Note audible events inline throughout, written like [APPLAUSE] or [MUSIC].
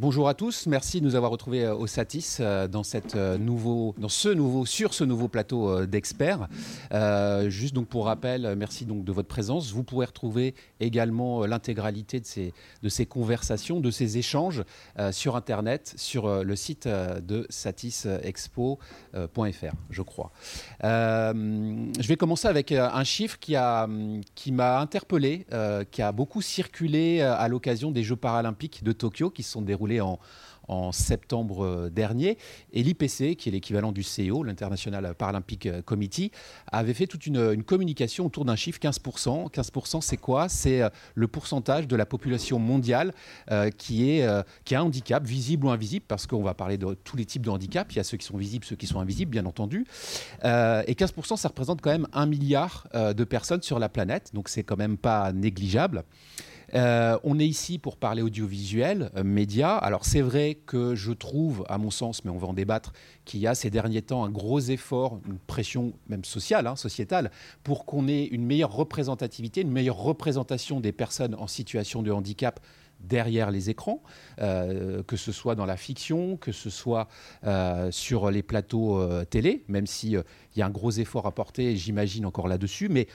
Bonjour à tous, merci de nous avoir retrouvés euh, au Satis euh, euh, dans ce nouveau, sur ce nouveau plateau d'experts. juste donc pour rappel, merci donc de votre présence. Vous pourrez retrouver également l'intégralité de ces, de ces conversations, de ces échanges sur Internet, sur le site de satisexpo.fr, je crois. je vais commencer avec un chiffre qui m'a qui interpellé, qui a beaucoup circulé à l'occasion des Jeux paralympiques de Tokyo qui se sont déroulés en, septembre euh, dernier. Et l'IPC, qui est l'équivalent du CEO, l'International Paralympic Committee, avait fait toute une, communication autour d'un chiffre 15%. 15%, c'est quoi? C'est euh, le pourcentage de la population mondiale euh, qui, est, qui a un handicap, visible ou invisible, parce qu'on va parler de tous les types de handicap. Il y a ceux qui sont visibles, ceux qui sont invisibles, bien entendu. et 15%, ça représente quand même un milliard de personnes sur la planète. Donc c'est quand même pas négligeable. Euh, on est ici pour parler audiovisuel, euh, média. Alors c'est vrai que je trouve, à mon sens, mais on va en débattre, qu'il y a ces derniers temps un gros effort, une pression même sociale, hein, sociétale, pour qu'on ait une meilleure représentativité, une meilleure représentation des personnes en situation de handicap derrière les écrans, euh, que ce soit dans la fiction, que ce soit sur les plateaux télé, même s'il y a un gros effort à porter, j'imagine, encore là-dessus. Mais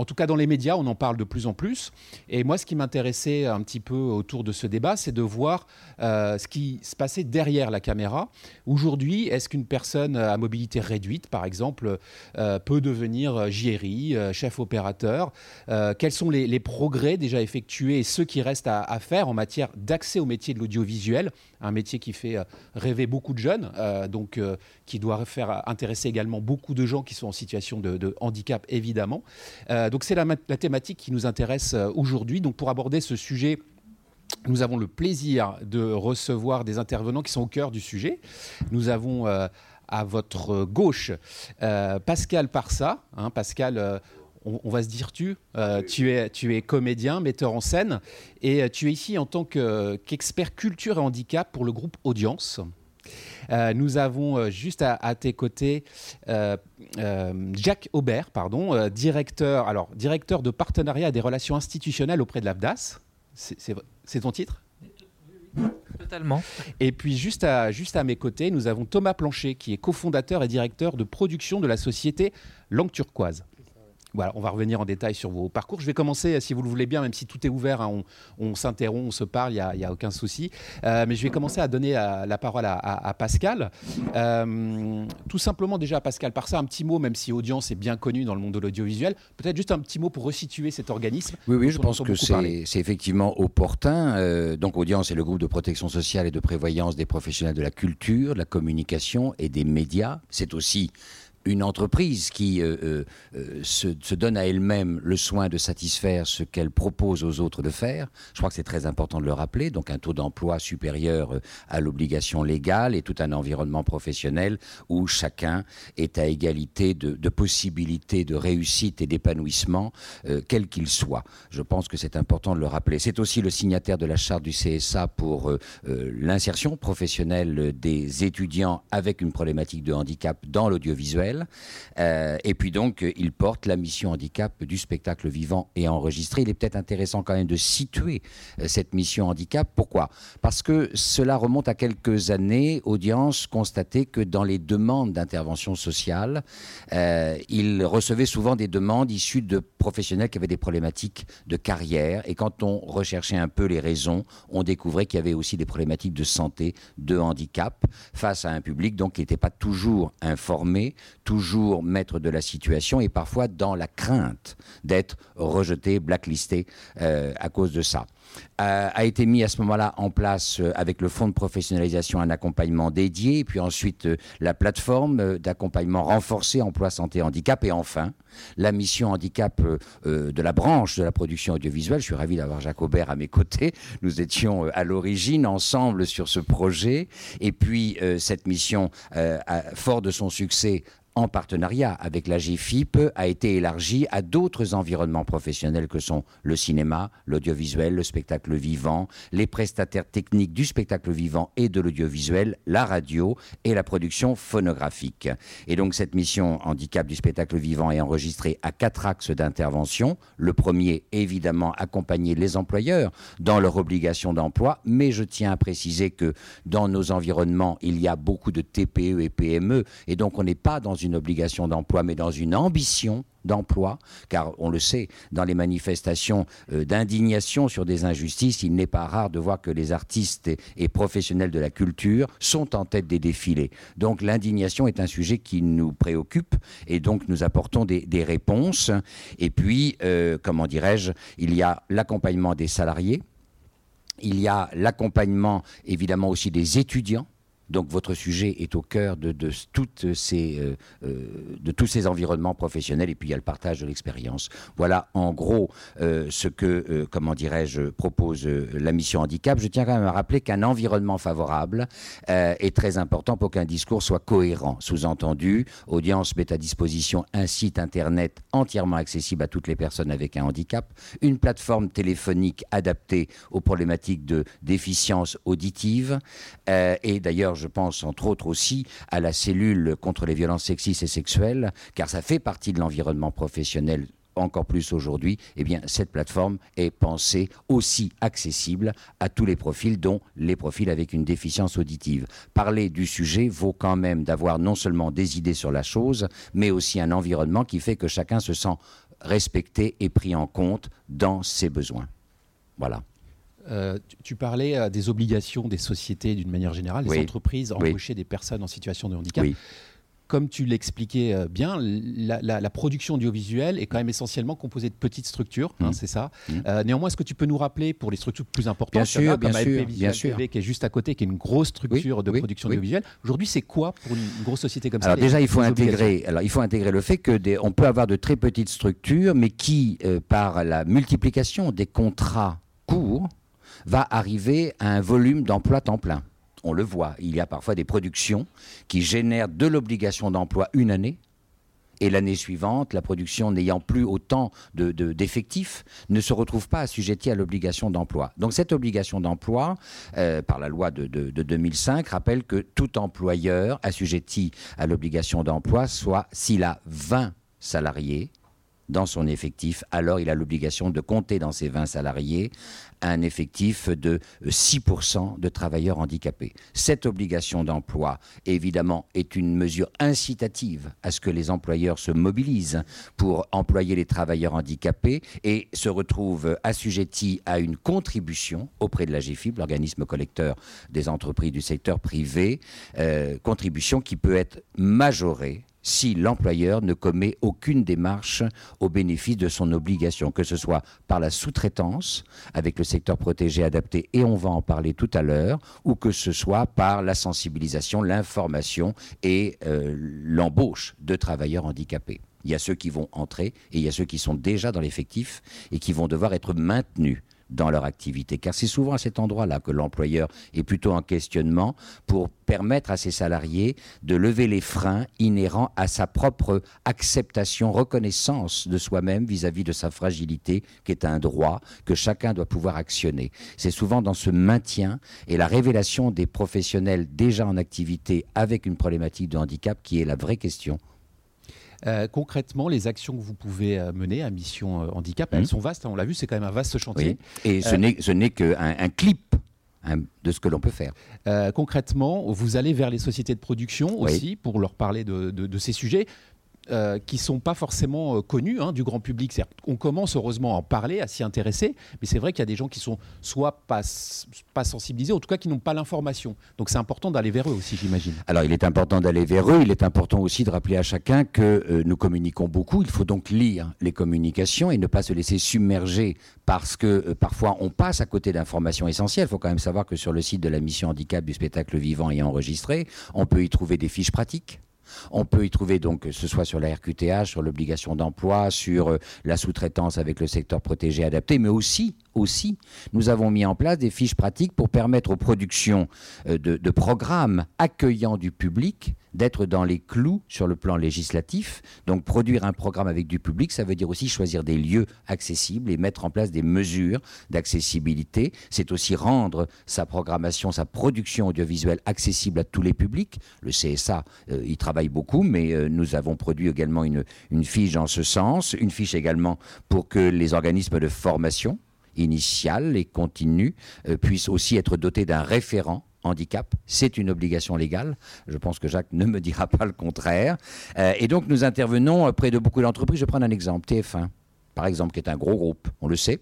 en tout cas, dans les médias, on en parle de plus en plus. Et moi, ce qui m'intéressait un petit peu autour de ce débat, c'est de voir euh, ce qui se passait derrière la caméra. Aujourd'hui, est-ce qu'une personne à mobilité réduite, par exemple, euh, peut devenir JRI, euh, chef opérateur Quels sont les, progrès déjà effectués et ceux qui restent à, faire en matière d'accès au métier de l'audiovisuel Un métier qui fait rêver beaucoup de jeunes, donc qui doit faire intéresser également beaucoup de gens qui sont en situation de, handicap, évidemment. Euh, donc c'est la, thématique qui nous intéresse euh, aujourd'hui. Donc pour aborder ce sujet, nous avons le plaisir de recevoir des intervenants qui sont au cœur du sujet. Nous avons euh, à votre gauche Pascal Parsa. Hein, Pascal, on, va se dire tu. tu, es, tu es comédien, metteur en scène, et tu es ici en tant qu'expert culture et handicap pour le groupe Audience. Euh, nous avons euh, juste à, tes côtés euh, Jacques Aubert, pardon, directeur, alors, directeur de partenariat et des relations institutionnelles auprès de l'AFDAS. C'est ton titre? Totalement. Et puis juste à, juste à mes côtés, nous avons Thomas Plancher, qui est cofondateur et directeur de production de la société Langue Turquoise. Voilà, on va revenir en détail sur vos parcours. Je vais commencer, si vous le voulez bien, même si tout est ouvert, hein, on, s'interrompt, on se parle, il n'y a, aucun souci. Euh, mais je vais commencer à donner euh, la parole à, Pascal. Euh, tout simplement, déjà, Pascal, par ça, un petit mot, même si Audience est bien connue dans le monde de l'audiovisuel, peut-être juste un petit mot pour resituer cet organisme. Oui, oui, je pense que c'est effectivement opportun. donc, Audience est le groupe de protection sociale et de prévoyance des professionnels de la culture, de la communication et des médias. C'est aussi une entreprise qui euh, euh, euh, se, donne à elle-même le soin de satisfaire ce qu'elle propose aux autres de faire. Je crois que c'est très important de le rappeler. Donc un taux d'emploi supérieur à l'obligation légale et tout un environnement professionnel où chacun est à égalité de, de possibilités de réussite et d'épanouissement, quel qu'il soit. Je pense que c'est important de le rappeler. C'est aussi le signataire de la charte du CSA pour l'insertion professionnelle des étudiants avec une problématique de handicap dans l'audiovisuel euh, et puis donc, il porte la mission handicap du spectacle vivant et enregistré. Il est peut-être intéressant quand même de situer euh, cette mission handicap. Pourquoi? Parce que cela remonte à quelques années. Audience constatait que dans les demandes d'intervention sociale, euh, il recevait souvent des demandes issues de professionnels qui avaient des problématiques de carrière. Et quand on recherchait un peu les raisons, on découvrait qu'il y avait aussi des problématiques de santé, de handicap, face à un public donc qui n'était pas toujours informé, toujours maître de la situation et parfois dans la crainte d'être rejeté, blacklisté euh, à cause de ça. Euh, a été mis à ce moment-là en place euh, avec le fonds de professionnalisation un accompagnement dédié, puis ensuite la plateforme d'accompagnement renforcé emploi santé handicap et enfin la mission handicap de la branche de la production audiovisuelle. Je suis ravi d'avoir Jacques Aubert à mes côtés. Nous étions à l'origine ensemble sur ce projet et puis cette mission, fort de son succès, en partenariat avec la GFIP, a été élargie à d'autres environnements professionnels que sont le cinéma, l'audiovisuel, le spectacle spectacle vivant, les prestataires techniques du spectacle vivant et de l'audiovisuel, la radio et la production phonographique. Et donc cette mission handicap du spectacle vivant est enregistrée à quatre axes d'intervention. Le premier, évidemment, accompagner les employeurs dans leur obligation d'emploi, mais je tiens à préciser que dans nos environnements, il y a beaucoup de TPE et PME, et donc on n'est pas dans une obligation d'emploi, mais dans une ambition d'emploi, car on le sait, dans les manifestations euh, d'indignation sur des injustices, il n'est pas rare de voir que les artistes et, professionnels de la culture sont en tête des défilés. Donc l'indignation est un sujet qui nous préoccupe et donc nous apportons des, réponses. Et puis, euh, comment dirais-je, il y a l'accompagnement des salariés, il y a l'accompagnement évidemment aussi des étudiants donc votre sujet est au cœur de, toutes ces, euh, euh, de tous ces environnements professionnels et puis il y a le partage de l'expérience. Voilà en gros euh, ce que, comment dirais-je, propose la mission handicap. Je tiens quand même à rappeler qu'un environnement favorable est très important pour qu'un discours soit cohérent. Sous-entendu, Audience met à disposition un site internet entièrement accessible à toutes les personnes avec un handicap, une plateforme téléphonique adaptée aux problématiques de déficience auditive et d'ailleurs je pense entre autres aussi à la cellule contre les violences sexistes et sexuelles, car ça fait partie de l'environnement professionnel encore plus aujourd'hui, eh bien, cette plateforme est pensée aussi accessible à tous les profils, dont les profils avec une déficience auditive. Parler du sujet vaut quand même d'avoir non seulement des idées sur la chose, mais aussi un environnement qui fait que chacun se sent respecté et pris en compte dans ses besoins. Voilà. Euh, tu, parlais euh, des obligations des sociétés d'une manière générale, des entreprises embaucher des personnes en situation de handicap. Comme tu l'expliquais euh, bien, la, production audiovisuelle est quand même essentiellement composée de petites structures, hein, mmh. c'est ça. Mmh. néanmoins, est-ce que tu peux nous rappeler pour les structures plus importantes, bien sûr, comme bien bien sûr. qui est juste à côté, qui est une grosse structure de production audiovisuelle. Aujourd'hui, c'est quoi pour une grosse société comme ça déjà, il faut intégrer. Alors, il faut intégrer le fait que on peut avoir de très petites structures, mais qui, par la multiplication des contrats va arriver à un volume d'emploi temps plein. On le voit, il y a parfois des productions qui génèrent de l'obligation d'emploi une année, et l'année suivante, la production n'ayant plus autant d'effectifs, de, ne se retrouve pas assujettie à l'obligation d'emploi. Donc cette obligation d'emploi, euh, par la loi de, de, 2005, rappelle que tout employeur assujetti à l'obligation d'emploi, soit s'il a 20 salariés, dans son effectif, alors il a l'obligation de compter dans ses 20 salariés un effectif de 6% de travailleurs handicapés. Cette obligation d'emploi, évidemment, est une mesure incitative à ce que les employeurs se mobilisent pour employer les travailleurs handicapés et se retrouvent assujettis à une contribution auprès de la GFIB, l'organisme collecteur des entreprises du secteur privé, euh, contribution qui peut être majorée si l'employeur ne commet aucune démarche au bénéfice de son obligation, que ce soit par la sous-traitance avec le secteur protégé adapté, et on va en parler tout à l'heure, ou que ce soit par la sensibilisation, l'information et euh, l'embauche de travailleurs handicapés. Il y a ceux qui vont entrer et il y a ceux qui sont déjà dans l'effectif et qui vont devoir être maintenus dans leur activité. Car c'est souvent à cet endroit-là que l'employeur est plutôt en questionnement pour permettre à ses salariés de lever les freins inhérents à sa propre acceptation, reconnaissance de soi-même vis-à-vis de sa fragilité, qui est un droit que chacun doit pouvoir actionner. C'est souvent dans ce maintien et la révélation des professionnels déjà en activité avec une problématique de handicap qui est la vraie question euh, concrètement, les actions que vous pouvez euh, mener à Mission euh, Handicap, elles mmh. sont vastes. Hein, on l'a vu, c'est quand même un vaste chantier. Et ce n'est qu'un un clip hein, de ce que l'on peut faire. concrètement, vous allez vers les sociétés de production aussi pour leur parler de, de ces sujets. Euh, qui ne sont pas forcément euh, connus hein, du grand public. On commence heureusement à en parler, à s'y intéresser, mais c'est vrai qu'il y a des gens qui sont soit pas, pas sensibilisés, en tout cas qui n'ont pas l'information. Donc c'est important d'aller vers eux aussi, j'imagine. Alors il est important d'aller vers eux, il est important aussi de rappeler à chacun que euh, nous communiquons beaucoup, il faut donc lire les communications et ne pas se laisser submerger parce que parfois on passe à côté d'informations essentielles. Il faut quand même savoir que sur le site de la mission handicap du spectacle vivant et enregistré, on peut y trouver des fiches pratiques on peut y trouver donc, que ce soit sur la RQTH, sur l'obligation d'emploi, sur euh, la sous-traitance avec le secteur protégé adapté, mais aussi aussi, nous avons mis en place des fiches pratiques pour permettre aux productions euh, de, programmes accueillant du public d'être dans les clous sur le plan législatif. Donc produire un programme avec du public, ça veut dire aussi choisir des lieux accessibles et mettre en place des mesures d'accessibilité. C'est aussi rendre sa programmation, sa production audiovisuelle accessible à tous les publics. Le CSA, euh, il travaille beaucoup, mais euh, nous avons produit également une, fiche dans ce sens, une fiche également pour que les organismes de formation initiale et continue euh, puisse aussi être doté d'un référent handicap. C'est une obligation légale. Je pense que Jacques ne me dira pas le contraire. Euh, et donc nous intervenons près de beaucoup d'entreprises. Je prends un exemple, TF1, par exemple, qui est un gros groupe, on le sait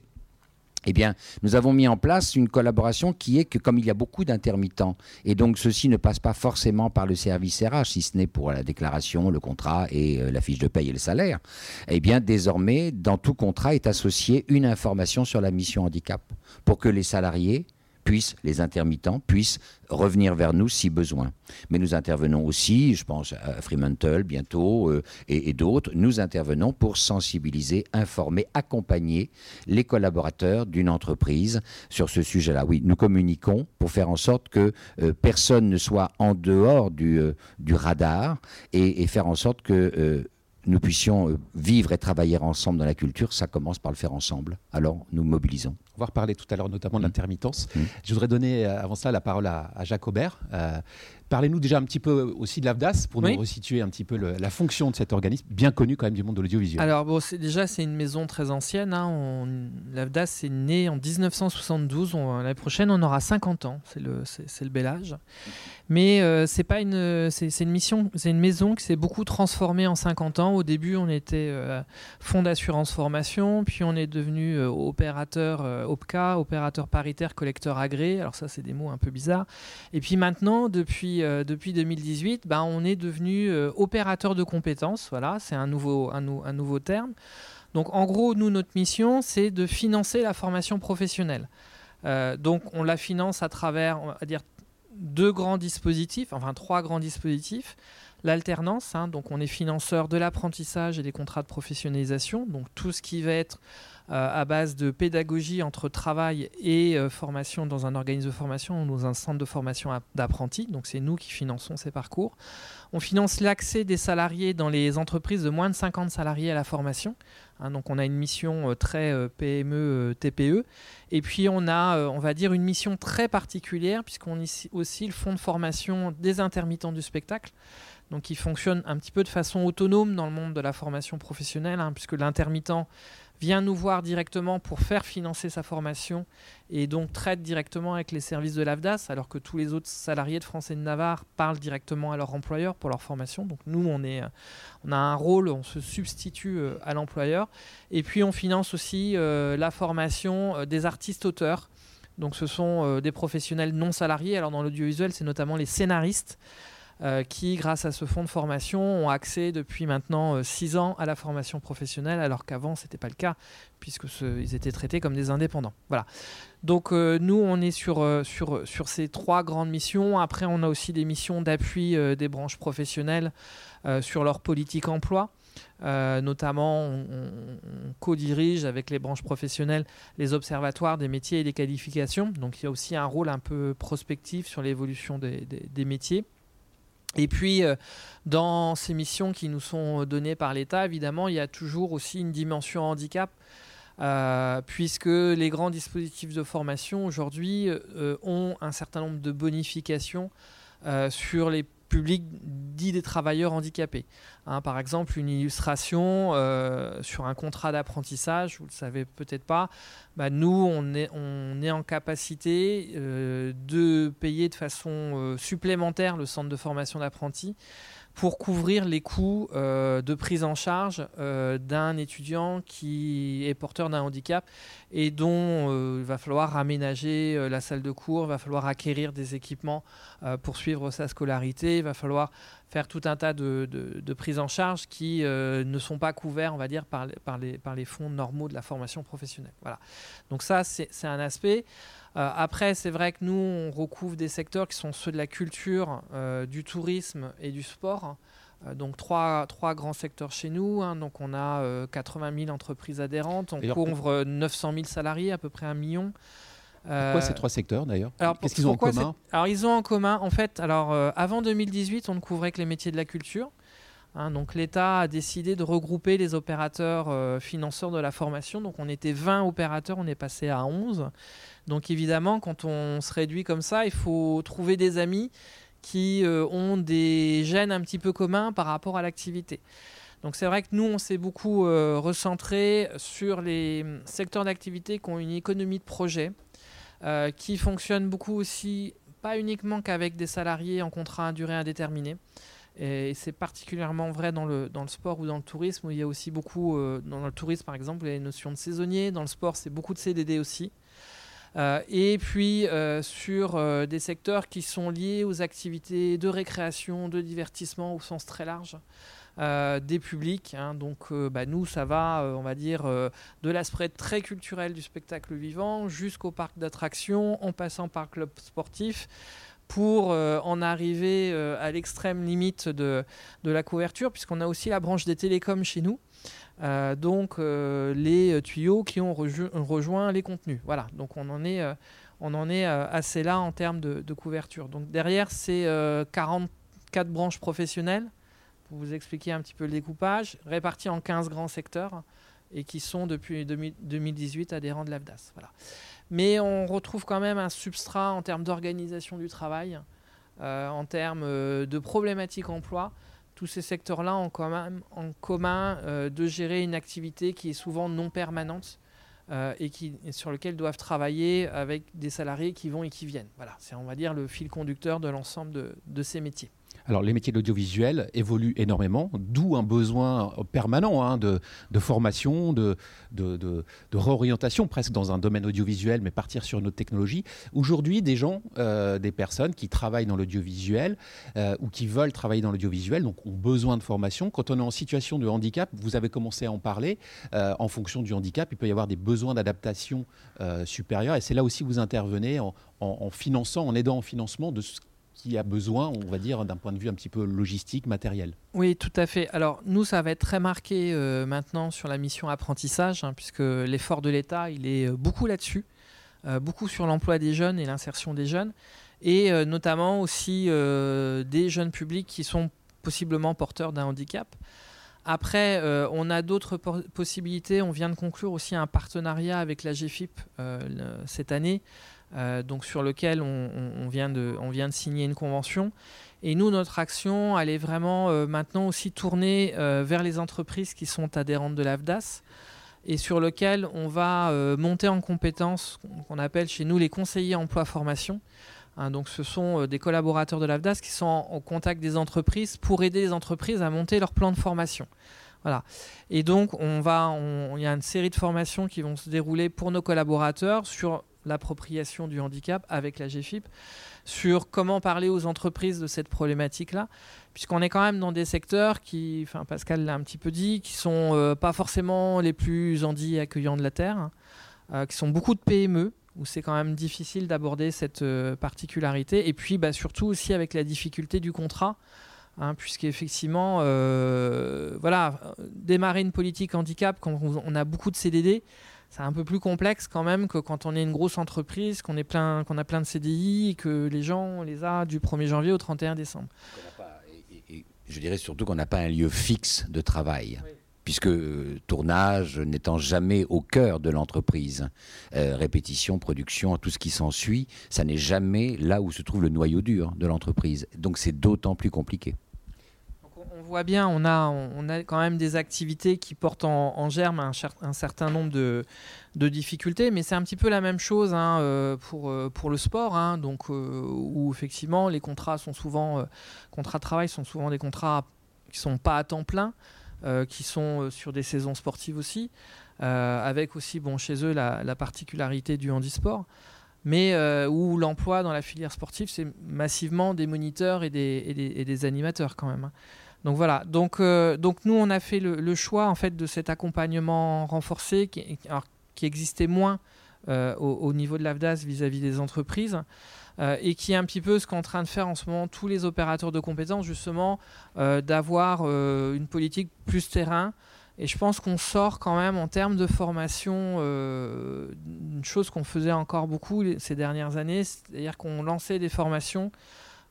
eh bien, nous avons mis en place une collaboration qui est que comme il y a beaucoup d'intermittents, et donc ceci ne passe pas forcément par le service RH, si ce n'est pour la déclaration, le contrat et euh, la fiche de paye et le salaire, eh bien, désormais, dans tout contrat est associée une information sur la mission handicap pour que les salariés puissent, les intermittents, puissent revenir vers nous si besoin. Mais nous intervenons aussi, je pense à Fremantle bientôt euh, et, d'autres, nous intervenons pour sensibiliser, informer, accompagner les collaborateurs d'une entreprise sur ce sujet-là. Oui, nous communiquons pour faire en sorte que euh, personne ne soit en dehors du, euh, radar et, faire en sorte que nous puissions euh, vivre et travailler ensemble dans la culture, ça commence par le faire ensemble. Alors nous mobilisons. On va reparler tout à l'heure notamment de mmh. l'intermittence. Mmh. Je voudrais donner euh, avant ça la parole à, Jacques Aubert. Euh, Parlez-nous déjà un petit peu aussi de l'AFDAS pour nous resituer un petit peu la fonction de cet organisme, bien connu quand même du monde de l'audiovisuel. Alors bon, déjà c'est une maison très ancienne. Hein. L'AFDAS est né en 1972. L'année prochaine on aura 50 ans. C'est le, c'est, le bel âge. Mais euh, c'est pas une, c'est, une mission, c'est une maison qui s'est beaucoup transformée en 50 ans. Au début on était euh, fonds d'assurance formation, puis on est devenu euh, opérateur OPCA, opérateur paritaire collecteur agréé. Alors ça c'est des mots un peu bizarres. Et puis maintenant depuis depuis, 2018, euh, ben, on est devenu euh, opérateur de compétences. Voilà, c'est un nouveau, un, nouveau terme. Donc en gros, nous, notre mission, c'est de financer la formation professionnelle. Euh, donc on la finance à travers, on dire, deux grands dispositifs, enfin trois grands dispositifs. L'alternance, hein, donc on est financeur de l'apprentissage et des contrats de professionnalisation, donc tout ce qui va être à base de pédagogie entre travail et euh, formation dans un organisme de formation ou dans un centre de formation d'apprentis. Donc c'est nous qui finançons ces parcours. On finance l'accès des salariés dans les entreprises de moins de 50 salariés à la formation. Hein, donc on a une mission euh, très PME, TPE. Et puis on a, on va dire, une mission très particulière puisqu'on est aussi le fonds de formation des intermittents du spectacle. Donc il fonctionne un petit peu de façon autonome dans le monde de la formation professionnelle, hein, puisque l'intermittent vient nous voir directement pour faire financer sa formation et donc traite directement avec les services de l'AFDAS, alors que tous les autres salariés de France et de Navarre parlent directement à leur employeur pour leur formation. Donc nous, on, est, on a un rôle, on se substitue euh, à l'employeur. Et puis on finance aussi euh, la formation euh, des artistes-auteurs. Donc ce sont des professionnels non salariés. Alors dans l'audiovisuel, c'est notamment les scénaristes. Euh, qui, grâce à ce fonds de formation, ont accès depuis maintenant 6 euh, ans à la formation professionnelle, alors qu'avant, ce n'était pas le cas, puisqu'ils étaient traités comme des indépendants. Voilà. Donc euh, nous, on est sur, ces trois grandes missions. Après, on a aussi des missions d'appui des branches professionnelles sur leur politique emploi. notamment, on, co-dirige avec les branches professionnelles les observatoires des métiers et des qualifications. Donc il y a aussi un rôle un peu prospectif sur l'évolution des métiers. Et puis, euh, dans ces missions qui nous sont données par l'État, évidemment, il y a toujours aussi une dimension handicap, euh, puisque les grands dispositifs de formation aujourd'hui euh, ont un certain nombre de bonifications sur les public dit des travailleurs handicapés. Hein, par exemple, une illustration euh, sur un contrat d'apprentissage, vous ne le savez peut-être pas, bah, nous, on est, en capacité euh, de payer de façon euh, supplémentaire le centre de formation d'apprentis pour couvrir les coûts euh, de prise en charge euh, d'un étudiant qui est porteur d'un handicap et dont euh, il va falloir aménager la salle de cours, il va falloir acquérir des équipements pour suivre sa scolarité, il va falloir faire tout un tas de, prises en charge qui ne sont pas couverts, on va dire, par, par, les, par les fonds normaux de la formation professionnelle. Voilà. Donc ça, c'est un aspect. Euh, après, c'est vrai que nous, on recouvre des secteurs qui sont ceux de la culture, euh, du tourisme et du sport. donc trois, trois, grands secteurs chez nous. Hein. donc on a 80 000 entreprises adhérentes, on couvre 900 000 salariés, à peu près un million. Pourquoi ces trois secteurs d'ailleurs? Qu'est-ce qu'ils ont en commun? Alors ils ont en commun, en fait, alors avant 2018, on ne couvrait que les métiers de la culture. Hein, donc l'État a décidé de regrouper les opérateurs euh, financeurs de la formation. Donc on était 20 opérateurs, on est passé à 11. Donc évidemment, quand on se réduit comme ça, il faut trouver des amis qui euh, ont des gènes un petit peu communs par rapport à l'activité. Donc c'est vrai que nous, on s'est beaucoup euh, recentré sur les secteurs d'activité qui ont une économie de projet, qui fonctionnent beaucoup aussi, pas uniquement qu'avec des salariés en contrat à durée indéterminée. Et c'est particulièrement vrai dans le, dans le sport ou dans le tourisme, où il y a aussi beaucoup, euh, dans le tourisme par exemple, il y a une notion de saisonnier, dans le sport c'est beaucoup de CDD aussi. Euh, et puis euh, sur des secteurs qui sont liés aux activités de récréation, de divertissement au sens très large. des publics. Hein. donc bah, nous, ça va, on va dire, de l'aspect très culturel du spectacle vivant jusqu'au parc d'attractions, en passant par club sportif pour euh, en arriver euh, à l'extrême limite de, la couverture, puisqu'on a aussi la branche des télécoms chez nous. Euh, donc les tuyaux qui ont rejoint les contenus. Voilà, donc on en est, est assez là en termes de, couverture. Donc derrière, c'est 44 branches professionnelles, pour vous expliquer un petit peu le découpage, réparties en 15 grands secteurs et qui sont depuis 2018 adhérents de l'AFDAS. Voilà mais on retrouve quand même un substrat en termes d'organisation du travail, euh, en termes euh, de problématiques emploi. Tous ces secteurs-là ont quand même en commun euh, de gérer une activité qui est souvent non permanente et qui, sur lequel doivent travailler avec des salariés qui vont et qui viennent. Voilà, c'est on va dire le fil conducteur de l'ensemble de ces métiers. Alors, les métiers de l'audiovisuel évoluent énormément, d'où un besoin permanent hein, de, formation, de, de, réorientation presque dans un domaine audiovisuel, mais partir sur une autre technologie. Aujourd'hui, des gens, euh, des personnes qui travaillent dans l'audiovisuel euh, ou qui veulent travailler dans l'audiovisuel, donc ont besoin de formation. Quand on est en situation de handicap, vous avez commencé à en parler, euh, en fonction du handicap, il peut y avoir des besoins d'adaptation supérieurs. Et c'est là aussi que vous intervenez en, en, finançant, en aidant en financement de ce qui a besoin, on va dire, d'un point de vue un petit peu logistique, matériel. Oui, tout à fait. Alors nous, ça va être très marqué euh, maintenant sur la mission apprentissage, hein, puisque l'effort de l'État, il est euh, beaucoup là-dessus, euh, beaucoup sur l'emploi des jeunes et l'insertion des jeunes, et notamment aussi des jeunes publics qui sont possiblement porteurs d'un handicap. Après, on a d'autres possibilités. On vient de conclure aussi un partenariat avec la GFIP cette année euh, donc sur lequel on, vient de, signer une convention. Et nous, notre action, elle est vraiment euh, maintenant aussi tournée euh, vers les entreprises qui sont adhérentes de l'AFDAS et sur lequel on va monter en compétences qu'on appelle chez nous les conseillers emploi formation. Hein, donc ce sont des collaborateurs de l'AFDAS qui sont en, contact des entreprises pour aider les entreprises à monter leur plan de formation. Voilà. Et donc, on va, il y a une série de formations qui vont se dérouler pour nos collaborateurs sur l'appropriation du handicap avec la GFIP sur comment parler aux entreprises de cette problématique-là, puisqu'on est quand même dans des secteurs qui, Pascal l'a un petit peu dit, qui sont euh, pas forcément les plus handi accueillants de la Terre, euh, qui sont beaucoup de PME, où c'est quand même difficile d'aborder cette euh, particularité, et puis bah, surtout aussi avec la difficulté du contrat, hein, puisqu'effectivement, voilà, démarrer une politique handicap quand on a beaucoup de CDD, c'est un peu plus complexe quand même que quand on est une grosse entreprise, qu'on plein, qu'on a plein de CDI et que les gens on les a du 1er janvier au 31 décembre. je dirais surtout qu'on n'a pas un lieu fixe de travail. Puisque euh, tournage n'étant jamais au cœur de l'entreprise, euh, répétition, production, tout ce qui s'ensuit, ça n'est jamais là où se trouve le noyau dur de l'entreprise. Donc c'est d'autant plus compliqué voit bien, on a, quand même des activités qui portent en, germe un, certain nombre de, difficultés, mais c'est un petit peu la même chose hein, euh, pour, euh, pour le sport, hein, donc, euh, où effectivement les contrats sont souvent, contrats de travail sont souvent des contrats qui sont pas à temps plein, qui sont sur des saisons sportives aussi, avec aussi bon, chez eux la, la particularité du handisport mais où l'emploi dans la filière sportive, c'est massivement des moniteurs et des, et des, animateurs quand même. Donc voilà, donc, euh, donc nous on a fait le, choix en fait de cet accompagnement renforcé qui, qui existait moins au, niveau de l'AFDAS vis-à-vis des entreprises. et qui est un petit peu ce qu'ont en train de faire en ce moment tous les opérateurs de compétences, justement, d'avoir une politique plus terrain, et je pense qu'on sort quand même en termes de formation, euh, une chose qu'on faisait encore beaucoup ces dernières années, c'est-à-dire qu'on lançait des formations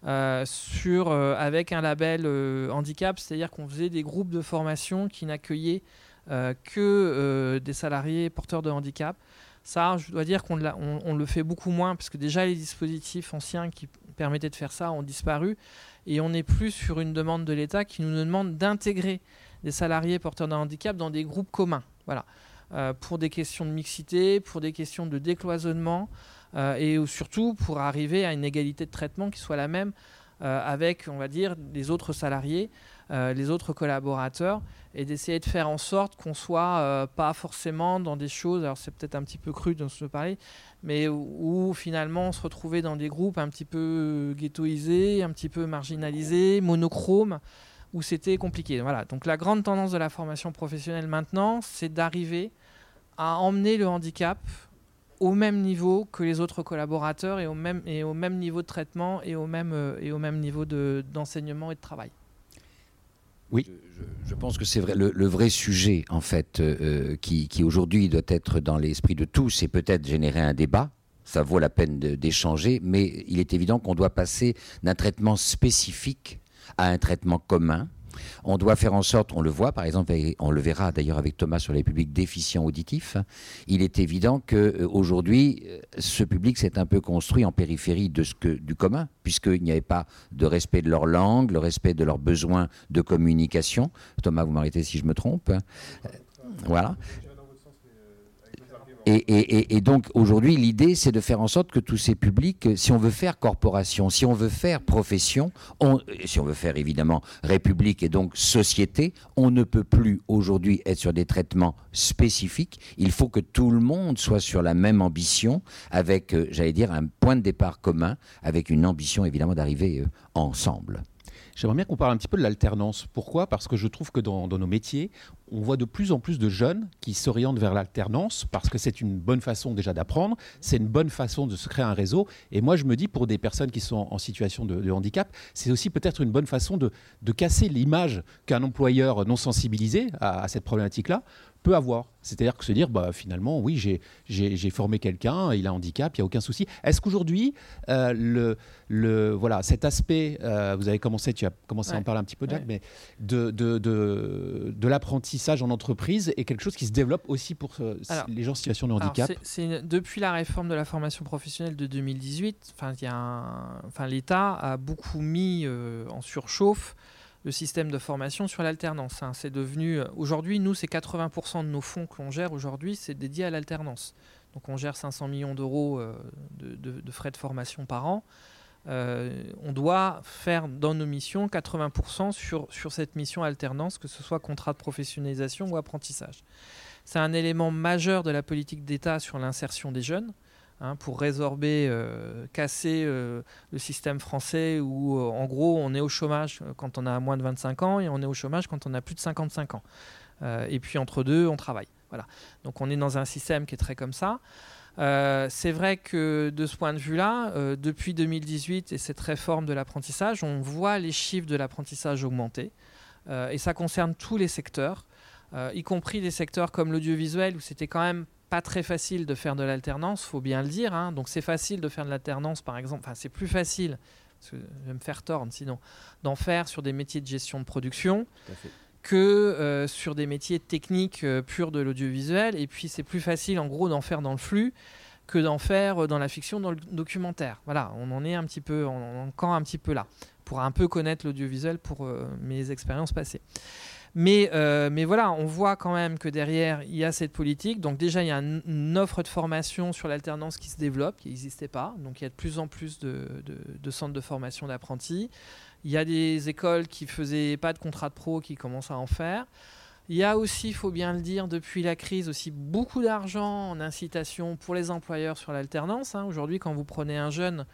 euh, sur, euh, avec un label handicap, c'est-à-dire qu'on faisait des groupes de formation qui n'accueillaient que des salariés porteurs de handicap. Ça, je dois dire qu'on on, le fait beaucoup moins, parce que déjà les dispositifs anciens qui permettaient de faire ça ont disparu, et on est plus sur une demande de l'État qui nous demande d'intégrer des salariés porteurs d'un handicap dans des groupes communs. Voilà. Euh, pour des questions de mixité, pour des questions de décloisonnement euh, et surtout pour arriver à une égalité de traitement qui soit la même euh, avec, on va dire, les autres salariés, les autres collaborateurs et d'essayer de faire en sorte qu'on soit pas forcément dans des choses, alors c'est peut-être un petit peu cru de se parler, mais où, où, finalement on se retrouvait dans des groupes un petit peu ghettoisés, un petit peu marginalisés, monochromes où c'était compliqué. Voilà. Donc la grande tendance de la formation professionnelle maintenant, c'est d'arriver à emmener le handicap au même niveau que les autres collaborateurs et au même, et au même niveau de traitement et au même, euh, et au même niveau d'enseignement et de travail. Oui. Je, pense que c'est vrai. Le, vrai sujet, en fait, euh, euh, qui, qui aujourd'hui doit être dans l'esprit de tous, c'est peut-être générer un débat. Ça vaut la peine d'échanger, mais il est évident qu'on doit passer d'un traitement spécifique à un traitement commun. On doit faire en sorte, on le voit par exemple, on le verra d'ailleurs avec Thomas sur les publics déficients auditifs, il est évident qu'aujourd'hui, euh, ce public s'est un peu construit en périphérie de ce que, du commun, puisqu'il n'y avait pas de respect de leur langue, le respect de leurs besoins de communication. Thomas, vous m'arrêtez si je me trompe. Euh, voilà. Et, donc aujourd'hui, l'idée, c'est de faire en sorte que tous ces publics, si on veut faire corporation, si on veut faire profession, si on veut faire évidemment république et donc société, on ne peut plus aujourd'hui être sur des traitements spécifiques. Il faut que tout le monde soit sur la même ambition, avec, euh, j'allais dire, un point de départ commun, avec une ambition évidemment d'arriver euh, ensemble. J'aimerais bien qu'on parle un petit peu de l'alternance. Pourquoi? Parce que je trouve que dans, nos métiers, on voit de plus en plus de jeunes qui s'orientent vers l'alternance parce que c'est une bonne façon déjà d'apprendre, c'est une bonne façon de se créer un réseau. Et moi, je me dis, pour des personnes qui sont en situation de, handicap, c'est aussi peut-être une bonne façon de, casser l'image qu'un employeur non sensibilisé à cette problématique-là peut avoir. C'est-à-dire que se dire, bah, finalement, oui, j'ai formé quelqu'un, il a un handicap, il n'y a aucun souci. Est-ce qu'aujourd'hui, euh, le, le, voilà, cet aspect, euh, vous avez commencé, tu as commencé à en parler un petit peu, Jack, mais de, de, de, de l'apprentissage en entreprise est quelque chose qui se développe aussi pour euh, les gens en situation de handicap Depuis la réforme de la formation professionnelle de 2018, l'État a beaucoup mis en surchauffe le système de formation sur l'alternance. Hein. C'est devenu euh, aujourd'hui, nous, c'est 80% de nos fonds que l'on gère aujourd'hui, c'est dédié à l'alternance. Donc on gère 500 millions d'euros euh, de, frais de formation par an. Euh, on doit faire dans nos missions 80% sur, sur cette mission alternance, que ce soit contrat de professionnalisation ou apprentissage. C'est un élément majeur de la politique d'État sur l'insertion des jeunes. Hein, pour résorber, euh, casser euh, le système français où, euh, en gros, on est au chômage quand on a moins de 25 ans et on est au chômage quand on a plus de 55 ans. et puis entre deux, on travaille. Voilà. Donc on est dans un système qui est très comme ça. c'est vrai que de ce point de vue-là, depuis 2018 et cette réforme de l'apprentissage, on voit les chiffres de l'apprentissage augmenter. et ça concerne tous les secteurs, y compris des secteurs comme l'audiovisuel où c'était quand même pas très facile de faire de l'alternance, faut bien le dire. Hein. Donc c'est facile de faire de l'alternance, par exemple. Enfin, c'est plus facile, parce que je vais me faire tordre sinon, d'en faire sur des métiers de gestion de production que euh, sur des métiers techniques euh, purs de l'audiovisuel. Et puis c'est plus facile, en gros, d'en faire dans le flux que d'en faire euh, dans la fiction, dans le documentaire. Voilà, on en est un petit peu, on en encore un petit peu là, pour un peu connaître l'audiovisuel pour mes expériences passées. Mais, euh, mais voilà, on voit quand même que derrière, il y a cette politique. Donc déjà, il y a une offre de formation sur l'alternance qui se développe, qui n'existait pas. Donc il y a de plus en plus de, centres de formation d'apprentis. Il y a des écoles qui ne faisaient pas de contrat de pro qui commencent à en faire. Il y a aussi, il faut bien le dire, depuis la crise, aussi beaucoup d'argent en incitation pour les employeurs sur l'alternance. Hein. Aujourd'hui, quand vous prenez un jeune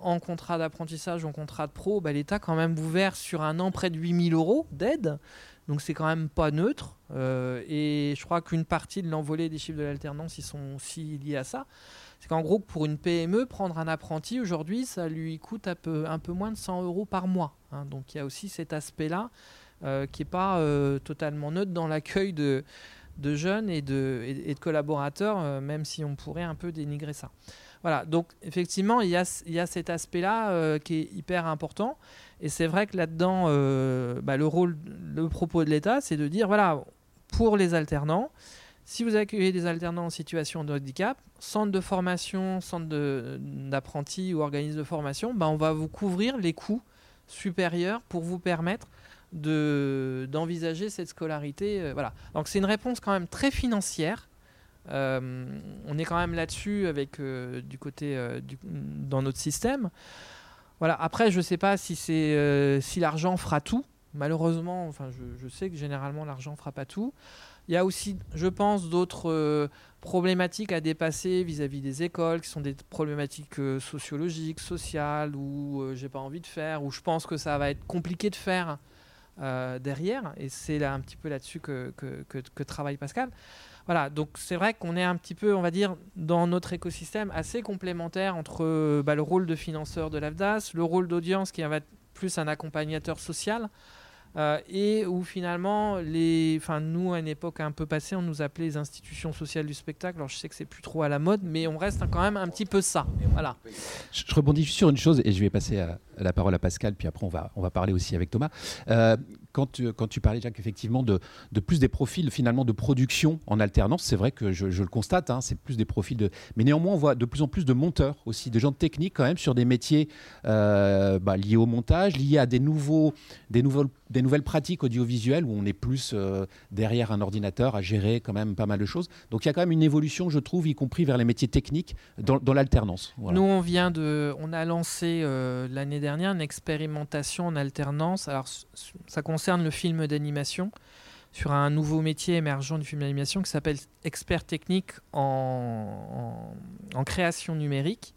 en contrat d'apprentissage ou en contrat de pro, bah, l'État quand même vous verse sur un an près de 8000 euros d'aide. Donc c'est quand même pas neutre. et je crois qu'une partie de l'envolée des chiffres de l'alternance, ils sont aussi liés à ça. C'est qu'en gros, pour une PME, prendre un apprenti aujourd'hui, ça lui coûte un peu, moins de 100 euros par mois. Hein. Donc il y a aussi cet aspect-là qui n'est pas totalement neutre dans l'accueil de, jeunes et de, collaborateurs, euh, même si on pourrait un peu dénigrer ça. Voilà, donc effectivement, il y a, cet aspect-là euh, qui est hyper important. Et c'est vrai que là-dedans, euh, bah, le rôle, le propos de l'État, c'est de dire, voilà, pour les alternants, si vous accueillez des alternants en situation de handicap, centre de formation, centre d'apprentis ou organisme de formation, bah, on va vous couvrir les coûts supérieurs pour vous permettre d'envisager cette scolarité. Euh, voilà. Donc c'est une réponse quand même très financière. Euh, on est quand même là-dessus avec du côté dans notre système. Après, je ne sais pas si c'est si l'argent fera tout. Malheureusement, enfin, je, sais que généralement l'argent ne fera pas tout. Il y a aussi, je pense, d'autres problématiques à dépasser vis-à-vis des écoles, qui sont des problématiques sociologiques, sociales, où j'ai pas envie de faire, où je pense que ça va être compliqué de faire euh, derrière. Et c'est un petit peu là-dessus que, travaille Pascal. Voilà, donc c'est vrai qu'on est un petit peu, on va dire, dans notre écosystème assez complémentaire entre bah, le rôle de financeur de l'AFDAS, le rôle d'audience qui va être plus un accompagnateur social, euh, et où finalement, les, enfin, nous, à une époque un peu passée, on nous appelait les institutions sociales du spectacle. Alors je sais que c'est plus trop à la mode, mais on reste quand même un petit peu ça. Voilà. Je, rebondis sur une chose et je vais passer la parole à Pascal, puis après on va, on va parler aussi avec Thomas. Euh, quand, tu, quand parlais, Jacques, effectivement, de, plus des profils finalement de production en alternance, c'est vrai que je, le constate, hein, c'est plus des profils de. Mais néanmoins, on voit de plus en plus de monteurs aussi, de gens de technique quand même sur des métiers euh, bah, liés au montage, liés à des, nouveaux, des nouvelles pratiques audiovisuelles où on est plus euh, derrière un ordinateur à gérer quand même pas mal de choses. Donc il y a quand même une évolution, je trouve, y compris vers les métiers techniques dans, l'alternance. Nous, on vient de. On a lancé euh, l'année dernière une expérimentation en alternance. Alors, ça concerne le film d'animation sur un nouveau métier émergent du film d'animation qui s'appelle expert technique en, création numérique.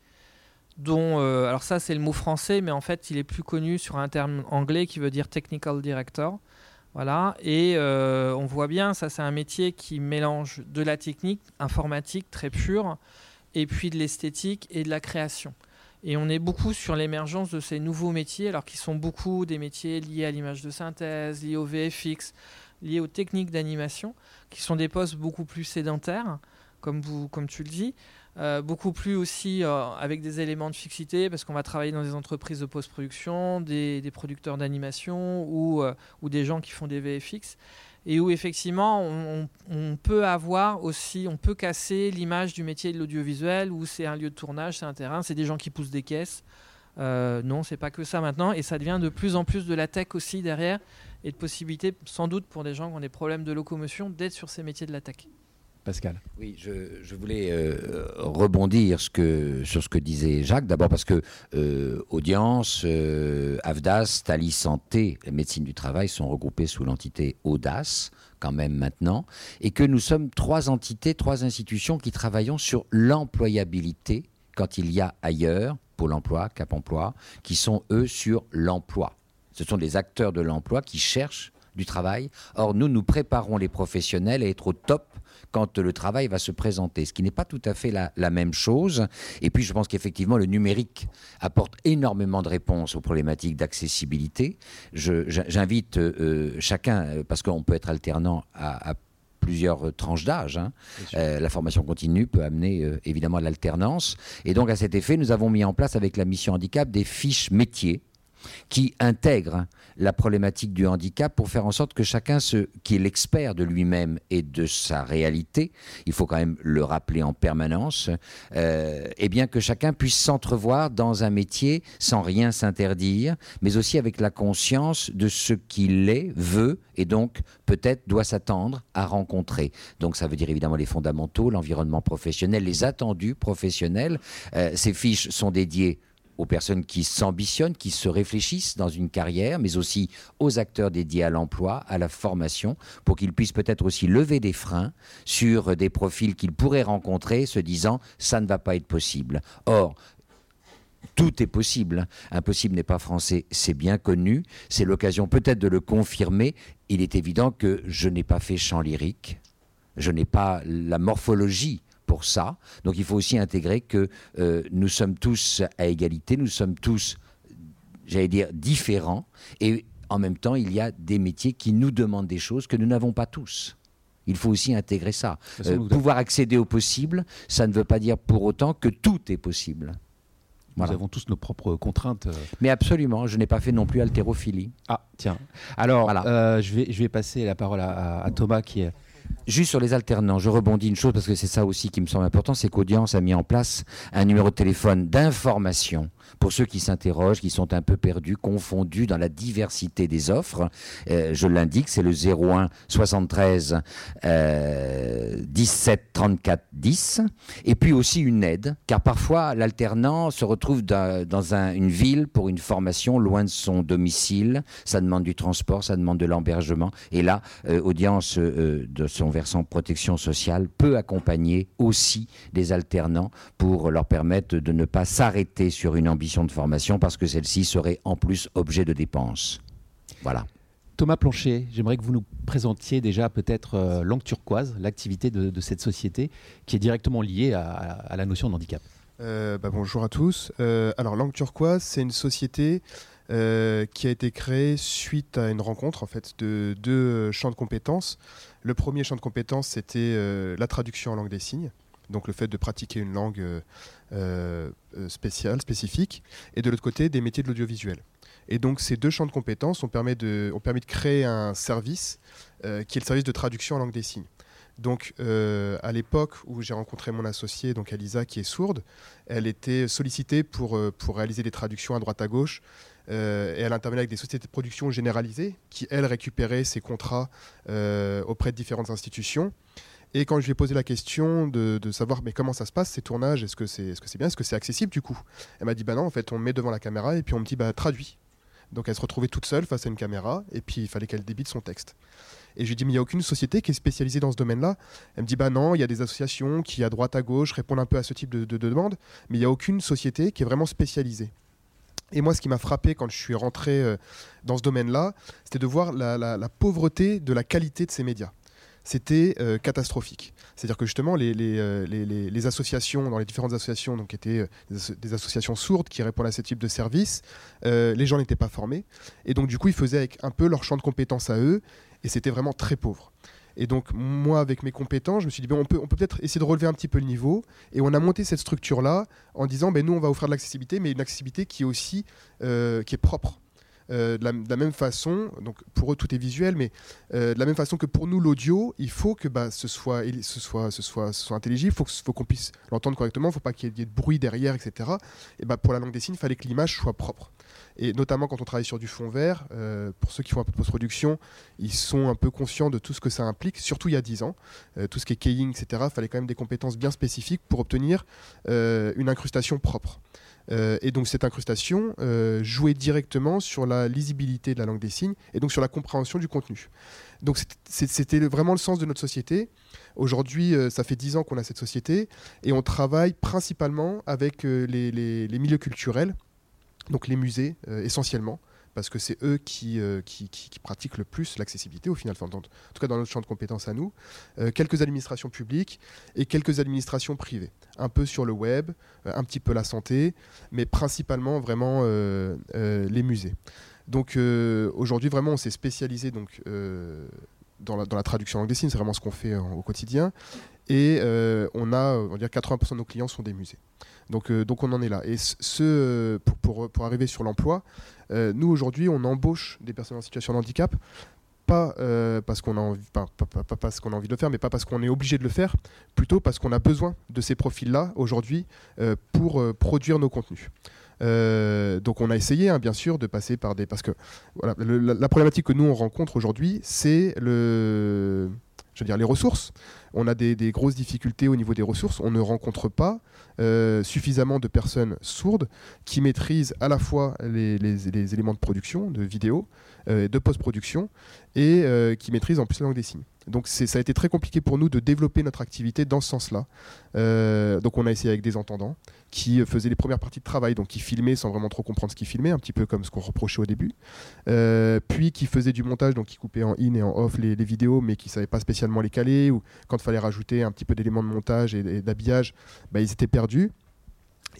Dont, euh, alors ça c'est le mot français, mais en fait il est plus connu sur un terme anglais qui veut dire technical director. Voilà, et euh, on voit bien, ça c'est un métier qui mélange de la technique informatique très pure, et puis de l'esthétique et de la création. Et on est beaucoup sur l'émergence de ces nouveaux métiers, alors qu'ils sont beaucoup des métiers liés à l'image de synthèse, liés au VFX, liés aux techniques d'animation, qui sont des postes beaucoup plus sédentaires, comme, tu le dis, euh, beaucoup plus aussi euh, avec des éléments de fixité, parce qu'on va travailler dans des entreprises de post-production, des, producteurs d'animation ou, euh, ou des gens qui font des VFX et où effectivement on, peut avoir aussi, on peut casser l'image du métier de l'audiovisuel où c'est un lieu de tournage, c'est un terrain, c'est des gens qui poussent des caisses. Non, c'est pas que ça maintenant, et ça devient de plus en plus de la tech aussi derrière, et de possibilités, sans doute pour des gens qui ont des problèmes de locomotion, d'être sur ces métiers de la tech. Oui, je, voulais euh, rebondir sur ce que disait Jacques. D'abord parce que euh, Audience, euh, Tali Santé, la médecine du travail sont regroupés sous l'entité Audace quand même maintenant, et que nous sommes trois entités, trois institutions qui travaillons sur l'employabilité quand il y a ailleurs, Pôle Emploi, Cap Emploi, qui sont eux sur l'emploi. Ce sont des acteurs de l'emploi qui cherchent du travail. Or, nous, nous préparons les professionnels à être au top quand le travail va se présenter, ce qui n'est pas tout à fait la, même chose. Et puis je pense qu'effectivement le numérique apporte énormément de réponses aux problématiques d'accessibilité. J'invite euh, euh, chacun, euh, parce qu'on peut être alternant à, plusieurs tranches d'âge. Hein. la formation continue peut amener évidemment à l'alternance. Et donc à cet effet, nous avons mis en place avec la mission handicap des fiches métiers qui intègrent la problématique du handicap pour faire en sorte que chacun, qui est l'expert de lui-même et de sa réalité, il faut quand même le rappeler en permanence, euh, eh bien que chacun puisse s'entrevoir dans un métier sans rien s'interdire, mais aussi avec la conscience de ce qu'il est, veut et donc peut-être doit s'attendre à rencontrer. Donc ça veut dire évidemment les fondamentaux, l'environnement professionnel, les attendus professionnels. Euh, ces fiches sont dédiées aux personnes qui s'ambitionnent, qui se réfléchissent dans une carrière, mais aussi aux acteurs dédiés à l'emploi, à la formation, pour qu'ils puissent peut-être aussi lever des freins sur des profils qu'ils pourraient rencontrer, se disant ça ne va pas être possible. Or, tout est possible. Impossible n'est pas français, c'est bien connu. C'est l'occasion peut-être de le confirmer. Il est évident que je n'ai pas fait chant lyrique. Je n'ai pas la morphologie pour ça. Donc il faut aussi intégrer que euh, nous sommes tous à égalité, nous sommes tous, j'allais dire, différents. Et en même temps, il y a des métiers qui nous demandent des choses que nous n'avons pas tous. Il faut aussi intégrer ça. Euh, pouvoir accéder au possible, ça ne veut pas dire pour autant que tout est possible. Nous avons tous nos propres contraintes. Euh. Mais absolument, je n'ai pas fait non plus haltérophilie. Ah, tiens. Alors, euh, je, vais, je vais passer la parole à Thomas qui est Juste sur les alternants, je rebondis une chose parce que c'est ça aussi qui me semble important, c'est qu'Audience a mis en place un numéro de téléphone d'information pour ceux qui s'interrogent, qui sont un peu perdus, confondus dans la diversité des offres. Euh, je l'indique, c'est le 01 73 euh, 17 34 10. Et puis aussi une aide, car parfois l'alternant se retrouve dans, une ville pour une formation loin de son domicile. Ça demande du transport, ça demande de l'embergement. Et là, euh, Audience euh, de son versant protection sociale peut accompagner aussi des alternants pour leur permettre de ne pas s'arrêter sur une ambition de formation parce que celle-ci serait en plus objet de dépenses. Voilà. Thomas Plancher, j'aimerais que vous nous présentiez déjà peut-être euh, Langue Turquoise, l'activité de, cette société qui est directement liée à, la notion de handicap. Euh, bah, bonjour à tous. Euh, alors Langue Turquoise, c'est une société qui a été créée suite à une rencontre en fait de deux champs de compétences. Le premier champ de compétences, c'était la traduction en langue des signes donc le fait de pratiquer une langue euh, euh, spéciale, spécifique, et de l'autre côté des métiers de l'audiovisuel. Et donc ces deux champs de compétences ont permis de, créer un service euh, qui est le service de traduction en langue des signes. Donc à l'époque où j'ai rencontré mon associée, donc Alisa, qui est sourde, elle était sollicitée pour, pour réaliser des traductions à droite à gauche. et elle intervenait avec des sociétés de production généralisées qui, elles, récupéraient ces contrats auprès de différentes institutions. Et quand je lui ai posé la question de, savoir mais comment ça se passe ces tournages, est-ce que c'est est -ce bien, est-ce que c'est accessible du coup Elle m'a dit bah non, en fait on me met devant la caméra et puis on me dit bah traduis. Donc elle se retrouvait toute seule face à une caméra et puis il fallait qu'elle débite son texte. Et je lui dit mais il n'y a aucune société qui est spécialisée dans ce domaine-là. Elle me dit bah non, il y a des associations qui à droite à gauche répondent un peu à ce type de, de, demande, mais il n'y a aucune société qui est vraiment spécialisée. Et moi, ce qui m'a frappé quand je suis rentré euh, dans ce domaine-là, c'était de voir la, pauvreté de la qualité de ces médias c'était euh, catastrophique. C'est-à-dire que justement, les, euh, les, associations, dans les différentes associations, donc étaient euh, des, associations sourdes qui répondent à ce type de service, les gens n'étaient pas formés. Et donc, du coup, ils faisaient avec un peu leur champ de compétences à eux, et c'était vraiment très pauvre. Et donc, moi, avec mes compétences, je me suis dit, on peut on peut peut-être essayer de relever un petit peu le niveau. Et on a monté cette structure-là en disant, ben, nous, on va offrir de l'accessibilité, mais une accessibilité qui est aussi qui est propre. Euh, de, la, même façon, donc pour eux tout est visuel, mais euh, de la même façon que pour nous l'audio, il faut que bah, ce, soit, ce, ce soit intelligible, il faut, qu'on puisse l'entendre correctement, il ne faut pas qu'il y ait de bruit derrière, etc. Et bah, pour la langue des signes, il fallait que l'image soit propre. Et notamment quand on travaille sur du fond vert, euh, pour ceux qui font un peu de post-production, ils sont un peu conscients de tout ce que ça implique, surtout il y a 10 ans. tout ce qui est keying, etc., il fallait quand même des compétences bien spécifiques pour obtenir une incrustation propre. Euh, et donc cette incrustation euh, jouait directement sur la lisibilité de la langue des signes et donc sur la compréhension du contenu. Donc c'était vraiment le sens de notre société. Aujourd'hui, euh, ça fait dix ans qu'on a cette société et on travaille principalement avec les, milieux culturels, donc les musées essentiellement parce que c'est eux qui, euh, qui, pratiquent le plus l'accessibilité au final, en tout cas dans notre champ de compétences à nous, euh, quelques administrations publiques et quelques administrations privées, un peu sur le web, euh, un petit peu la santé, mais principalement vraiment les musées. Donc aujourd'hui vraiment on s'est spécialisé donc, dans la, traduction en des signes, c'est vraiment ce qu'on fait au quotidien, et on a, on va dire 80% de nos clients sont des musées. Donc, donc on en est là. Et ce, pour, pour, pour arriver sur l'emploi, euh, nous, aujourd'hui, on embauche des personnes en situation de handicap pas euh, parce qu'on a envie, pas, parce qu'on a envie de le faire, mais pas parce qu'on est obligé de le faire, plutôt parce qu'on a besoin de ces profils-là aujourd'hui euh, pour produire nos contenus. donc on a essayé, hein, bien sûr, de passer par des, parce que voilà, la, problématique que nous on rencontre aujourd'hui, c'est le, je veux dire, les ressources. On a des, grosses difficultés au niveau des ressources. On ne rencontre pas euh, suffisamment de personnes sourdes qui maîtrisent à la fois les, éléments de production, de vidéo, euh, de post-production, et euh, qui maîtrisent en plus la langue des signes. Donc ça a été très compliqué pour nous de développer notre activité dans ce sens-là. donc on a essayé avec des entendants qui faisait les premières parties de travail, donc qui filmait sans vraiment trop comprendre ce qu'il filmait, un petit peu comme ce qu'on reprochait au début. puis qui faisait du montage, donc qui coupait en in et en off les, vidéos, mais qui savait pas spécialement les caler, ou quand il fallait rajouter un petit peu d'éléments de montage et, d'habillage, bah, ils étaient perdus.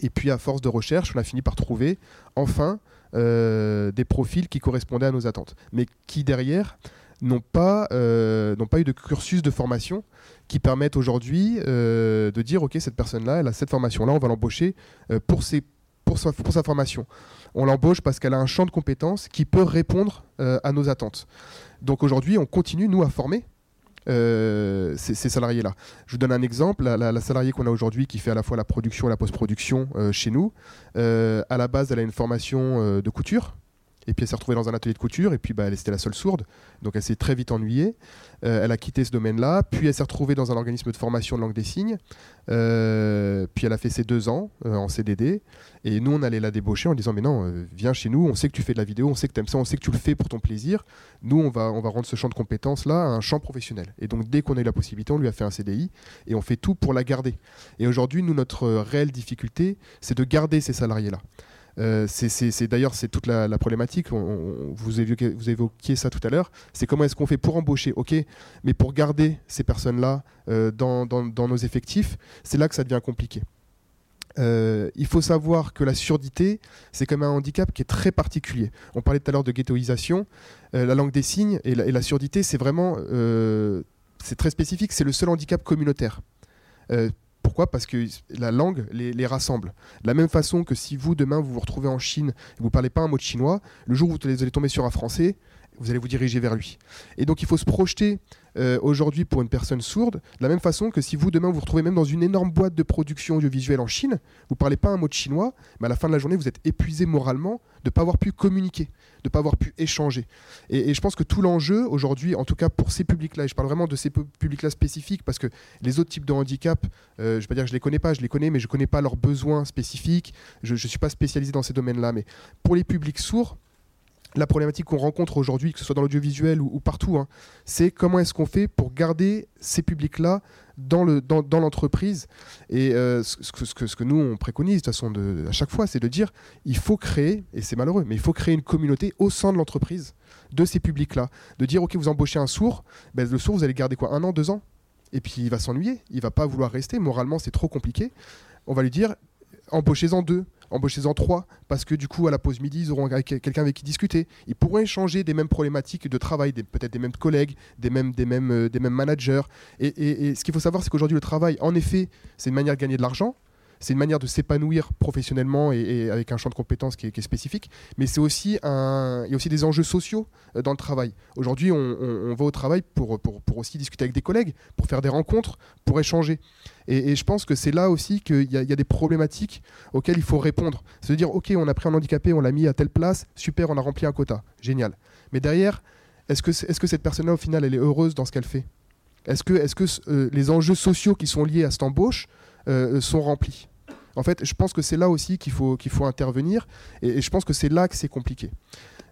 Et puis à force de recherche, on a fini par trouver enfin euh, des profils qui correspondaient à nos attentes, mais qui derrière n'ont pas, euh, pas eu de cursus de formation qui permettent aujourd'hui euh, de dire ok cette personne-là, elle a cette formation-là, on va l'embaucher pour, ses, pour, sa, pour sa formation. On l'embauche parce qu'elle a un champ de compétences qui peut répondre à nos attentes. Donc aujourd'hui, on continue nous à former euh, ces, salariés-là. Je vous donne un exemple. La, salariée qu'on a aujourd'hui qui fait à la fois la production et la post-production euh, chez nous, euh, à la base, elle a une formation de couture. Et puis elle s'est retrouvée dans un atelier de couture, et puis bah, elle était la seule sourde, donc elle s'est très vite ennuyée. Euh, elle a quitté ce domaine-là, puis elle s'est retrouvée dans un organisme de formation de langue des signes, euh, puis elle a fait ses deux ans euh, en CDD, et nous on allait la débaucher en disant mais non, viens chez nous, on sait que tu fais de la vidéo, on sait que tu aimes ça, on sait que tu le fais pour ton plaisir, nous on va, on va rendre ce champ de compétences-là un champ professionnel. Et donc dès qu'on a eu la possibilité, on lui a fait un CDI, et on fait tout pour la garder. Et aujourd'hui, nous, notre réelle difficulté, c'est de garder ces salariés-là. Euh, c'est d'ailleurs c'est toute la, problématique. vous, évoquiez, ça tout à l'heure. C'est comment est-ce qu'on fait pour embaucher, ok, mais pour garder ces personnes-là euh, dans, nos effectifs, c'est là que ça devient compliqué. Euh, il faut savoir que la surdité, c'est comme un handicap qui est très particulier. On parlait tout à l'heure de ghettoisation. la langue des signes et la, surdité, c'est vraiment, c'est très spécifique. C'est le seul handicap communautaire. Pourquoi? Parce que la langue les, rassemble. De la même façon que si vous, demain, vous vous retrouvez en Chine et vous ne parlez pas un mot de chinois, le jour où vous allez tomber sur un français, vous allez vous diriger vers lui. Et donc il faut se projeter euh, aujourd'hui pour une personne sourde, de la même façon que si vous demain vous vous retrouvez même dans une énorme boîte de production audiovisuelle en Chine, vous parlez pas un mot de chinois, mais à la fin de la journée vous êtes épuisé moralement de ne pas avoir pu communiquer, de ne pas avoir pu échanger. Et, je pense que tout l'enjeu aujourd'hui, en tout cas pour ces publics-là, et je parle vraiment de ces publics-là spécifiques parce que les autres types de handicap, euh, je ne vais pas dire que je les connais pas, je les connais, mais je ne connais pas leurs besoins spécifiques. Je ne suis pas spécialisé dans ces domaines-là, mais pour les publics sourds la problématique qu'on rencontre aujourd'hui, que ce soit dans l'audiovisuel ou, partout, hein, c'est comment est-ce qu'on fait pour garder ces publics-là dans, le, dans, l'entreprise. Et euh, ce, que, nous, on préconise de toute façon à chaque fois, c'est de dire, il faut créer, et c'est malheureux, mais il faut créer une communauté au sein de l'entreprise de ces publics-là. De dire, OK, vous embauchez un sourd, ben, le sourd, vous allez garder quoi Un an, deux ans Et puis il va s'ennuyer, il va pas vouloir rester, moralement, c'est trop compliqué. On va lui dire, embauchez-en deux embauchez-en trois, parce que du coup, à la pause midi, ils auront quelqu'un avec qui discuter. Ils pourront échanger des mêmes problématiques de travail, peut-être des mêmes collègues, des mêmes, des mêmes, euh, des mêmes managers. Et, ce qu'il faut savoir, c'est qu'aujourd'hui, le travail, en effet, c'est une manière de gagner de l'argent, c'est une manière de s'épanouir professionnellement et, avec un champ de compétences qui est, spécifique, mais il y a aussi des enjeux sociaux euh, dans le travail. Aujourd'hui, on, va au travail pour, aussi discuter avec des collègues, pour faire des rencontres, pour échanger. Et, je pense que c'est là aussi qu'il y, a des problématiques auxquelles il faut répondre. C'est de dire, OK, on a pris un handicapé, on l'a mis à telle place, super, on a rempli un quota, génial. Mais derrière, est-ce que, cette personne-là, au final, elle est heureuse dans ce qu'elle fait? Est-ce que, est -ce que euh, les enjeux sociaux qui sont liés à cette embauche euh, sont remplis. En fait, je pense que c'est là aussi qu'il faut, qu'il faut intervenir, et, je pense que c'est là que c'est compliqué.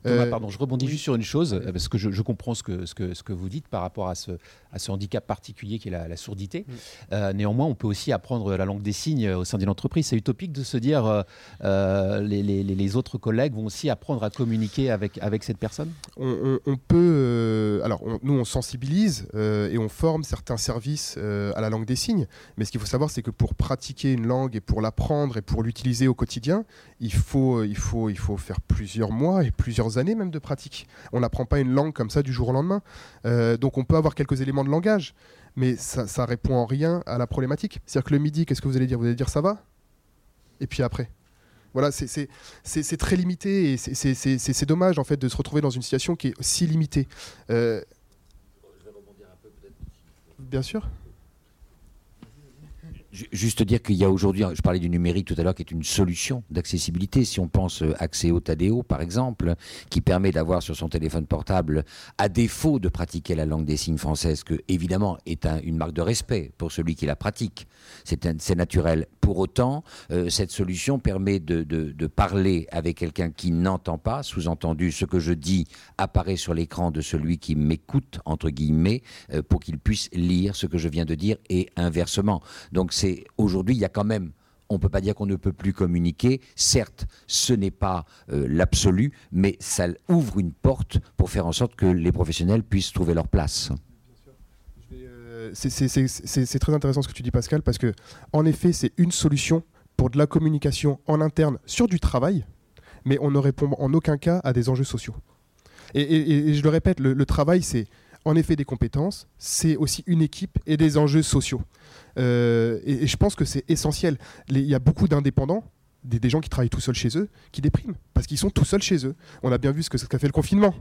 Euh, pardon, je rebondis juste sur une chose, euh, parce que je, comprends ce que, ce, que, ce que vous dites par rapport à ce, à ce handicap particulier qui est la, sourdité. Mm. Euh, néanmoins, on peut aussi apprendre la langue des signes au sein d'une entreprise. C'est utopique de se dire les, les, les, autres collègues vont aussi apprendre à communiquer avec, avec cette personne? On, peut. alors, nous, on sensibilise et on forme certains services à la langue des signes, mais ce qu'il faut savoir, c'est que pour pratiquer une langue et pour l'apprendre et pour l'utiliser au quotidien, il faut, il, faut, il faut faire plusieurs mois et plusieurs années même de pratique. On n'apprend pas une langue comme ça du jour au lendemain. Euh, donc on peut avoir quelques éléments de langage, mais ça, ça répond en rien à la problématique. C'est-à-dire que le midi, qu'est-ce que vous allez dire? Vous allez dire ça va? Et puis après voilà, c'est très limité et c'est dommage en fait de se retrouver dans une situation qui est si limitée. Euh, Bien sûr. Juste dire qu'il y a aujourd'hui, je parlais du numérique tout à l'heure, qui est une solution d'accessibilité. Si on pense euh, Accéo Tadeo, par exemple, qui permet d'avoir sur son téléphone portable, à défaut de pratiquer la langue des signes française, que évidemment est une marque de respect pour celui qui la pratique, c'est naturel. Pour autant, euh, cette solution permet de, de parler avec quelqu'un qui n'entend pas, sous-entendu, ce que je dis apparaît sur l'écran de celui qui m'écoute, entre guillemets, euh, pour qu'il puisse lire ce que je viens de dire et inversement. Donc c'est aujourd'hui, il y a quand même on ne peut pas dire qu'on ne peut plus communiquer. Certes, ce n'est pas euh, l'absolu, mais ça ouvre une porte pour faire en sorte que les professionnels puissent trouver leur place. Euh, c'est très intéressant ce que tu dis Pascal, parce que en effet, c'est une solution pour de la communication en interne sur du travail, mais on ne répond en aucun cas à des enjeux sociaux. Et, je le répète, le travail, c'est en effet des compétences, c'est aussi une équipe et des enjeux sociaux. Euh, et, je pense que c'est essentiel. Il y a beaucoup d'indépendants, des, gens qui travaillent tout seuls chez eux, qui dépriment parce qu'ils sont tout seuls chez eux. On a bien vu ce qu'a fait le confinement.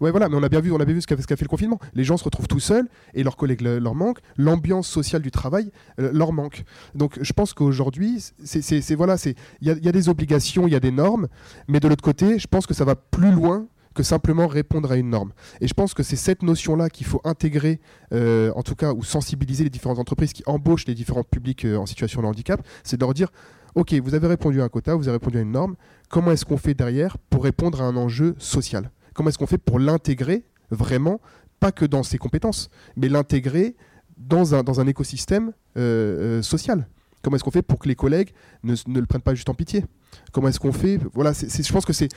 Ouais, voilà, mais on a bien vu, on a vu ce qu'a fait le confinement. Les gens se retrouvent tout seuls et leurs collègues leur manquent. L'ambiance sociale du travail euh, leur manque. Donc, je pense qu'aujourd'hui, c'est voilà, c'est il y, a des obligations, il y a des normes, mais de l'autre côté, je pense que ça va plus loin que simplement répondre à une norme. Et je pense que c'est cette notion-là qu'il faut intégrer, euh, en tout cas, ou sensibiliser les différentes entreprises qui embauchent les différents publics euh, en situation de handicap, c'est de leur dire, OK, vous avez répondu à un quota, vous avez répondu à une norme, comment est-ce qu'on fait derrière pour répondre à un enjeu social? Comment est-ce qu'on fait pour l'intégrer vraiment, pas que dans ses compétences, mais l'intégrer dans un, dans un écosystème euh, social? Comment est-ce qu'on fait pour que les collègues ne, ne, le prennent pas juste en pitié? Comment est-ce qu'on fait? Voilà, je pense que c'est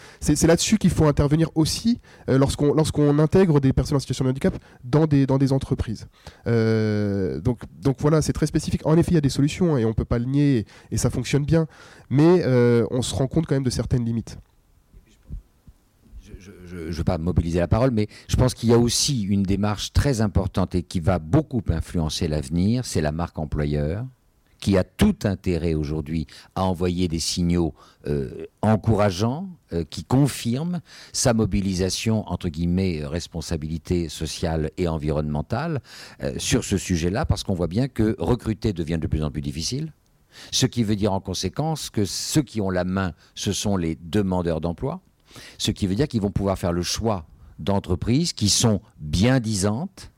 là-dessus qu'il faut intervenir aussi euh, lorsqu'on intègre des personnes en situation de handicap dans des, dans des entreprises. Euh, donc, donc voilà, c'est très spécifique. En effet, il y a des solutions et on ne peut pas le nier et, ça fonctionne bien, mais euh, on se rend compte quand même de certaines limites je ne veux pas mobiliser la parole, mais je pense qu'il y a aussi une démarche très importante et qui va beaucoup influencer l'avenir, c'est la marque employeur qui a tout intérêt aujourd'hui à envoyer des signaux euh, encourageants, euh, qui confirment sa mobilisation, entre guillemets, responsabilité sociale et environnementale euh, sur ce sujet-là, parce qu'on voit bien que recruter devient de plus en plus difficile. Ce qui veut dire en conséquence que ceux qui ont la main, ce sont les demandeurs d'emploi, ce qui veut dire qu'ils vont pouvoir faire le choix d'entreprises qui sont bien disantes,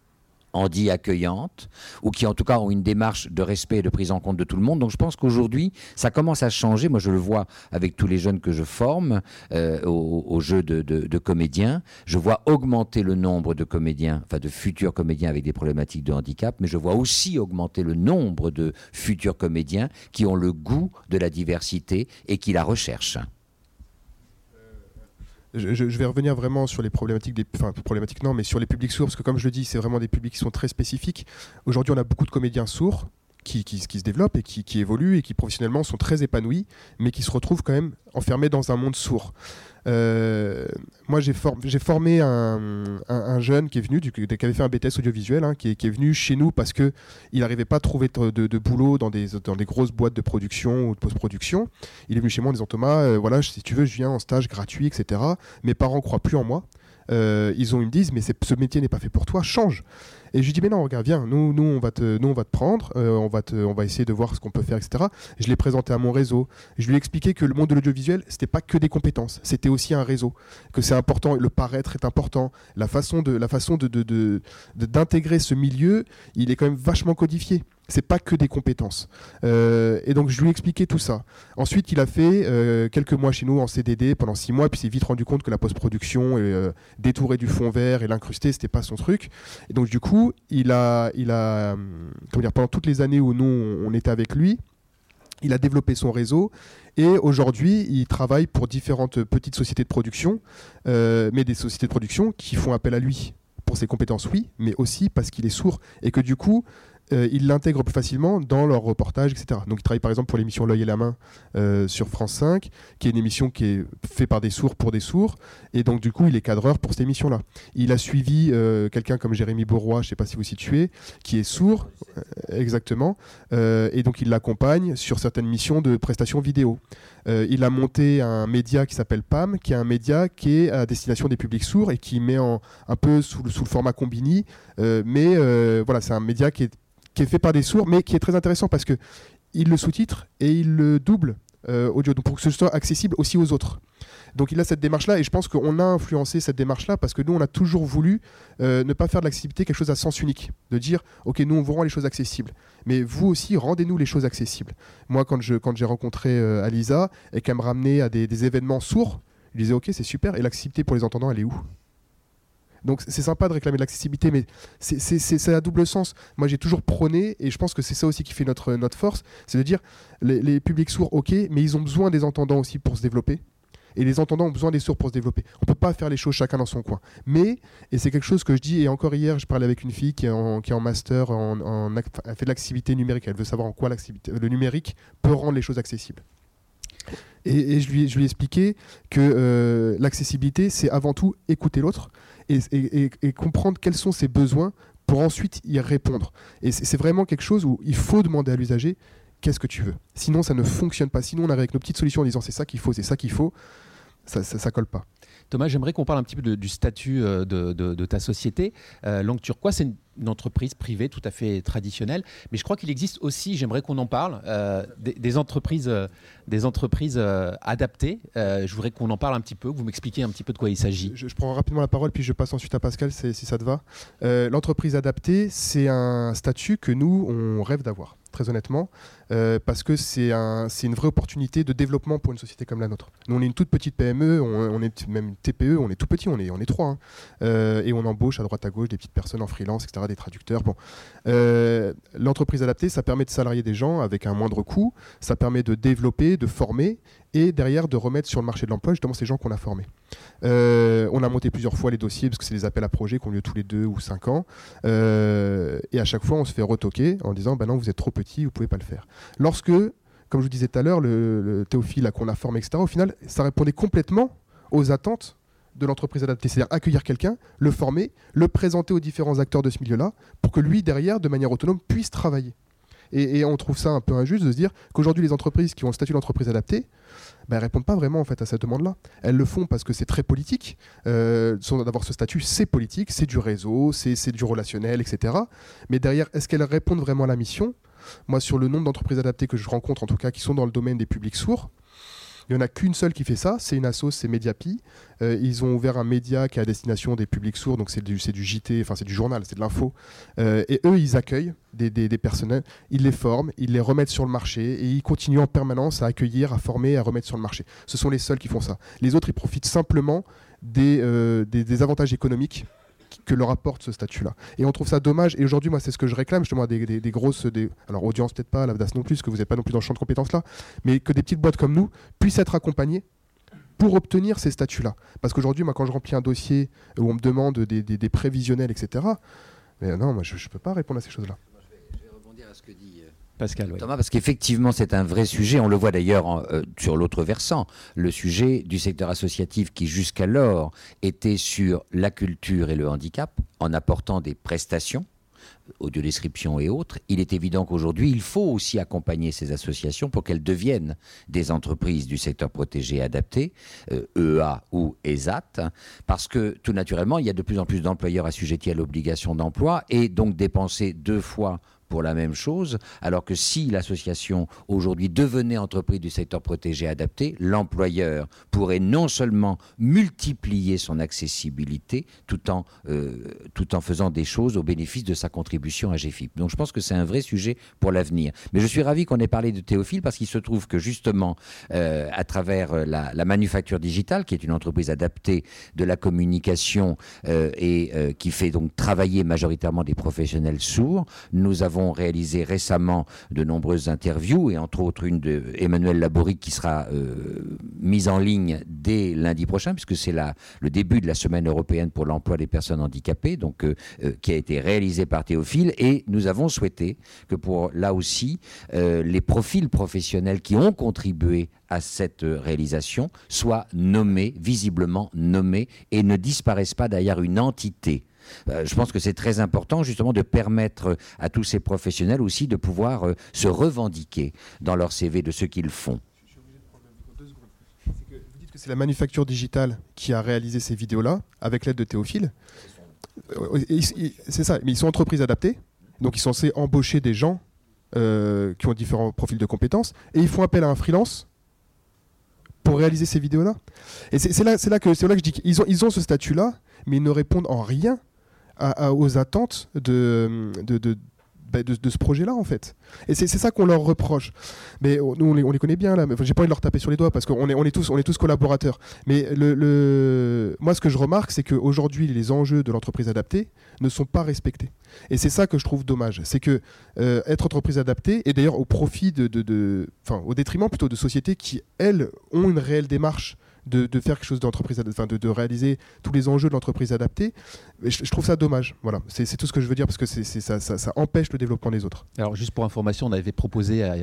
en dit accueillante, ou qui en tout cas ont une démarche de respect et de prise en compte de tout le monde. Donc je pense qu'aujourd'hui, ça commence à changer. Moi, je le vois avec tous les jeunes que je forme euh, au, jeu de, comédiens. Je vois augmenter le nombre de comédiens, enfin de futurs comédiens avec des problématiques de handicap, mais je vois aussi augmenter le nombre de futurs comédiens qui ont le goût de la diversité et qui la recherchent je, vais revenir vraiment sur les problématiques des, enfin problématiques non, mais sur les publics sourds parce que comme je le dis, c'est vraiment des publics qui sont très spécifiques. Aujourd'hui, on a beaucoup de comédiens sourds qui, se développent et qui, qui, évoluent et qui professionnellement sont très épanouis, mais qui se retrouvent quand même enfermés dans un monde sourd. Euh, moi, j'ai formé un, jeune qui est venu, qui avait fait un BTS audiovisuel, hein, qui, est, venu chez nous parce qu'il n'arrivait pas à trouver de, boulot dans des, dans des, grosses boîtes de production ou de post-production. Il est venu chez moi en disant Thomas, euh, voilà, si tu veux, je viens en stage gratuit, etc. Mes parents croient plus en moi. Euh, ils ont une disent mais ce métier n'est pas fait pour toi, change. Et je lui dis, mais non, regarde, viens, nous, nous, on, va te, nous on va te prendre, euh, on, va te, on va essayer de voir ce qu'on peut faire, etc. je l'ai présenté à mon réseau. Je lui ai expliqué que le monde de l'audiovisuel, c'était pas que des compétences, c'était aussi un réseau. Que c'est important, le paraître est important. La façon de, la façon de, d'intégrer ce milieu, il est quand même vachement codifié c'est pas que des compétences. Euh, et donc je lui ai expliqué tout ça. Ensuite, il a fait euh, quelques mois chez nous en CDD pendant six mois, puis s'est vite rendu compte que la post-production, euh, détourer du fond vert et l'incruster, c'était pas son truc. Et donc du coup, il a, dire, pendant toutes les années où nous on était avec lui, il a développé son réseau et aujourd'hui, il travaille pour différentes petites sociétés de production, mais des sociétés de production qui font appel à lui pour ses compétences, oui, mais aussi parce qu'il est sourd et que du coup, euh, ils l'intègrent plus facilement dans leurs reportages, etc. Donc, il travaille par exemple pour l'émission L'œil et la main euh, sur France 5, qui est une émission qui est faite par des sourds pour des sourds. Et donc, du coup, il est cadreur pour cette émission-là. Il a suivi euh, quelqu'un comme Jérémy Bourrois, je ne sais pas si vous situez, qui est sourd, exactement. et donc, il l'accompagne sur certaines missions de prestations vidéo. il a monté un média qui s'appelle PAM, qui est un média qui est à destination des publics sourds et qui met un peu sous, sous le format Combini. mais voilà, c'est un média qui est qui est fait par des sourds, mais qui est très intéressant parce que il le sous-titre et il le double euh, audio, donc pour que ce soit accessible aussi aux autres. Donc il a cette démarche-là et je pense qu'on a influencé cette démarche-là parce que nous on a toujours voulu euh, ne pas faire de l'accessibilité quelque chose à sens unique, de dire ok nous on vous rend les choses accessibles, mais vous aussi rendez-nous les choses accessibles. Moi quand je quand j'ai rencontré euh, Alisa et qu'elle me ramenait à des, des événements sourds, je disais ok c'est super et l'accessibilité pour les entendants elle est où? Donc c'est sympa de réclamer de l'accessibilité, mais c'est à double sens. Moi j'ai toujours prôné, et je pense que c'est ça aussi qui fait notre, notre force, c'est de dire les, les publics sourds, ok, mais ils ont besoin des entendants aussi pour se développer. Et les entendants ont besoin des sourds pour se développer. On ne peut pas faire les choses chacun dans son coin. Mais, et c'est quelque chose que je dis, et encore hier, je parlais avec une fille qui est en, qui est en master, en, elle fait de l'accessibilité numérique. Elle veut savoir en quoi le numérique peut rendre les choses accessibles. Et, je, lui, je lui ai expliqué que euh, l'accessibilité, c'est avant tout écouter l'autre et, comprendre quels sont ses besoins pour ensuite y répondre. Et c'est vraiment quelque chose où il faut demander à l'usager qu'est-ce que tu veux? Sinon, ça ne fonctionne pas. Sinon, on arrive avec nos petites solutions en disant c'est ça qu'il faut, c'est ça qu'il faut. Ça, ça, colle pas. Thomas, j'aimerais qu'on parle un petit peu du statut euh, de, ta société. Euh, Langue Turquoise, c'est une, entreprise privée tout à fait traditionnelle, mais je crois qu'il existe aussi, j'aimerais qu'on en parle, euh, des, entreprises, des entreprises adaptées. je voudrais qu'on en parle un petit peu, que vous m'expliquiez un petit peu de quoi il s'agit. Je, prends rapidement la parole, puis je passe ensuite à Pascal si ça te va. L'entreprise adaptée, c'est un statut que nous, on rêve d'avoir très honnêtement, euh, parce que c'est un, une vraie opportunité de développement pour une société comme la nôtre. Nous, on est une toute petite PME, on, est même une TPE, on est tout petit, on est, on est trois, hein. euh, et on embauche à droite à gauche des petites personnes en freelance, etc., des traducteurs. Bon. Euh, l'entreprise adaptée, ça permet de salarier des gens avec un moindre coût, ça permet de développer, de former, et derrière de remettre sur le marché de l'emploi justement ces gens qu'on a formés. Euh, on a monté plusieurs fois les dossiers parce que c'est des appels à projets qui ont lieu tous les deux ou cinq ans. Euh, et à chaque fois, on se fait retoquer en disant bah non, vous êtes trop petit, vous pouvez pas le faire. Lorsque, comme je vous disais tout à l'heure, le, théophile qu'on a formé, etc., au final, ça répondait complètement aux attentes de l'entreprise adaptée, c'est-à-dire accueillir quelqu'un, le former, le présenter aux différents acteurs de ce milieu-là, pour que lui, derrière, de manière autonome, puisse travailler. Et, on trouve ça un peu injuste de se dire qu'aujourd'hui, les entreprises qui ont le statut d'entreprise adaptée, ben, répondent pas vraiment en fait à cette demande-là. Elles le font parce que c'est très politique. Euh, d'avoir ce statut, c'est politique, c'est du réseau, c'est du relationnel, etc. Mais derrière, est-ce qu'elles répondent vraiment à la mission? Moi, sur le nombre d'entreprises adaptées que je rencontre, en tout cas, qui sont dans le domaine des publics sourds, il n'y en a qu'une seule qui fait ça, c'est une c'est Mediapi. Euh, ils ont ouvert un média qui est à destination des publics sourds, donc c'est du, du JT, enfin c'est du journal, c'est de l'info. Euh, et eux, ils accueillent des, des, personnels, ils les forment, ils les remettent sur le marché et ils continuent en permanence à accueillir, à former, à remettre sur le marché. Ce sont les seuls qui font ça. Les autres, ils profitent simplement des, euh, des avantages économiques que leur apporte ce statut-là. Et on trouve ça dommage. Et aujourd'hui, moi, c'est ce que je réclame, justement, des, des, grosses. Des, alors, audience, peut-être pas, l'AVDAS non plus, parce que vous n'êtes pas non plus dans le champ de compétences-là, mais que des petites boîtes comme nous puissent être accompagnées pour obtenir ces statuts-là. Parce qu'aujourd'hui, moi, quand je remplis un dossier où on me demande des, des prévisionnels, etc., mais non, moi, je ne peux pas répondre à ces choses-là. Je vais rebondir à ce que Thomas, parce qu'effectivement, c'est un vrai sujet. On le voit d'ailleurs euh, sur l'autre versant, le sujet du secteur associatif qui jusqu'alors était sur la culture et le handicap, en apportant des prestations audiodescription et autres, il est évident qu'aujourd'hui, il faut aussi accompagner ces associations pour qu'elles deviennent des entreprises du secteur protégé adapté, EA e ou ESAT, parce que tout naturellement, il y a de plus en plus d'employeurs assujettis à l'obligation d'emploi et donc dépenser deux fois pour la même chose, alors que si l'association aujourd'hui devenait entreprise du secteur protégé adapté, l'employeur pourrait non seulement multiplier son accessibilité tout en, euh, tout en faisant des choses au bénéfice de sa contribution à GFIP. Donc je pense que c'est un vrai sujet pour l'avenir. Mais je suis ravi qu'on ait parlé de Théophile parce qu'il se trouve que justement, euh, à travers euh, la, manufacture digitale, qui est une entreprise adaptée de la communication et qui fait donc travailler majoritairement des professionnels sourds, nous avons réalisé récemment de nombreuses interviews, et entre autres une de Emmanuel Laboric qui sera euh, mise en ligne dès lundi prochain, puisque c'est le début de la semaine européenne pour l'emploi des personnes handicapées, donc euh, euh, qui a été réalisée par Théophile. Et nous avons souhaité que pour là aussi les profils professionnels qui ont contribué à cette réalisation soient nommés, visiblement nommés, et ne disparaissent pas derrière une entité. Euh, je pense que c'est très important justement de permettre à tous ces professionnels aussi de pouvoir euh, se revendiquer dans leur CV de ce qu'ils font. Vous dites que c'est la manufacture digitale qui a réalisé ces vidéos-là avec l'aide de Théophile. Euh, c'est ça, mais ils sont entreprises adaptées, donc ils sont censés embaucher des gens qui ont différents profils de compétences, et ils font appel à un freelance pour réaliser ces vidéos-là. Et c'est là, là, que, là que je dis qu'ils ont, ils ont ce statut-là, mais ils ne répondent en rien aux attentes de, de, bah, de, ce projet-là, en fait. Et c'est ça qu'on leur reproche. Mais nous, on les, connaît bien, là. J'ai pas envie de leur taper sur les doigts parce qu'on est, on est, tous, on est tous collaborateurs. Mais le, moi, ce que je remarque, c'est qu'aujourd'hui, les enjeux de l'entreprise adaptée ne sont pas respectés. Et c'est ça que je trouve dommage. C'est que euh, être entreprise adaptée, et d'ailleurs au profit de, de, au détriment plutôt de sociétés qui, elles, ont une réelle démarche de, faire quelque chose d'entreprise, enfin de, de, réaliser tous les enjeux de l'entreprise adaptée. Je, je, trouve ça dommage. Voilà, c'est tout ce que je veux dire parce que c'est ça, ça, empêche le développement des autres. Alors juste pour information, on avait proposé à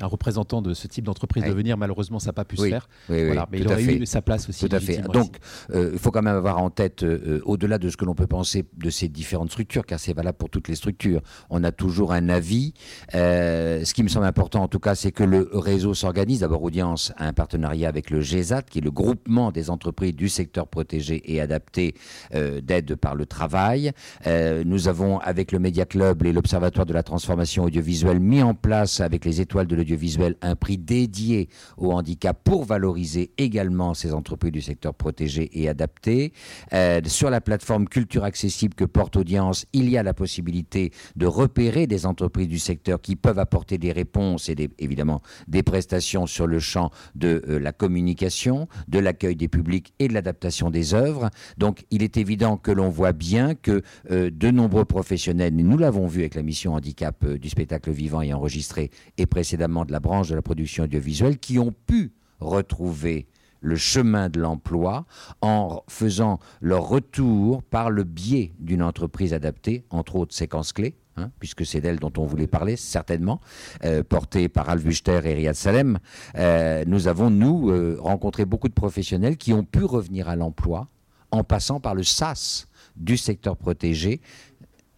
un représentant de ce type d'entreprise de venir. Malheureusement, ça n'a pas pu se faire. voilà, mais il aurait eu sa place aussi. Tout à fait. Donc, euh, il faut quand même avoir en tête, euh, au-delà de ce que l'on peut penser de ces différentes structures, car c'est valable pour toutes les structures, on a toujours un avis. Euh, ce qui me semble important, en tout cas, c'est que le réseau s'organise. D'abord, Audience a un partenariat avec le GESAT, qui est le groupement des entreprises du secteur protégé et adapté euh, d'aide par le travail. Euh, nous avons, avec le Media Club et l'Observatoire de la transformation audiovisuelle, mis en place, avec les étoiles de l'audiovisuel, un prix dédié au handicap pour valoriser également ces entreprises du secteur protégé et adapté. Euh, sur la plateforme Culture Accessible que porte Audience, il y a la possibilité de repérer des entreprises du secteur qui peuvent apporter des réponses et évidemment des prestations sur le champ de la communication, de l'accueil des publics et de l'adaptation des œuvres. Donc il est évident que l'on voit bien que euh, de nombreux professionnels, nous l'avons vu avec la mission handicap euh, du spectacle vivant et enregistré et précédemment de la branche de la production audiovisuelle, qui ont pu retrouver le chemin de l'emploi en faisant leur retour par le biais d'une entreprise adaptée, entre autres séquences clés, Hein, puisque c'est d'elle dont on voulait parler, certainement, euh, portée par Al et Riyad Salem, euh, nous avons, nous, euh, rencontré beaucoup de professionnels qui ont pu revenir à l'emploi en passant par le SAS du secteur protégé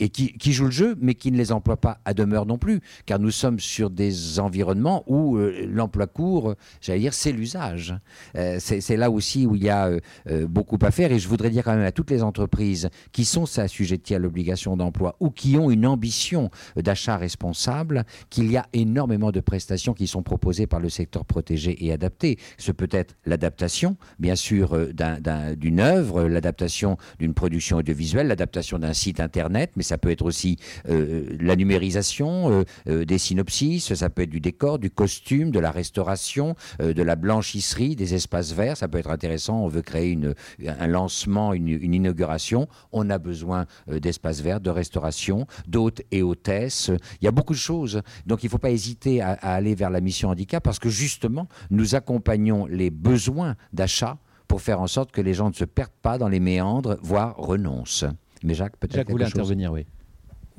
et qui, qui, jouent le jeu, mais qui ne les emploient pas à demeure non plus, car nous sommes sur des environnements où euh, l'emploi court, j'allais dire, c'est l'usage. Euh, c'est là aussi où il y a euh, beaucoup à faire, et je voudrais dire quand même à toutes les entreprises qui sont assujetties à l'obligation d'emploi ou qui ont une ambition d'achat responsable, qu'il y a énormément de prestations qui sont proposées par le secteur protégé et adapté. Ce peut être l'adaptation, bien sûr, d'une œuvre, l'adaptation d'une production audiovisuelle, l'adaptation d'un site internet, mais ça peut être aussi euh, la numérisation, euh, euh, des synopsis, ça peut être du décor, du costume, de la restauration, de la blanchisserie, des espaces verts. Ça peut être intéressant. On veut créer une, un lancement, une, inauguration. On a besoin d'espaces verts, de restauration, d'hôtes et hôtesses. Il y a beaucoup de choses. Donc il ne faut pas hésiter à, à aller vers la mission handicap parce que justement, nous accompagnons les besoins d'achat pour faire en sorte que les gens ne se perdent pas dans les méandres, voire renoncent. Mais Jacques, peut-être. Jacques voulait intervenir, oui.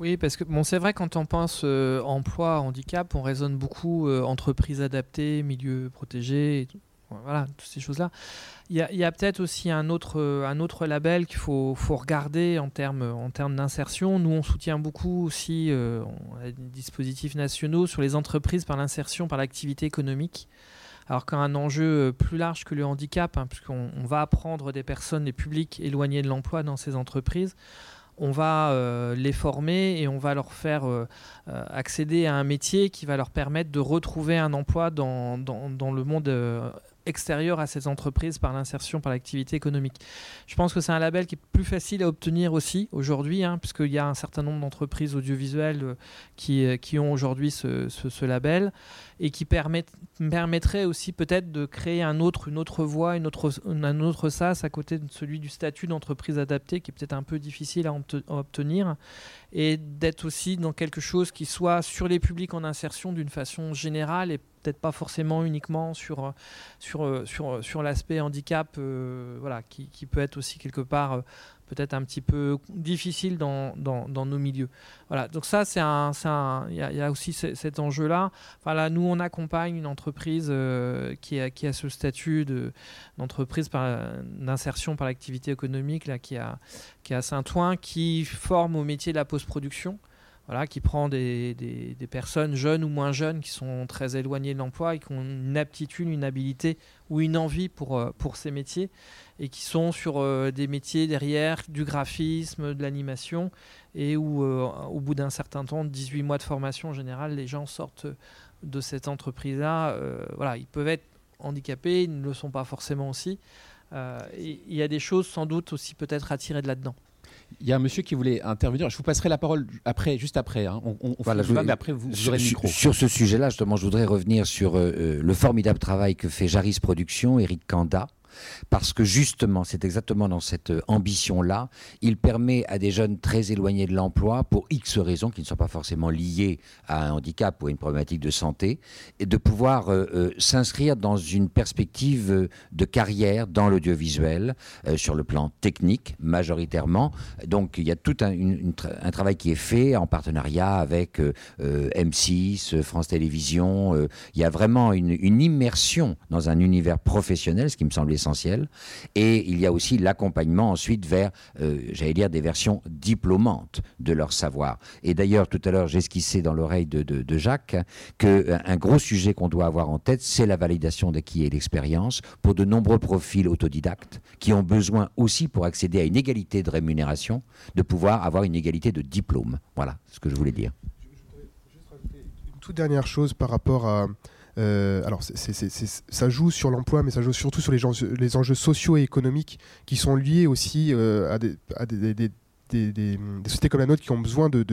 Oui, parce que bon, c'est vrai quand on pense euh, emploi, handicap, on raisonne beaucoup euh, entreprise adaptée, milieu protégé, voilà, toutes ces choses-là. Il y a, peut-être aussi un autre, euh, un autre label qu'il faut, faut, regarder en termes en termes d'insertion. Nous, on soutient beaucoup aussi on a des dispositifs nationaux sur les entreprises par l'insertion par l'activité économique alors qu'un enjeu plus large que le handicap, hein, puisqu'on va apprendre des personnes, des publics éloignés de l'emploi dans ces entreprises, on va euh, les former et on va leur faire euh, euh, accéder à un métier qui va leur permettre de retrouver un emploi dans, dans le monde extérieur à ces entreprises par l'insertion par l'activité économique. Je pense que c'est un label qui est plus facile à obtenir aussi aujourd'hui, hein, puisqu'il y a un certain nombre d'entreprises audiovisuelles euh, qui, euh, qui ont aujourd'hui ce, ce, label et qui permet, permettrait aussi peut-être de créer un autre, une autre voie, une autre, un autre SAS à côté de celui du statut d'entreprise adaptée qui est peut-être un peu difficile à obtenir et d'être aussi dans quelque chose qui soit sur les publics en insertion d'une façon générale et peut-être pas forcément uniquement sur, euh, euh, euh, l'aspect handicap, voilà, qui, peut être aussi quelque part peut-être un petit peu difficile dans, nos milieux. Voilà, donc ça, c'est un, il y, a aussi cet enjeu-là. Enfin, là, nous, on accompagne une entreprise qui, a, qui a ce statut d'entreprise d'insertion par l'activité économique, là, qui, a, qui à Saint-Ouen, qui forme au métier de la post-production qui prend des, personnes jeunes ou moins jeunes qui sont très éloignées de l'emploi et qui ont une aptitude, une habilité ou une envie pour, euh, pour ces métiers et qui sont sur euh, des métiers derrière du graphisme, de l'animation et où euh, au bout d'un certain temps, 18 mois de formation en général, les gens sortent de cette entreprise-là. voilà, ils peuvent être handicapés, ils ne le sont pas forcément aussi. Il y a des choses sans doute aussi peut-être à tirer de là-dedans. Il y a un monsieur qui voulait intervenir. Je vous passerai la parole après, juste après. Hein. On, on voilà, je, mais après vous, aurez le micro. Sur ce sujet-là, justement, je voudrais revenir sur euh, euh, le formidable travail que fait Jaris Productions, Eric Kanda, parce que justement, c'est exactement dans cette euh, ambition-là, il permet à des jeunes très éloignés de l'emploi, pour X raisons qui ne sont pas forcément liées à un handicap ou à une problématique de santé, de pouvoir euh, euh, s'inscrire dans une perspective de carrière dans l'audiovisuel, sur le plan technique majoritairement. Donc il y a tout un, travail qui est fait en partenariat avec M6, France Télévisions. il y a vraiment une, une immersion dans un univers professionnel, ce qui me semble essentiel. Et il y a aussi l'accompagnement ensuite vers, euh, j'allais dire, des versions diplômantes de leur savoir. Et d'ailleurs, tout à l'heure, j'esquissais dans l'oreille de, de, Jacques qu'un euh, gros sujet qu'on doit avoir en tête, c'est la validation d'acquis et d'expérience pour de nombreux profils autodidactes qui ont besoin aussi, pour accéder à une égalité de rémunération, de pouvoir avoir une égalité de diplôme. Voilà ce que je voulais dire. Une toute dernière chose par rapport à euh, alors, ça joue sur l'emploi, mais ça joue surtout sur les, enjeux sociaux et économiques qui sont liés aussi euh, à, des, sociétés comme la nôtre qui ont besoin de,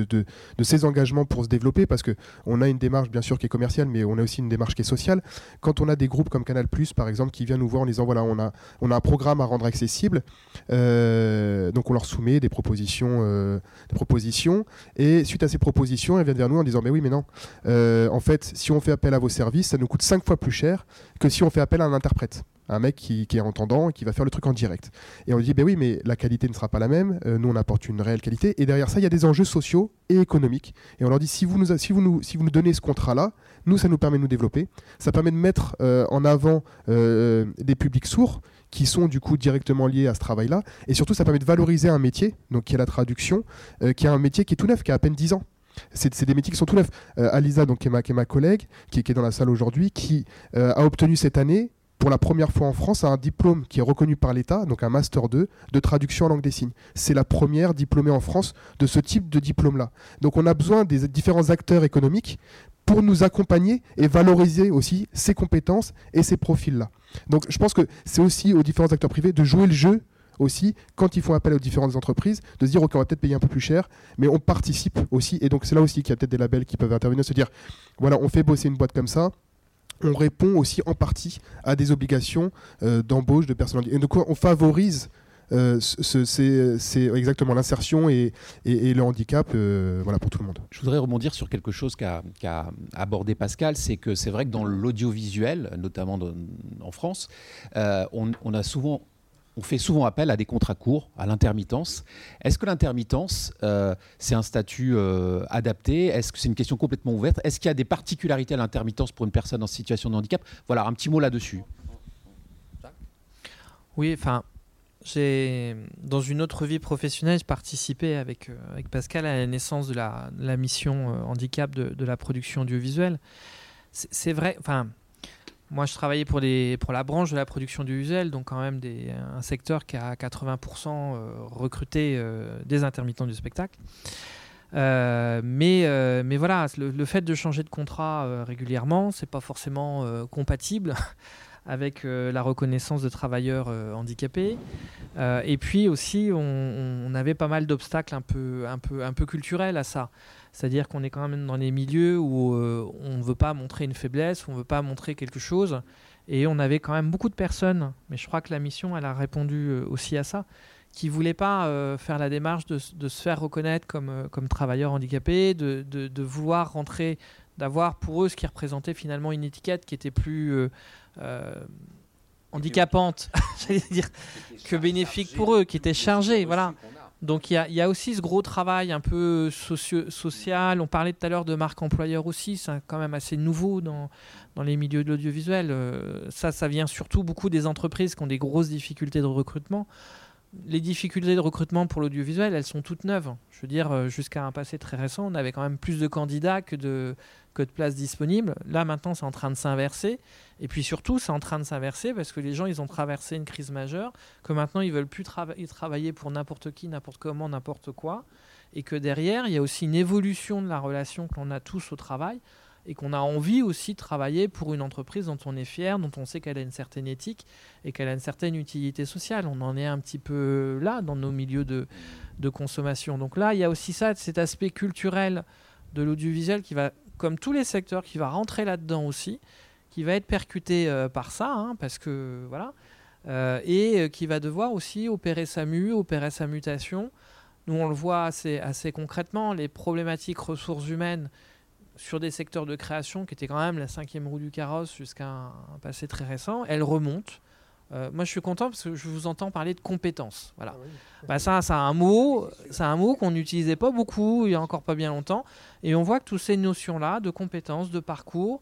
ces engagements pour se développer, parce qu'on a une démarche bien sûr qui est commerciale, mais on a aussi une démarche qui est sociale. Quand on a des groupes comme Canal par exemple, qui vient nous voir en disant voilà, on a, on a un programme à rendre accessible, euh, donc on leur soumet des propositions, euh, des propositions, et suite à ces propositions, elles viennent vers nous en disant mais oui, mais non, euh, en fait, si on fait appel à vos services, ça nous coûte cinq fois plus cher que si on fait appel à un interprète un mec qui, est entendant qui va faire le truc en direct. Et on dit, ben oui, mais la qualité ne sera pas la même, euh, nous on apporte une réelle qualité, et derrière ça, il y a des enjeux sociaux et économiques. Et on leur dit, si vous nous, si vous nous, si vous nous donnez ce contrat-là, nous, ça nous permet de nous développer, ça permet de mettre euh, en avant euh, des publics sourds qui sont du coup directement liés à ce travail-là, et surtout ça permet de valoriser un métier, donc qui est la traduction, qui est un métier qui est tout neuf, qui a à peine 10 ans. C'est des métiers qui sont tout neufs. Alisa, donc, qui, est ma, collègue, qui, est dans la salle aujourd'hui, qui a obtenu cette année pour la première fois en France, un diplôme qui est reconnu par l'État, donc un Master 2 de traduction en langue des signes. C'est la première diplômée en France de ce type de diplôme-là. Donc on a besoin des différents acteurs économiques pour nous accompagner et valoriser aussi ces compétences et ces profils-là. Donc je pense que c'est aussi aux différents acteurs privés de jouer le jeu aussi, quand ils font appel aux différentes entreprises, de se dire, OK, on va peut-être payer un peu plus cher, mais on participe aussi. Et donc, c'est là aussi qu'il y a peut-être des labels qui peuvent intervenir, se dire, voilà, on fait bosser une boîte comme ça, on répond aussi en partie à des obligations euh, d'embauche de personnel. Et donc on favorise euh, exactement l'insertion et, le handicap euh, voilà, pour tout le monde. Je voudrais rebondir sur quelque chose qu'a abordé Pascal, c'est que c'est vrai que dans l'audiovisuel, notamment en France, on, a souvent on fait souvent appel à des contrats courts, à l'intermittence. Est-ce que l'intermittence, euh, c'est un statut euh, adapté? Est-ce que c'est une question complètement ouverte? Est-ce qu'il y a des particularités à l'intermittence pour une personne en situation de handicap? Voilà, un petit mot là-dessus. Oui, enfin, j'ai dans une autre vie professionnelle, j'ai participé avec, euh, avec Pascal à la naissance de la, mission handicap de, de, la production audiovisuelle. C'est vrai, enfin, moi, je travaillais pour, la branche de la production du usuel, donc quand même un secteur qui a 80% euh, recruté euh, des intermittents du spectacle. Euh, mais, voilà, le, fait de changer de contrat régulièrement, c'est pas forcément compatible [LAUGHS] avec la reconnaissance de travailleurs handicapés. et puis aussi, on, avait pas mal d'obstacles un peu culturels à ça. C'est-à-dire qu'on est quand même dans des milieux où euh, on ne veut pas montrer une faiblesse, on ne veut pas montrer quelque chose. Et on avait quand même beaucoup de personnes, mais je crois que la mission, elle a répondu euh, aussi à ça, qui ne voulaient pas euh, faire la démarche de, se faire reconnaître comme, comme travailleurs handicapés, de, de, vouloir rentrer, d'avoir pour eux ce qui représentait finalement une étiquette qui était plus handicapante, [LAUGHS] j'allais dire, que bénéfique pour eux, qui était chargée. Voilà. Donc il y, a aussi ce gros travail un peu social. On parlait tout à l'heure de marque employeur aussi, c'est quand même assez nouveau dans, les milieux de l'audiovisuel. Euh, ça, ça vient surtout beaucoup des entreprises qui ont des grosses difficultés de recrutement. Les difficultés de recrutement pour l'audiovisuel, elles sont toutes neuves. Je veux dire, euh, jusqu'à un passé très récent, on avait quand même plus de candidats que de, que de places disponibles. Là, maintenant, c'est en train de s'inverser. Et puis surtout, c'est en train de s'inverser parce que les gens, ils ont traversé une crise majeure, que maintenant, ils veulent plus travailler pour n'importe qui, n'importe comment, n'importe quoi. Et que derrière, il y a aussi une évolution de la relation que l'on a tous au travail. Et qu'on a envie aussi de travailler pour une entreprise dont on est fier, dont on sait qu'elle a une certaine éthique et qu'elle a une certaine utilité sociale. On en est un petit peu là dans nos milieux de, de consommation. Donc là, il y a aussi ça, cet aspect culturel de l'audiovisuel qui va, comme tous les secteurs, qui va rentrer là-dedans aussi, qui va être percuté euh, par ça, hein, parce que voilà, euh, et euh, qui va devoir aussi opérer sa mue, opérer sa mutation. Nous, on le voit assez, assez concrètement, les problématiques ressources humaines sur des secteurs de création qui étaient quand même la cinquième roue du carrosse jusqu'à un, passé très récent, elles remontent. Euh, moi, je suis content parce que je vous entends parler de compétences. Voilà. Ah bah, ça, c'est un mot, c'est un mot qu'on n'utilisait pas beaucoup il y a encore pas bien longtemps, et on voit que toutes ces notions-là de compétences, de parcours,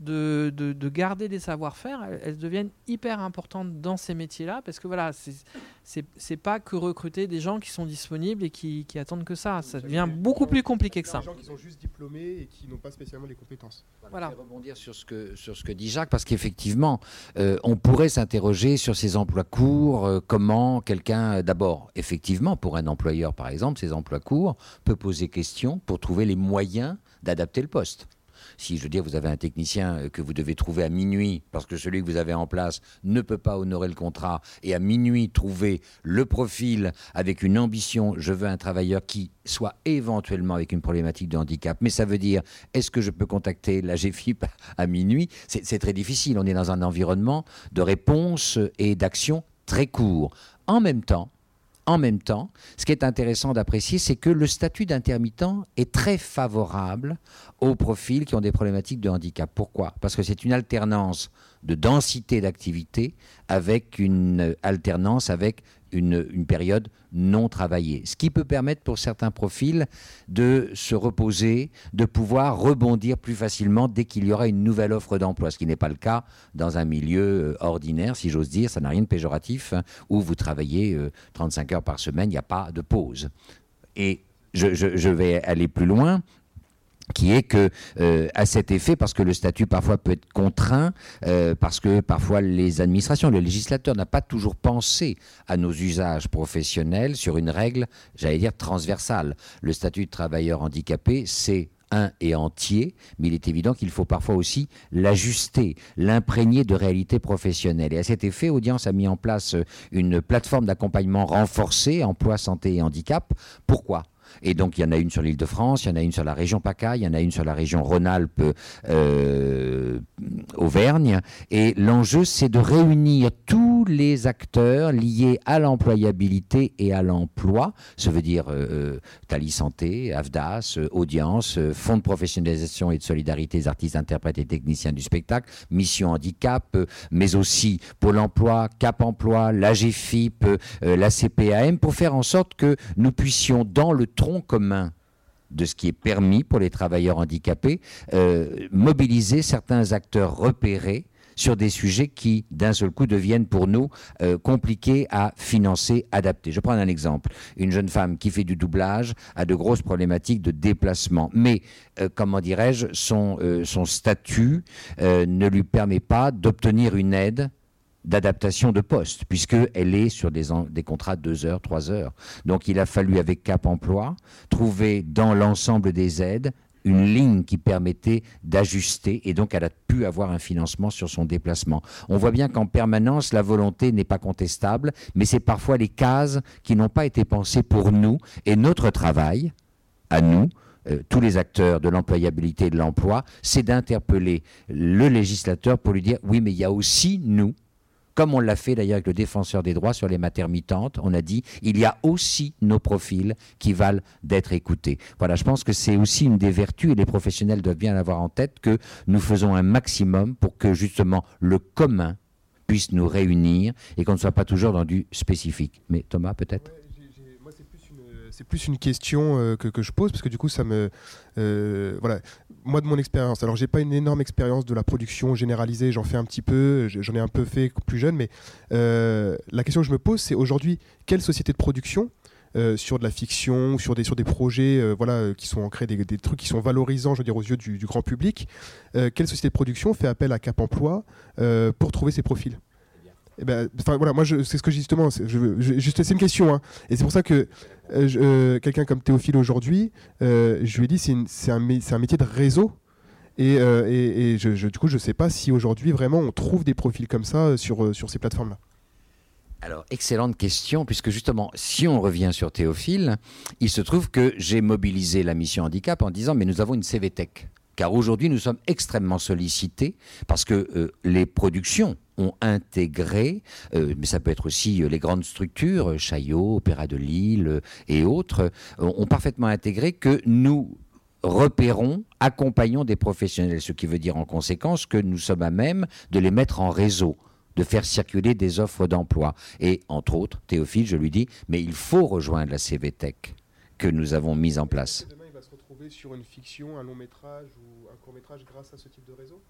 de, de, garder des savoir-faire, elles, deviennent hyper importantes dans ces métiers-là, parce que voilà, c'est pas que recruter des gens qui sont disponibles et qui, qui attendent que ça. Ça devient beaucoup plus compliqué que ça. Des gens qui sont juste diplômés et qui n'ont pas spécialement les compétences. Voilà. Je vais rebondir sur ce que, sur ce que dit Jacques, parce qu'effectivement, euh, on pourrait s'interroger sur ces emplois courts, euh, comment quelqu'un, d'abord, effectivement, pour un employeur par exemple, ces emplois courts, peut poser question pour trouver les moyens d'adapter le poste. Si, je veux dire, vous avez un technicien euh, que vous devez trouver à minuit, parce que celui que vous avez en place ne peut pas honorer le contrat, et à minuit trouver le profil avec une ambition, je veux un travailleur qui soit éventuellement avec une problématique de handicap. Mais ça veut dire, est-ce que je peux contacter la GFIP [LAUGHS] à minuit? C'est très difficile. On est dans un environnement de réponse et d'action très court. En même temps, en même temps, ce qui est intéressant d'apprécier, c'est que le statut d'intermittent est très favorable aux profils qui ont des problématiques de handicap. Pourquoi? Parce que c'est une alternance de densité d'activité avec une alternance avec une, période non travaillée. Ce qui peut permettre pour certains profils de se reposer, de pouvoir rebondir plus facilement dès qu'il y aura une nouvelle offre d'emploi, ce qui n'est pas le cas dans un milieu euh, ordinaire, si j'ose dire, ça n'a rien de péjoratif, hein, où vous travaillez 35 euh, heures par semaine, il n'y a pas de pause. Et je vais aller plus loin qui est que euh, à cet effet, parce que le statut parfois peut être contraint, euh, parce que parfois les administrations, le législateur n'a pas toujours pensé à nos usages professionnels sur une règle, j'allais dire transversale. Le statut de travailleur handicapé, c'est un et entier, mais il est évident qu'il faut parfois aussi l'ajuster, l'imprégner de réalité professionnelle. Et à cet effet, Audience a mis en place une plateforme d'accompagnement renforcée, emploi, santé et handicap. Pourquoi? Et donc, il y en a une sur l'île de France, il y en a une sur la région PACA, il y en a une sur la région Rhône-Alpes, euh, Auvergne. Et l'enjeu, c'est de réunir tous les acteurs liés à l'employabilité et à l'emploi. Ça veut dire euh, euh Tali Santé, AFDAS, Audience, Fonds de professionnalisation et de solidarité des artistes, interprètes et techniciens du spectacle, Mission Handicap, mais aussi Pôle emploi, Cap Emploi, l'AGFIP, la CPAM, pour faire en sorte que nous puissions, dans le commun de ce qui est permis pour les travailleurs handicapés, euh, mobiliser certains acteurs repérés sur des sujets qui, d'un seul coup, deviennent pour nous euh, compliqués à financer, adapter. Je prends un exemple. Une jeune femme qui fait du doublage a de grosses problématiques de déplacement. Mais, euh, comment dirais-je, son statut ne lui permet pas d'obtenir une aide d'adaptation de poste, puisqu'elle est sur des, contrats de 2 heures, 3 heures. Donc il a fallu, avec Cap Emploi, trouver dans l'ensemble des aides une ligne qui permettait d'ajuster et donc elle a pu avoir un financement sur son déplacement. On voit bien qu'en permanence, la volonté n'est pas contestable, mais c'est parfois les cases qui n'ont pas été pensées pour nous et notre travail, à nous, euh, tous les acteurs de l'employabilité et de l'emploi, c'est d'interpeller le législateur pour lui dire oui, mais il y a aussi nous comme on l'a fait d'ailleurs avec le défenseur des droits sur les maternitantes, on a dit il y a aussi nos profils qui valent d'être écoutés. Voilà, je pense que c'est aussi une des vertus et les professionnels doivent bien avoir en tête que nous faisons un maximum pour que justement le commun puisse nous réunir et qu'on ne soit pas toujours dans du spécifique. Mais Thomas, peut-être? C'est plus une question euh, que, je pose parce que du coup ça me euh, voilà moi de mon expérience alors j'ai pas une énorme expérience de la production généralisée j'en fais un petit peu j'en ai un peu fait plus jeune mais euh, la question que je me pose c'est aujourd'hui quelle société de production sur de la fiction, sur des, sur des projets voilà, qui sont ancrés, des, des, trucs qui sont valorisants je veux dire, aux yeux du, du grand public. quelle société de production fait appel à Cap Emploi pour trouver ces profils? Eh ben, voilà, moi, c'est ce que justement. c'est une question, hein. et c'est pour ça que euh, euh, quelqu'un comme Théophile aujourd'hui, euh, je lui ai dit, c'est un, un, métier de réseau. Et, et, je, du coup, je ne sais pas si aujourd'hui vraiment on trouve des profils comme ça sur, sur ces plateformes-là. Alors, excellente question, puisque justement, si on revient sur Théophile, il se trouve que j'ai mobilisé la mission handicap en disant, mais nous avons une CVTech. Car aujourd'hui, nous sommes extrêmement sollicités parce que euh, les productions ont intégré, euh, mais ça peut être aussi euh, les grandes structures, Chaillot, Opéra de Lille et autres, ont parfaitement intégré que nous repérons, accompagnons des professionnels, ce qui veut dire en conséquence que nous sommes à même de les mettre en réseau de faire circuler des offres d'emploi. Et entre autres, Théophile, je lui dis, mais il faut rejoindre la CVTech que nous avons mise en place. Demain, il va se retrouver sur une fiction, un long métrage ou un court métrage grâce à ce type de réseau?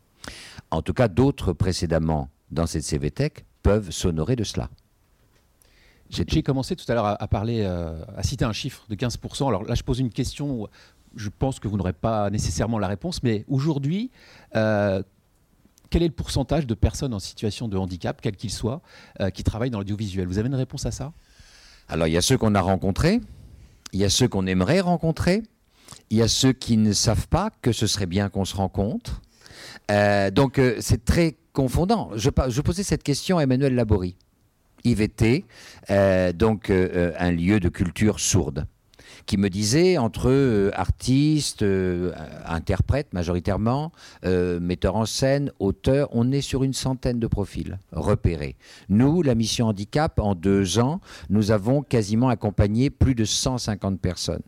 En tout cas, d'autres précédemment dans cette CVTech peuvent s'honorer de cela. J'ai commencé tout à l'heure à, parler, euh, à citer un chiffre de 15%. Alors là, je pose une question où je pense que vous n'aurez pas nécessairement la réponse, mais aujourd'hui, euh, quel est le pourcentage de personnes en situation de handicap, quel qu'il soit, euh, qui travaillent dans l'audiovisuel? Vous avez une réponse à ça? Alors, il y a ceux qu'on a rencontrés, il y a ceux qu'on aimerait rencontrer, il y a ceux qui ne savent pas que ce serait bien qu'on se rencontre. Euh, donc, euh, c'est très confondant. Je, posais cette question à Emmanuel Laborie. IVT, donc un lieu de culture sourde qui me disait entre euh, artistes, euh, interprètes majoritairement, euh, metteurs en scène, auteurs, on est sur une centaine de profils repérés. Nous, la mission handicap, en deux ans, nous avons quasiment accompagné plus de 150 personnes.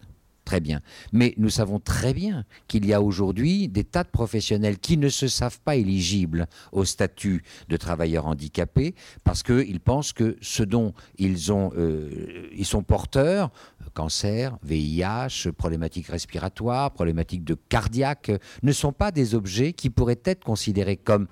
Très bien. Mais nous savons très bien qu'il y a aujourd'hui des tas de professionnels qui ne se savent pas éligibles au statut de travailleur handicapé parce qu'ils pensent que ce dont ils, ils sont porteurs cancer, VIH, problématiques respiratoires, problématiques de cardiaque, ne sont pas des objets qui pourraient être considérés comme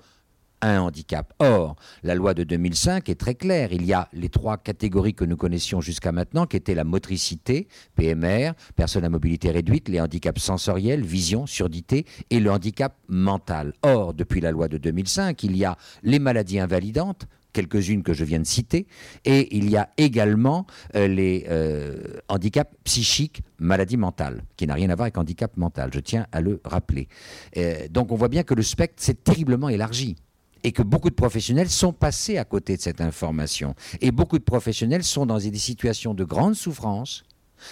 un handicap. Or, la loi de 2005 est très claire. Il y a les trois catégories que nous connaissions jusqu'à maintenant, qui étaient la motricité, PMR, personnes à mobilité réduite, les handicaps sensoriels, vision, surdité, et le handicap mental. Or, depuis la loi de 2005, il y a les maladies invalidantes, quelques-unes que je viens de citer, et il y a également euh, les euh, handicaps psychiques, maladies mentales, qui n'a rien à voir avec handicap mental, je tiens à le rappeler. Euh, donc on voit bien que le spectre s'est terriblement élargi et que beaucoup de professionnels sont passés à côté de cette information. Et beaucoup de professionnels sont dans des situations de grande souffrance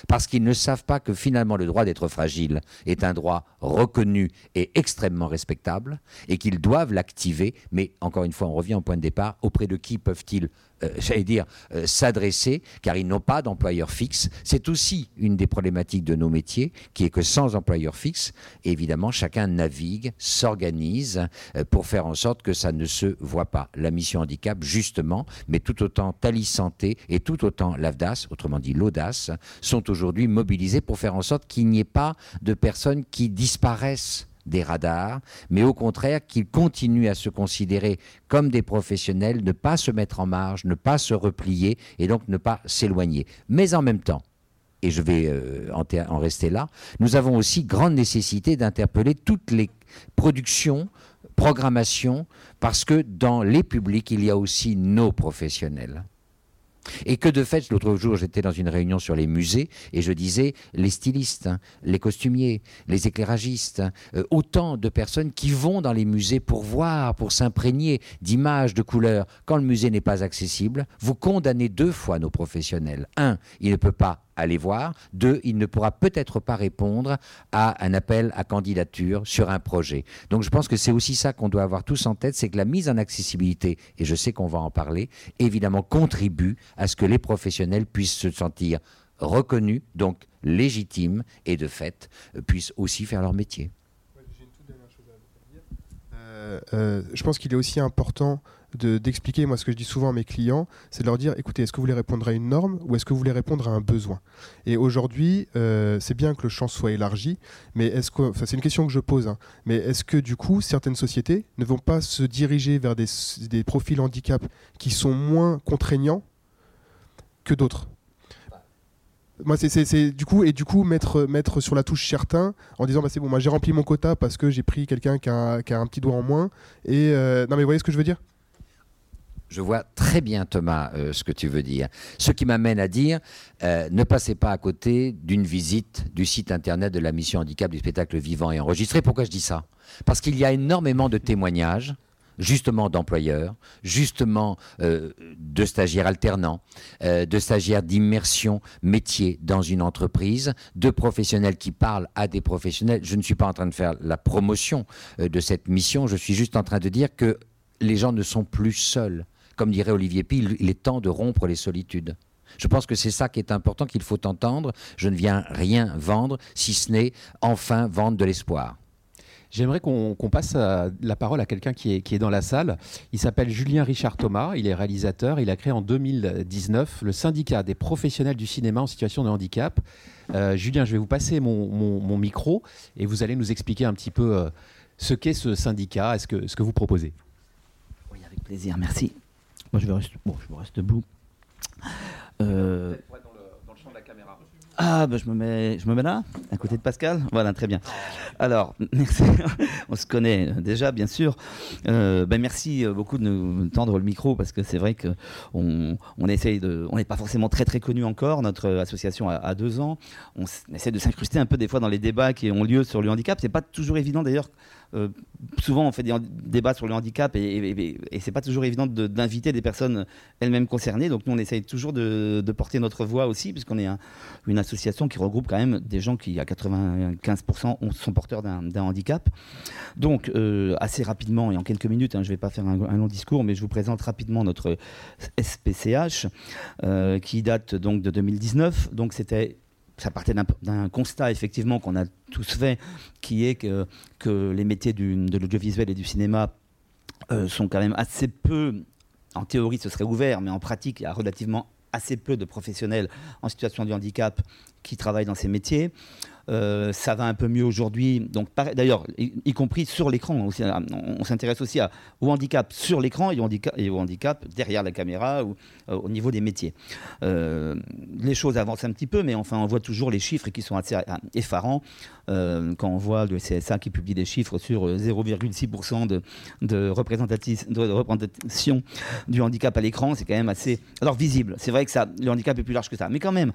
parce qu'ils ne savent pas que finalement le droit d'être fragile est un droit reconnu et extrêmement respectable, et qu'ils doivent l'activer, mais encore une fois, on revient au point de départ, auprès de qui peuvent-ils euh, j'allais dire, euh, s'adresser, car ils n'ont pas d'employeur fixe. C'est aussi une des problématiques de nos métiers, qui est que sans employeur fixe, évidemment, chacun navigue, s'organise euh, pour faire en sorte que ça ne se voit pas. La mission handicap, justement, mais tout autant Tali Santé et tout autant l'AFDAS, autrement dit l'audace, sont aujourd'hui mobilisés pour faire en sorte qu'il n'y ait pas de personnes qui disparaissent des radars, mais au contraire qu'ils continuent à se considérer comme des professionnels, ne pas se mettre en marge, ne pas se replier et donc ne pas s'éloigner. Mais en même temps, et je vais euh, en, rester là, nous avons aussi grande nécessité d'interpeller toutes les productions, programmations, parce que dans les publics, il y a aussi nos professionnels. Et que de fait, l'autre jour, j'étais dans une réunion sur les musées et je disais les stylistes, hein, les costumiers, les éclairagistes, hein, euh, autant de personnes qui vont dans les musées pour voir, pour s'imprégner d'images, de couleurs. Quand le musée n'est pas accessible, vous condamnez deux fois nos professionnels. Un, il ne peut pas aller voir. Deux, il ne pourra peut-être pas répondre à un appel à candidature sur un projet. Donc je pense que c'est aussi ça qu'on doit avoir tous en tête, c'est que la mise en accessibilité, et je sais qu'on va en parler, évidemment contribue à ce que les professionnels puissent se sentir reconnus, donc légitimes, et de fait puissent aussi faire leur métier. Euh, euh, je pense qu'il est aussi important d'expliquer, moi ce que je dis souvent à mes clients, c'est de leur dire, écoutez, est-ce que vous voulez répondre à une norme ou est-ce que vous voulez répondre à un besoin? Et aujourd'hui, euh, c'est bien que le champ soit élargi, mais est-ce que, enfin, c'est une question que je pose, hein, mais est-ce que du coup, certaines sociétés ne vont pas se diriger vers des, profils handicap qui sont moins contraignants que d'autres? Moi c'est du coup et du coup mettre mettre sur la touche certain en disant bah c'est bon moi j'ai rempli mon quota parce que j'ai pris quelqu'un qui a, qui a, un petit doigt en moins et euh, non mais vous voyez ce que je veux dire? Je vois très bien, Thomas, euh, ce que tu veux dire. Ce qui m'amène à dire, euh, ne passez pas à côté d'une visite du site internet de la mission handicap du spectacle vivant et enregistré. Pourquoi je dis ça? Parce qu'il y a énormément de témoignages justement d'employeurs, justement euh, de stagiaires alternants, de stagiaires d'immersion métier dans une entreprise, de professionnels qui parlent à des professionnels. Je ne suis pas en train de faire la promotion de cette mission, je suis juste en train de dire que les gens ne sont plus seuls. Comme dirait Olivier Pille, il est temps de rompre les solitudes. Je pense que c'est ça qui est important, qu'il faut entendre. Je ne viens rien vendre, si ce n'est enfin vendre de l'espoir. J'aimerais qu'on passe la parole à quelqu'un qui est, dans la salle. Il s'appelle Julien Richard Thomas, il est réalisateur. Il a créé en 2019 le syndicat des professionnels du cinéma en situation de handicap. Euh, Julien, je vais vous passer mon, micro et vous allez nous expliquer un petit peu euh, ce qu'est ce syndicat, ce que, ce que vous proposez. Oui, avec plaisir, merci. Moi, je vais reste debout. Euh... Ah, ben je, me mets, je me mets là, à côté de Pascal. Voilà, très bien. Alors, [LAUGHS] merci. On se connaît déjà, bien sûr. Euh, ben merci beaucoup de nous tendre le micro parce que c'est vrai qu'on on essaye de. On n'est pas forcément très très connu encore. Notre association a, deux ans. On essaie de s'incruster un peu des fois dans les débats qui ont lieu sur le handicap. C'est pas toujours évident d'ailleurs euh, souvent on fait des débats sur le handicap et, et, c'est pas toujours évident d'inviter des personnes elles-mêmes concernées. Donc nous on essaye toujours de, porter notre voix aussi, puisqu'on est une association qui regroupe quand même des gens qui à 95% sont porteurs d'un handicap. Donc euh, assez rapidement et en quelques minutes, hein, je vais pas faire un, long discours, mais je vous présente rapidement notre SPCH euh, qui date donc de 2019. Donc c'était ça partait d'un constat effectivement qu'on a tous fait, qui est que, les métiers de l'audiovisuel et du cinéma euh, sont quand même assez peu, en théorie ce serait ouvert, mais en pratique il y a relativement assez peu de professionnels en situation de handicap qui travaillent dans ces métiers. Euh, ça va un peu mieux aujourd'hui. Donc, d'ailleurs, y, compris sur l'écran. On, s'intéresse aussi au handicap sur l'écran et, au handicap derrière la caméra ou euh, au niveau des métiers. Euh, les choses avancent un petit peu, mais enfin, on voit toujours les chiffres qui sont assez effarants. quand on voit le CSA qui publie des chiffres sur 0,6% de, représentation du handicap à l'écran, c'est quand même assez alors visible. C'est vrai que le handicap est plus large que ça, mais quand même,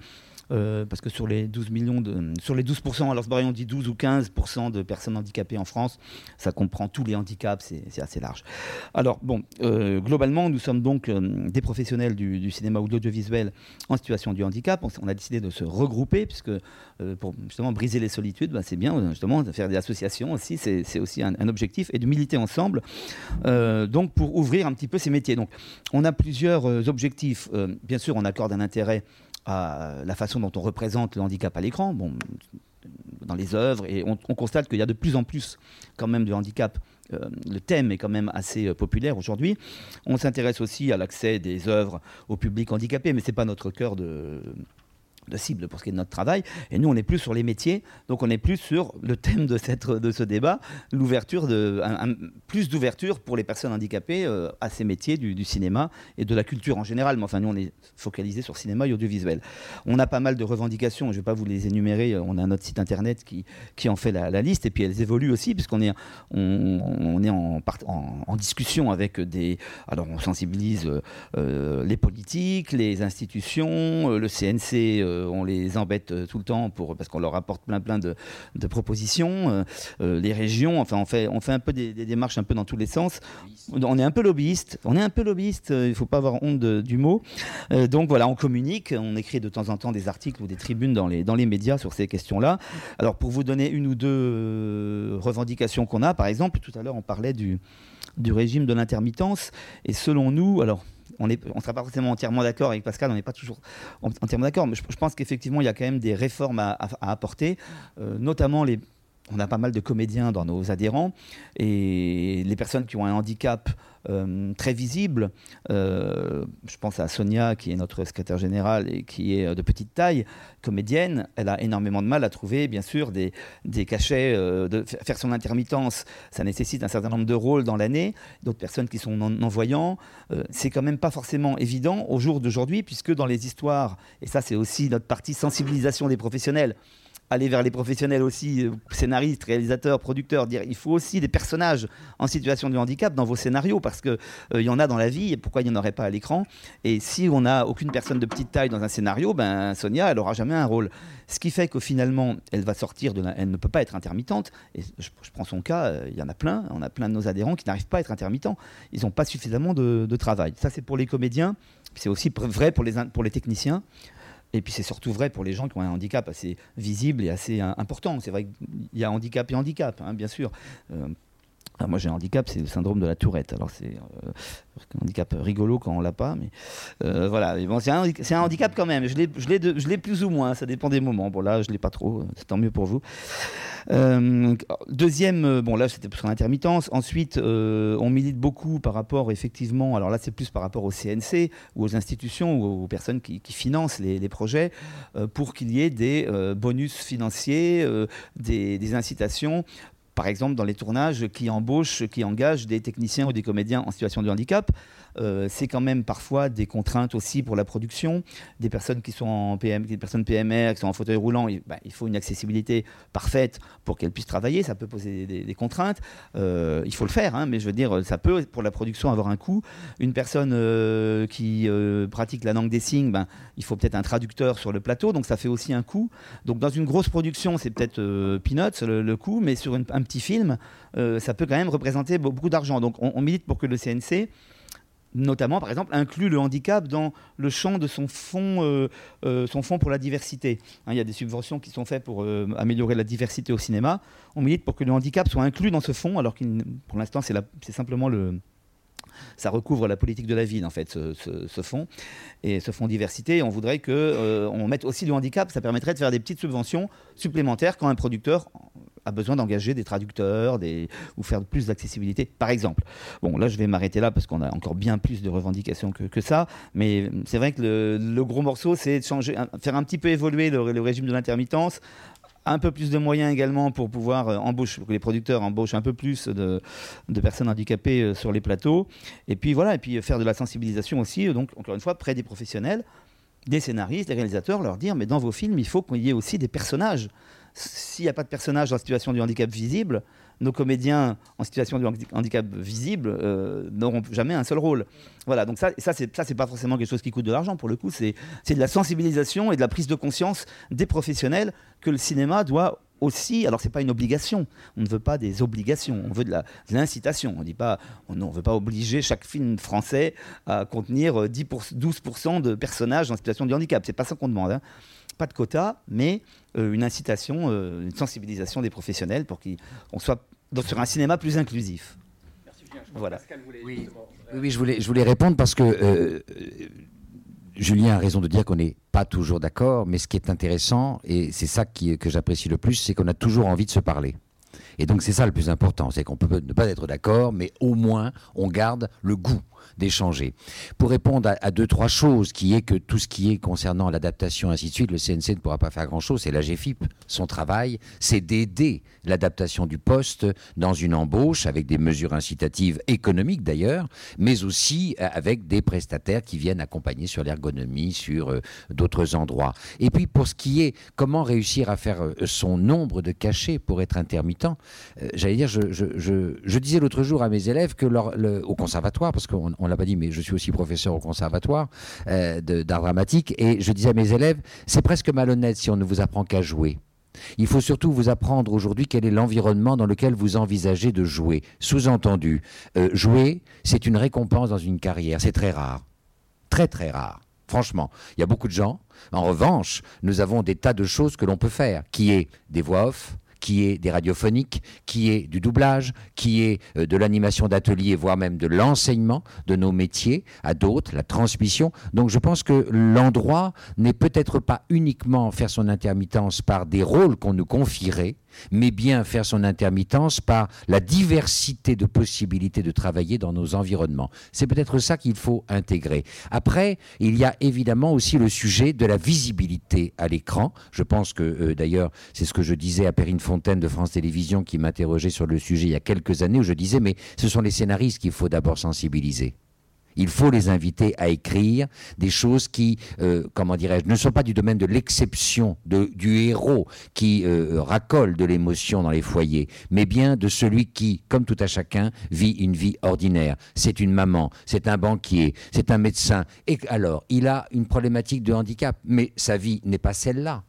euh, parce que sur les 12 millions de, sur les 12%, alors on dit 12 ou 15% de personnes handicapées en France, ça comprend tous les handicaps, c'est assez large. Alors bon, euh, globalement, nous sommes donc euh, des professionnels du, cinéma ou de l'audiovisuel en situation de handicap. On, a décidé de se regrouper puisque pour justement briser les solitudes, bah, c'est bien justement de faire des associations aussi, c'est aussi un, un, objectif et de militer ensemble. donc pour ouvrir un petit peu ces métiers. Donc on a plusieurs objectifs. bien sûr, on accorde un intérêt à la façon dont on représente le handicap à l'écran, bon, dans les œuvres, et on, constate qu'il y a de plus en plus quand même de handicap. Euh, le thème est quand même assez euh, populaire aujourd'hui. On s'intéresse aussi à l'accès des œuvres au public handicapé, mais ce n'est pas notre cœur de, de cible pour ce qui est de notre travail. Et nous, on est plus sur les métiers, donc on est plus sur le thème de, cette, de ce débat, l'ouverture de plus d'ouverture pour les personnes handicapées euh, à ces métiers du, cinéma et de la culture en général. Mais enfin, nous, on est focalisé sur cinéma et audiovisuel. On a pas mal de revendications, je ne vais pas vous les énumérer. On a notre site internet qui, qui en fait la, liste, et puis elles évoluent aussi, puisqu'on est, on, est en, discussion avec des. Alors, on sensibilise euh, euh, les politiques, les institutions, le CNC on les embête euh, tout le temps pour, parce qu'on leur apporte plein plein de, propositions. Euh, les régions, enfin on fait, on fait un peu des, démarches un peu dans tous les sens. On est un peu lobbyiste, on est un peu lobbyiste, il ne faut pas avoir honte du mot. donc voilà, on communique, on écrit de temps en temps des articles ou des tribunes dans les, dans les médias sur ces questions-là. Alors pour vous donner une ou deux revendications qu'on a, par exemple, tout à l'heure on parlait du, du régime de l'intermittence, et selon nous, alors on ne on sera pas forcément entièrement d'accord avec Pascal, on n'est pas toujours entièrement d'accord, mais je, pense qu'effectivement, il y a quand même des réformes à, apporter, euh, notamment les on a pas mal de comédiens dans nos adhérents et les personnes qui ont un handicap euh, très visible, euh, je pense à Sonia qui est notre secrétaire générale et qui est de petite taille, comédienne, elle a énormément de mal à trouver bien sûr des, cachets, euh, de faire son intermittence, ça nécessite un certain nombre de rôles dans l'année, d'autres personnes qui sont non-voyants, c'est quand même pas forcément évident au jour d'aujourd'hui puisque dans les histoires, et ça c'est aussi notre partie sensibilisation des professionnels, aller vers les professionnels aussi, euh, scénaristes, réalisateurs, producteurs, dire il faut aussi des personnages en situation de handicap dans vos scénarios parce qu'il euh, il y en a dans la vie et pourquoi il n'y en aurait pas à l'écran? Et si on n'a aucune personne de petite taille dans un scénario, ben Sonia, elle aura jamais un rôle. Ce qui fait que finalement, elle va sortir de elle ne peut pas être intermittente. Et je, prends son cas, euh, il y en a plein, on a plein de nos adhérents qui n'arrivent pas à être intermittents. Ils n'ont pas suffisamment de, travail. Ça, c'est pour les comédiens, c'est aussi vrai pour les, pour les techniciens. Et puis c'est surtout vrai pour les gens qui ont un handicap assez visible et assez important. C'est vrai qu'il y a handicap et handicap, hein, bien sûr. Euh, moi j'ai un handicap, c'est le syndrome de la tourette. Alors c'est euh, un handicap rigolo quand on l'a pas, mais euh, voilà. c'est un, handicap quand même. Je l'ai plus ou moins, ça dépend des moments. Bon là je l'ai pas trop, c'est tant mieux pour vous. Euh, deuxième, bon là c'était sur l'intermittence. Ensuite, on milite beaucoup par rapport effectivement, alors là c'est plus par rapport au CNC ou aux institutions ou aux personnes qui, financent les, projets pour qu'il y ait des bonus financiers, des incitations par exemple dans les tournages qui embauchent, qui engagent des techniciens ou des comédiens en situation de handicap. Euh, c'est quand même parfois des contraintes aussi pour la production. Des personnes qui sont en PM, des personnes PMR, qui sont en fauteuil roulant, il, bah, faut une accessibilité parfaite pour qu'elles puissent travailler. Ça peut poser des, contraintes. Euh, il faut le faire, hein, mais je veux dire, ça peut pour la production avoir un coût. Une personne euh, qui pratique la langue des signes, ben, il faut peut-être un traducteur sur le plateau, donc ça fait aussi un coût. Donc dans une grosse production, c'est peut-être peanuts le, coût, mais sur un petit film, ça peut quand même représenter beaucoup d'argent. Donc on milite pour que le CNC notamment, par exemple, inclut le handicap dans le champ de son fonds, euh, euh, pour la diversité. Hein, il y a des subventions qui sont faites pour euh, améliorer la diversité au cinéma. On milite pour que le handicap soit inclus dans ce fonds, alors que pour l'instant, c'est simplement le, ça recouvre la politique de la ville, en fait, ce, fonds. Et ce fonds diversité, on voudrait qu'on mette aussi le handicap. Ça permettrait de faire des petites subventions supplémentaires quand un producteur a besoin d'engager des traducteurs ou faire plus d'accessibilité, par exemple. Bon, là, je vais m'arrêter là parce qu'on a encore bien plus de revendications que, ça, mais c'est vrai que le, gros morceau, c'est de faire un petit peu évoluer le, régime de l'intermittence, un peu plus de moyens également pour pouvoir euh, embaucher, que les producteurs embauchent un peu plus de, de, personnes handicapées euh, sur les plateaux, et puis voilà, et puis faire de la sensibilisation aussi, donc encore une fois, près des professionnels, des scénaristes, des réalisateurs, leur dire, mais dans vos films, il faut qu'il y ait aussi des personnages. S'il n'y a pas de personnage en situation de handicap visible, nos comédiens en situation de handicap visible euh, n'auront jamais un seul rôle. Voilà, donc ça, ça c'est pas forcément quelque chose qui coûte de l'argent pour le coup, c'est de la sensibilisation et de la prise de conscience des professionnels que le cinéma doit aussi, alors c'est pas une obligation, on ne veut pas des obligations, on veut de l'incitation. On dit pas, on ne veut pas obliger chaque film français à contenir 10 12% de personnages en situation de handicap. C'est pas ça qu'on demande. Hein pas de quota, mais euh, une incitation, euh, une sensibilisation des professionnels pour qu'on soit sur un cinéma plus inclusif. Merci Julien. voilà. oui. oui, je voulais, je voulais répondre parce que euh, Julien a raison de dire qu'on n'est pas toujours d'accord, mais ce qui est intéressant, et c'est ça qui, que j'apprécie le plus, c'est qu'on a toujours envie de se parler. Et donc c'est ça le plus important, c'est qu'on peut ne pas être d'accord, mais au moins on garde le goût d'échanger. Pour répondre à, deux, trois choses, qui est que tout ce qui est concernant l'adaptation, ainsi de suite, le CNC ne pourra pas faire grand-chose. C'est la GFIP. Son travail, c'est d'aider l'adaptation du poste dans une embauche, avec des mesures incitatives économiques d'ailleurs, mais aussi euh, avec des prestataires qui viennent accompagner sur l'ergonomie, sur euh, d'autres endroits. Et puis pour ce qui est comment réussir à faire euh, son nombre de cachets pour être intermittent, j'allais dire, je, je, disais l'autre jour à mes élèves que au conservatoire, parce qu'on on l'a pas dit, mais je suis aussi professeur au conservatoire euh, d'art dramatique, et je disais à mes élèves, c'est presque malhonnête si on ne vous apprend qu'à jouer. Il faut surtout vous apprendre aujourd'hui quel est l'environnement dans lequel vous envisagez de jouer. Sous-entendu, euh, jouer, c'est une récompense dans une carrière. C'est très rare. Très très rare. Franchement, il y a beaucoup de gens. En revanche, nous avons des tas de choses que l'on peut faire, qui est des voix off, qui est des radiophoniques, qui est du doublage, qui est euh, de l'animation d'atelier, voire même de l'enseignement de nos métiers à d'autres, la transmission. Donc je pense que l'endroit n'est peut-être pas uniquement faire son intermittence par des rôles qu'on nous confierait, mais bien faire son intermittence par la diversité de possibilités de travailler dans nos environnements. C'est peut-être ça qu'il faut intégrer. Après, il y a évidemment aussi le sujet de la visibilité à l'écran. Je pense que, euh, d'ailleurs, c'est ce que je disais à Perrine Fontaine de France Télévisions qui m'interrogeait sur le sujet il y a quelques années, où je disais, mais ce sont les scénaristes qu'il faut d'abord sensibiliser. Il faut les inviter à écrire des choses qui, euh, comment dirais-je, ne sont pas du domaine de l'exception, du héros qui euh, racole de l'émotion dans les foyers, mais bien de celui qui, comme tout à chacun, vit une vie ordinaire. C'est une maman, c'est un banquier, c'est un médecin. Et alors, il a une problématique de handicap, mais sa vie n'est pas celle-là.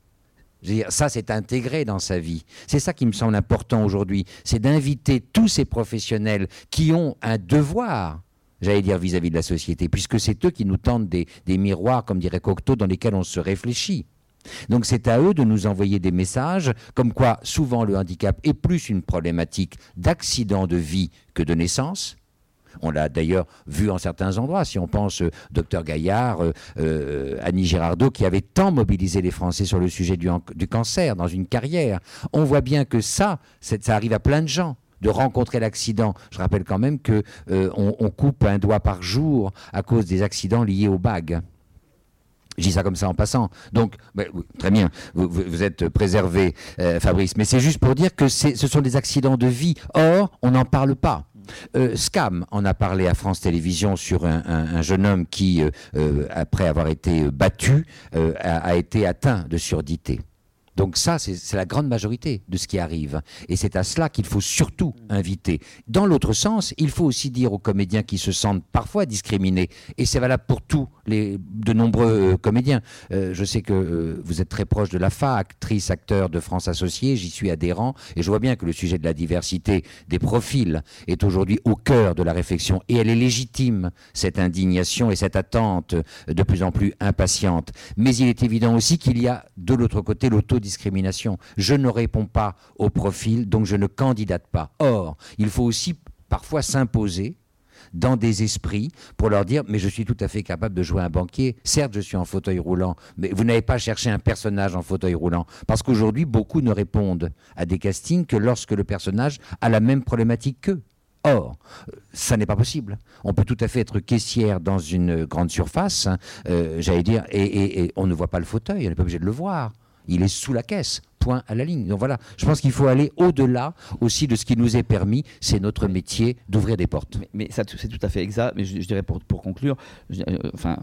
ça, c'est intégré dans sa vie. C'est ça qui me semble important aujourd'hui, c'est d'inviter tous ces professionnels qui ont un devoir j'allais dire vis-à-vis de la société, puisque c'est eux qui nous tendent des, miroirs, comme dirait Cocteau, dans lesquels on se réfléchit. Donc c'est à eux de nous envoyer des messages comme quoi souvent le handicap est plus une problématique d'accident de vie que de naissance. On l'a d'ailleurs vu en certains endroits. Si on pense euh, docteur Gaillard, euh, euh, Annie Girardot, qui avait tant mobilisé les Français sur le sujet du, du cancer dans une carrière, on voit bien que ça, ça arrive à plein de gens de rencontrer l'accident. Je rappelle quand même que euh, on, coupe un doigt par jour à cause des accidents liés aux bagues. Je dis ça comme ça en passant. Donc, ben, très bien, vous, êtes préservé, euh, Fabrice. Mais c'est juste pour dire que ce sont des accidents de vie. Or, on n'en parle pas. Euh, Scam en a parlé à France Télévisions sur un, jeune homme qui, après avoir été battu, a, été atteint de surdité. Donc ça, c'est la grande majorité de ce qui arrive. Et c'est à cela qu'il faut surtout inviter. Dans l'autre sens, il faut aussi dire aux comédiens qui se sentent parfois discriminés, et c'est valable pour tous de nombreux euh, comédiens. Euh, je sais que euh, vous êtes très proche de la FA, actrice, acteur de France Associée, j'y suis adhérent, et je vois bien que le sujet de la diversité des profils est aujourd'hui au cœur de la réflexion, et elle est légitime, cette indignation et cette attente de plus en plus impatiente. Mais il est évident aussi qu'il y a de l'autre côté l'auto discrimination. Je ne réponds pas au profil, donc je ne candidate pas. Or, il faut aussi parfois s'imposer dans des esprits pour leur dire mais je suis tout à fait capable de jouer un banquier. Certes, je suis en fauteuil roulant, mais vous n'avez pas cherché un personnage en fauteuil roulant parce qu'aujourd'hui beaucoup ne répondent à des castings que lorsque le personnage a la même problématique qu'eux. Or, ça n'est pas possible. On peut tout à fait être caissière dans une grande surface, hein, euh, j'allais dire, et, on ne voit pas le fauteuil, on n'est pas obligé de le voir il est sous la caisse, point à la ligne. Donc voilà, je pense qu'il faut aller au-delà aussi de ce qui nous est permis, c'est notre métier d'ouvrir des portes. Mais, ça, c'est tout à fait exact, mais je, dirais pour, conclure, euh, enfin,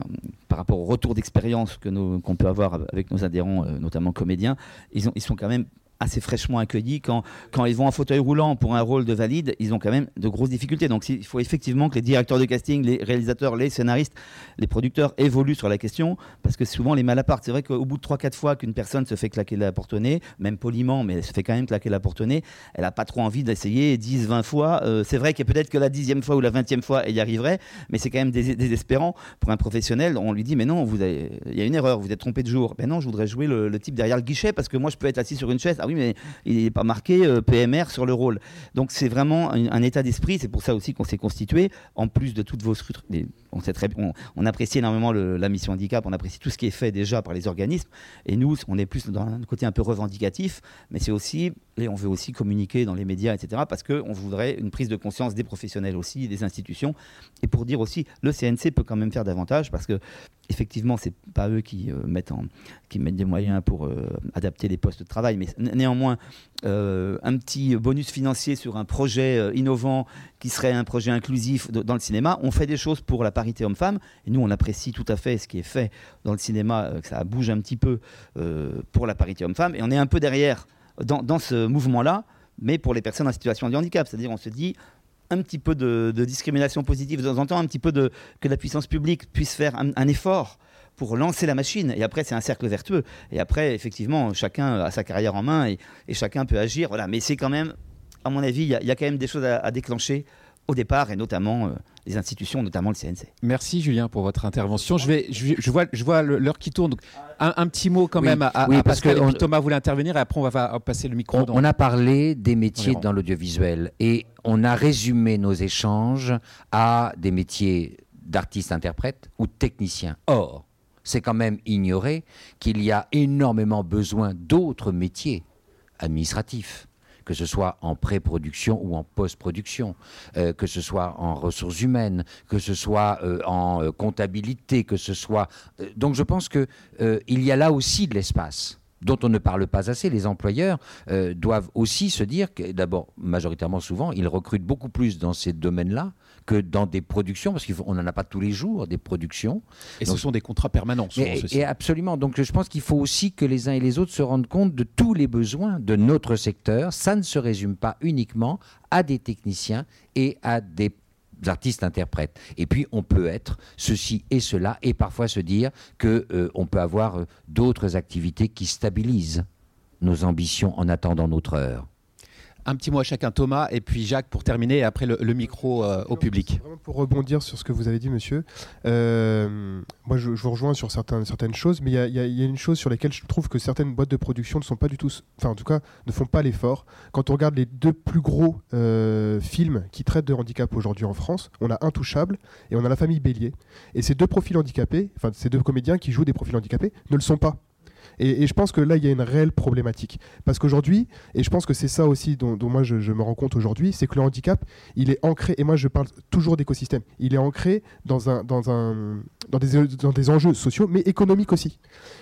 par rapport au retour d'expérience que qu'on peut avoir avec nos adhérents, euh, notamment comédiens, ils, ont, ils sont quand même assez fraîchement accueillis. Quand, quand ils vont en fauteuil roulant pour un rôle de valide, ils ont quand même de grosses difficultés. Donc il faut effectivement que les directeurs de casting, les réalisateurs, les scénaristes, les producteurs évoluent sur la question, parce que souvent les malaparts, c'est vrai qu'au bout de 3-4 fois qu'une personne se fait claquer la porte au nez, même poliment, mais elle se fait quand même claquer la porte au nez, elle n'a pas trop envie d'essayer 10-20 fois. Euh, c'est vrai a peut-être que la dixième fois ou la vingtième fois, elle y arriverait, mais c'est quand même désespérant pour un professionnel. On lui dit, mais non, il y a une erreur, vous êtes trompé de jour. Ben non, je voudrais jouer le, type derrière le guichet, parce que moi je peux être assis sur une chaise. Ah oui, mais il n'est pas marqué euh, PMR sur le rôle. Donc c'est vraiment un, état d'esprit. C'est pour ça aussi qu'on s'est constitué, en plus de toutes vos structures. On, sait très, on, apprécie énormément la mission handicap, on apprécie tout ce qui est fait déjà par les organismes. Et nous, on est plus dans un côté un peu revendicatif, mais c'est aussi, et on veut aussi communiquer dans les médias, etc., parce qu'on voudrait une prise de conscience des professionnels aussi, des institutions. Et pour dire aussi, le CNC peut quand même faire davantage, parce que effectivement, c'est pas eux qui, euh, mettent en, qui mettent des moyens pour euh, adapter les postes de travail, mais néanmoins, euh, un petit bonus financier sur un projet innovant qui serait un projet inclusif dans le cinéma. On fait des choses pour la parité homme-femme, et nous, on apprécie tout à fait ce qui est fait dans le cinéma, que ça bouge un petit peu pour la parité homme-femme, et on est un peu derrière dans, ce mouvement-là, mais pour les personnes en situation de handicap. C'est-à-dire, on se dit, un petit peu de, discrimination positive de temps en temps, un petit peu que la puissance publique puisse faire un, effort pour lancer la machine. Et après, c'est un cercle vertueux. Et après, effectivement, chacun a sa carrière en main et, chacun peut agir. Voilà. Mais c'est quand même, à mon avis, il y, a quand même des choses à, déclencher au départ, et notamment euh, les institutions, notamment le CNC. Merci Julien pour votre intervention. Je, vais, je, vois, je vois l'heure qui tourne. Donc un, petit mot quand même à, oui, parce que Thomas voulait intervenir et après on va passer le micro. On, a parlé des métiers dans l'audiovisuel et on a résumé nos échanges à des métiers d'artiste-interprète ou technicien. Or, c'est quand même ignorer qu'il y a énormément besoin d'autres métiers administratifs que ce soit en pré-production ou en post-production, euh, que ce soit en ressources humaines, que ce soit euh, en euh, comptabilité, que ce soit... donc je pense qu'il il y a là aussi de l'espace dont on ne parle pas assez. Les employeurs doivent aussi se dire que, d'abord, majoritairement souvent, ils recrutent beaucoup plus dans ces domaines-là que dans des productions, parce qu'on n'en a pas tous les jours, des productions. Et ce sont des contrats permanents, souvent, et, et absolument. Donc je pense qu'il faut aussi que les uns et les autres se rendent compte de tous les besoins de notre secteur. Ça ne se résume pas uniquement à des techniciens et à des artistes interprètes. Et puis on peut être ceci et cela et parfois se dire que euh, on peut avoir euh, d'autres activités qui stabilisent nos ambitions en attendant notre heure. Un petit mot à chacun, Thomas, et puis Jacques pour terminer, et après le, micro euh, au public. pour rebondir sur ce que vous avez dit, monsieur, euh, moi je, vous rejoins sur certaines, certaines choses, mais il y, a une chose sur laquelle je trouve que certaines boîtes de production ne sont pas du tout, enfin en tout cas, ne font pas l'effort. Quand on regarde les deux plus gros euh, films qui traitent de handicap aujourd'hui en France, on a Intouchable et on a La famille Bélier. Et ces deux profils handicapés, enfin ces deux comédiens qui jouent des profils handicapés, ne le sont pas. Et, je pense que là, il y a une réelle problématique. Parce qu'aujourd'hui, et je pense que c'est ça aussi dont, moi je, me rends compte aujourd'hui, c'est que le handicap, il est ancré, et moi je parle toujours d'écosystème, il est ancré dans, un, dans, un, dans, des, dans des enjeux sociaux, mais économiques aussi.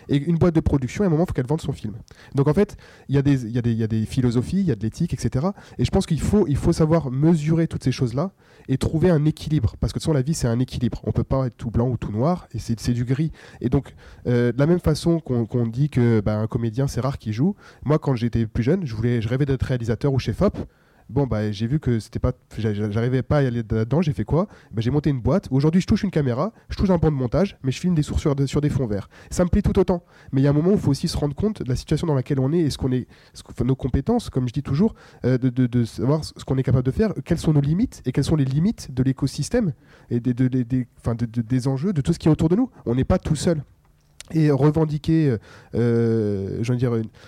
Et une boîte de production, à un moment, il faut qu'elle vende son film. Donc en fait, il y, a des, y y a des philosophies, il y a de l'éthique, etc. Et je pense qu'il faut, il faut savoir mesurer toutes ces choses-là et trouver un équilibre. Parce que de toute façon, la vie, c'est un équilibre. On ne peut pas être tout blanc ou tout noir, c'est du gris. Et donc, euh, de la même façon qu'on dit que bah, un comédien, c'est rare qu'il joue, moi, quand j'étais plus jeune, je, voulais, je rêvais d'être réalisateur ou chef-op. Bon, bah, j'ai vu que c'était pas, j'arrivais pas à y aller là-dedans. J'ai fait quoi? Bah, J'ai monté une boîte. Aujourd'hui, je touche une caméra, je touche un banc de montage, mais je filme des sources sur, des fonds verts. Ça me plaît tout autant. Mais il y a un moment où il faut aussi se rendre compte de la situation dans laquelle on est et ce qu'on est, nos compétences, comme je dis toujours, euh, de, de, savoir ce qu'on est capable de faire, quelles sont nos limites et quelles sont les limites de l'écosystème et des, des, des enjeux, de tout ce qui est autour de nous. On n'est pas tout seul et revendiquer euh, euh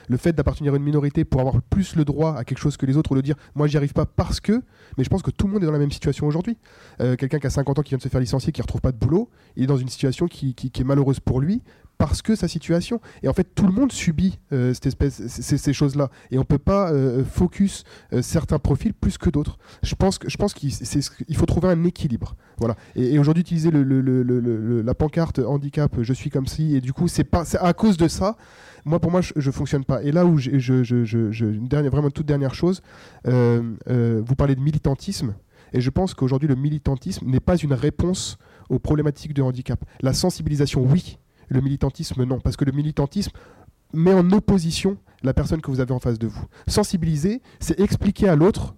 le fait d'appartenir à une minorité pour avoir plus le droit à quelque chose que les autres ou le dire moi j'y arrive pas parce que mais je pense que tout le monde est dans la même situation aujourd'hui. Euh, quelqu'un qui a 50 ans qui vient de se faire licencier qui retrouve pas de boulot il est dans une situation qui est malheureuse pour lui parce que sa situation. Et en fait, tout le monde subit euh, cette espèce, ces, choses-là. Et on ne peut pas euh, focus euh, certains profils plus que d'autres. Je pense, qu'il faut trouver un équilibre. Voilà. Et, aujourd'hui, utiliser la pancarte handicap, je suis comme si, et du coup, c'est à cause de ça. Moi, pour moi, je, ne fonctionne pas. Et là où je, une dernière, vraiment toute dernière chose, vous parlez de militantisme. Et je pense qu'aujourd'hui, le militantisme n'est pas une réponse aux problématiques de handicap. La sensibilisation, oui, le militantisme, non. Parce que le militantisme met en opposition la personne que vous avez en face de vous. Sensibiliser, c'est expliquer à l'autre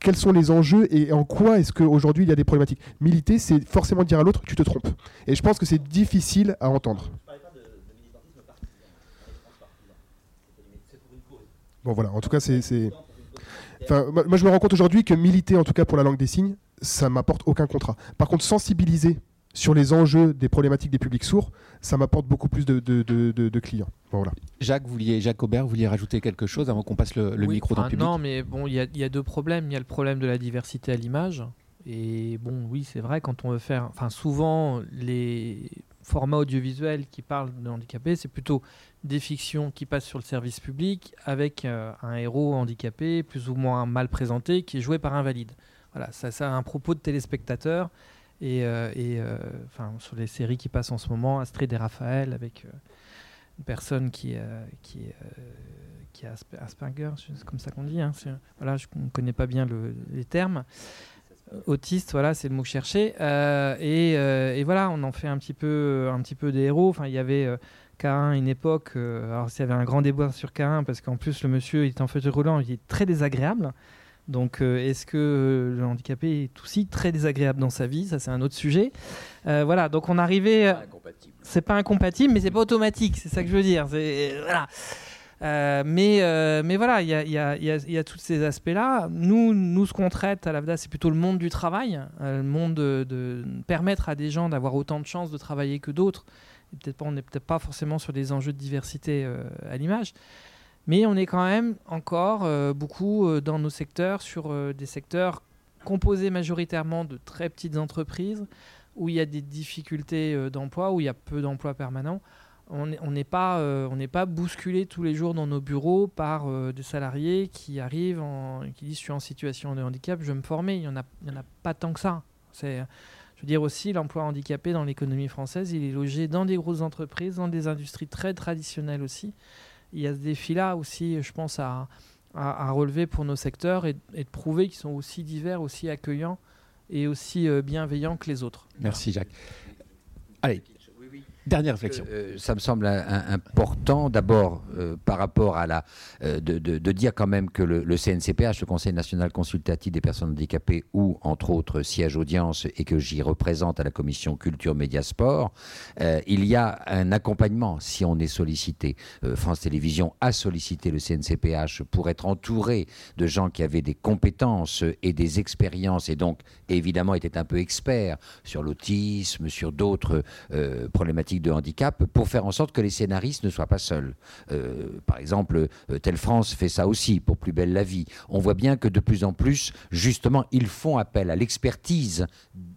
quels sont les enjeux et en quoi est-ce qu'aujourd'hui il y a des problématiques. Militer, c'est forcément dire à l'autre, tu te trompes. Et je pense que c'est difficile à entendre. Bon voilà, en tout cas c'est... Enfin, moi je me rends compte aujourd'hui que militer en tout cas pour la langue des signes, ça m'apporte aucun contrat. Par contre, sensibiliser sur les enjeux des problématiques des publics sourds, ça m'apporte beaucoup plus de, clients. voilà. Jacques, vouliez, Jacques Aubert, vous vouliez rajouter quelque chose avant qu'on passe le, micro dans le public Non, mais bon, il y, a deux problèmes. Il y a le problème de la diversité à l'image. Et bon, oui, c'est vrai, quand on veut faire. Enfin, souvent, les formats audiovisuels qui parlent de handicapés, c'est plutôt des fictions qui passent sur le service public avec euh, un héros handicapé, plus ou moins mal présenté, qui est joué par un valide. Voilà, ça, ça a un propos de téléspectateur et, euh, euh, enfin, sur les séries qui passent en ce moment, Astrid et Raphaël, avec euh, une personne qui, qui, qui a Asperger, c'est comme ça qu'on dit. Hein, voilà, je ne connais pas bien les termes. Autiste, voilà, c'est le mot cherché. Et, et, voilà, on en fait un petit peu, un petit peu des héros. Enfin, il y avait K1 une époque. alors, il y avait un grand débat sur K1 parce qu'en plus le monsieur il est en fauteuil roulant, il est très désagréable. Donc, euh, est-ce que euh, le handicapé est aussi très désagréable dans sa vie? Ça, c'est un autre sujet. Euh, voilà, donc on arrivait. C'est pas incompatible, mais c'est pas automatique. C'est ça que je veux dire. Mais, voilà, il y a, y, a, tous ces aspects-là. Nous, nous, ce qu'on traite à l'AFDA, c'est plutôt le monde du travail, le monde de, permettre à des gens d'avoir autant de chances de travailler que d'autres. Peut-être on n'est peut-être pas forcément sur des enjeux de diversité à l'image. Mais on est quand même encore euh, beaucoup euh, dans nos secteurs sur euh, des secteurs composés majoritairement de très petites entreprises où il y a des difficultés d'emploi, où il y a peu d'emplois permanents. On n'est pas, on pas bousculé tous les jours dans nos bureaux par des salariés qui arrivent, en, qui disent je suis en situation de handicap, je veux me former. Il n'y en, a, en a pas tant que ça. Je veux dire aussi, l'emploi handicapé dans l'économie française, il est logé dans des grosses entreprises, dans des industries très traditionnelles aussi il y a ce défi-là aussi, je pense, à, relever pour nos secteurs et, de prouver qu'ils sont aussi divers, aussi accueillants et aussi bienveillant que les autres. Merci Jacques. Allez, Dernière réflexion. Euh, euh, ça me semble important, d'abord, euh, par rapport à la. De, dire quand même que le, CNCPH, le Conseil national consultatif des personnes handicapées, où, entre autres, siège audience et que j'y représente à la commission culture, médias, sport, il y a un accompagnement si on est sollicité. France Télévisions a sollicité le CNCPH pour être entouré de gens qui avaient des compétences et des expériences et donc, évidemment, étaient un peu experts sur l'autisme, sur d'autres problématiques de handicap pour faire en sorte que les scénaristes ne soient pas seuls. Euh, par exemple, euh, Telle France fait ça aussi pour Plus belle la vie. On voit bien que de plus en plus, justement, ils font appel à l'expertise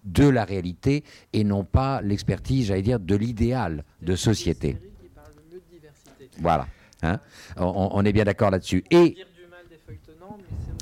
de la réalité et non pas l'expertise, j'allais dire, de l'idéal de société. Voilà. Hein on, on, est bien d'accord là-dessus. Et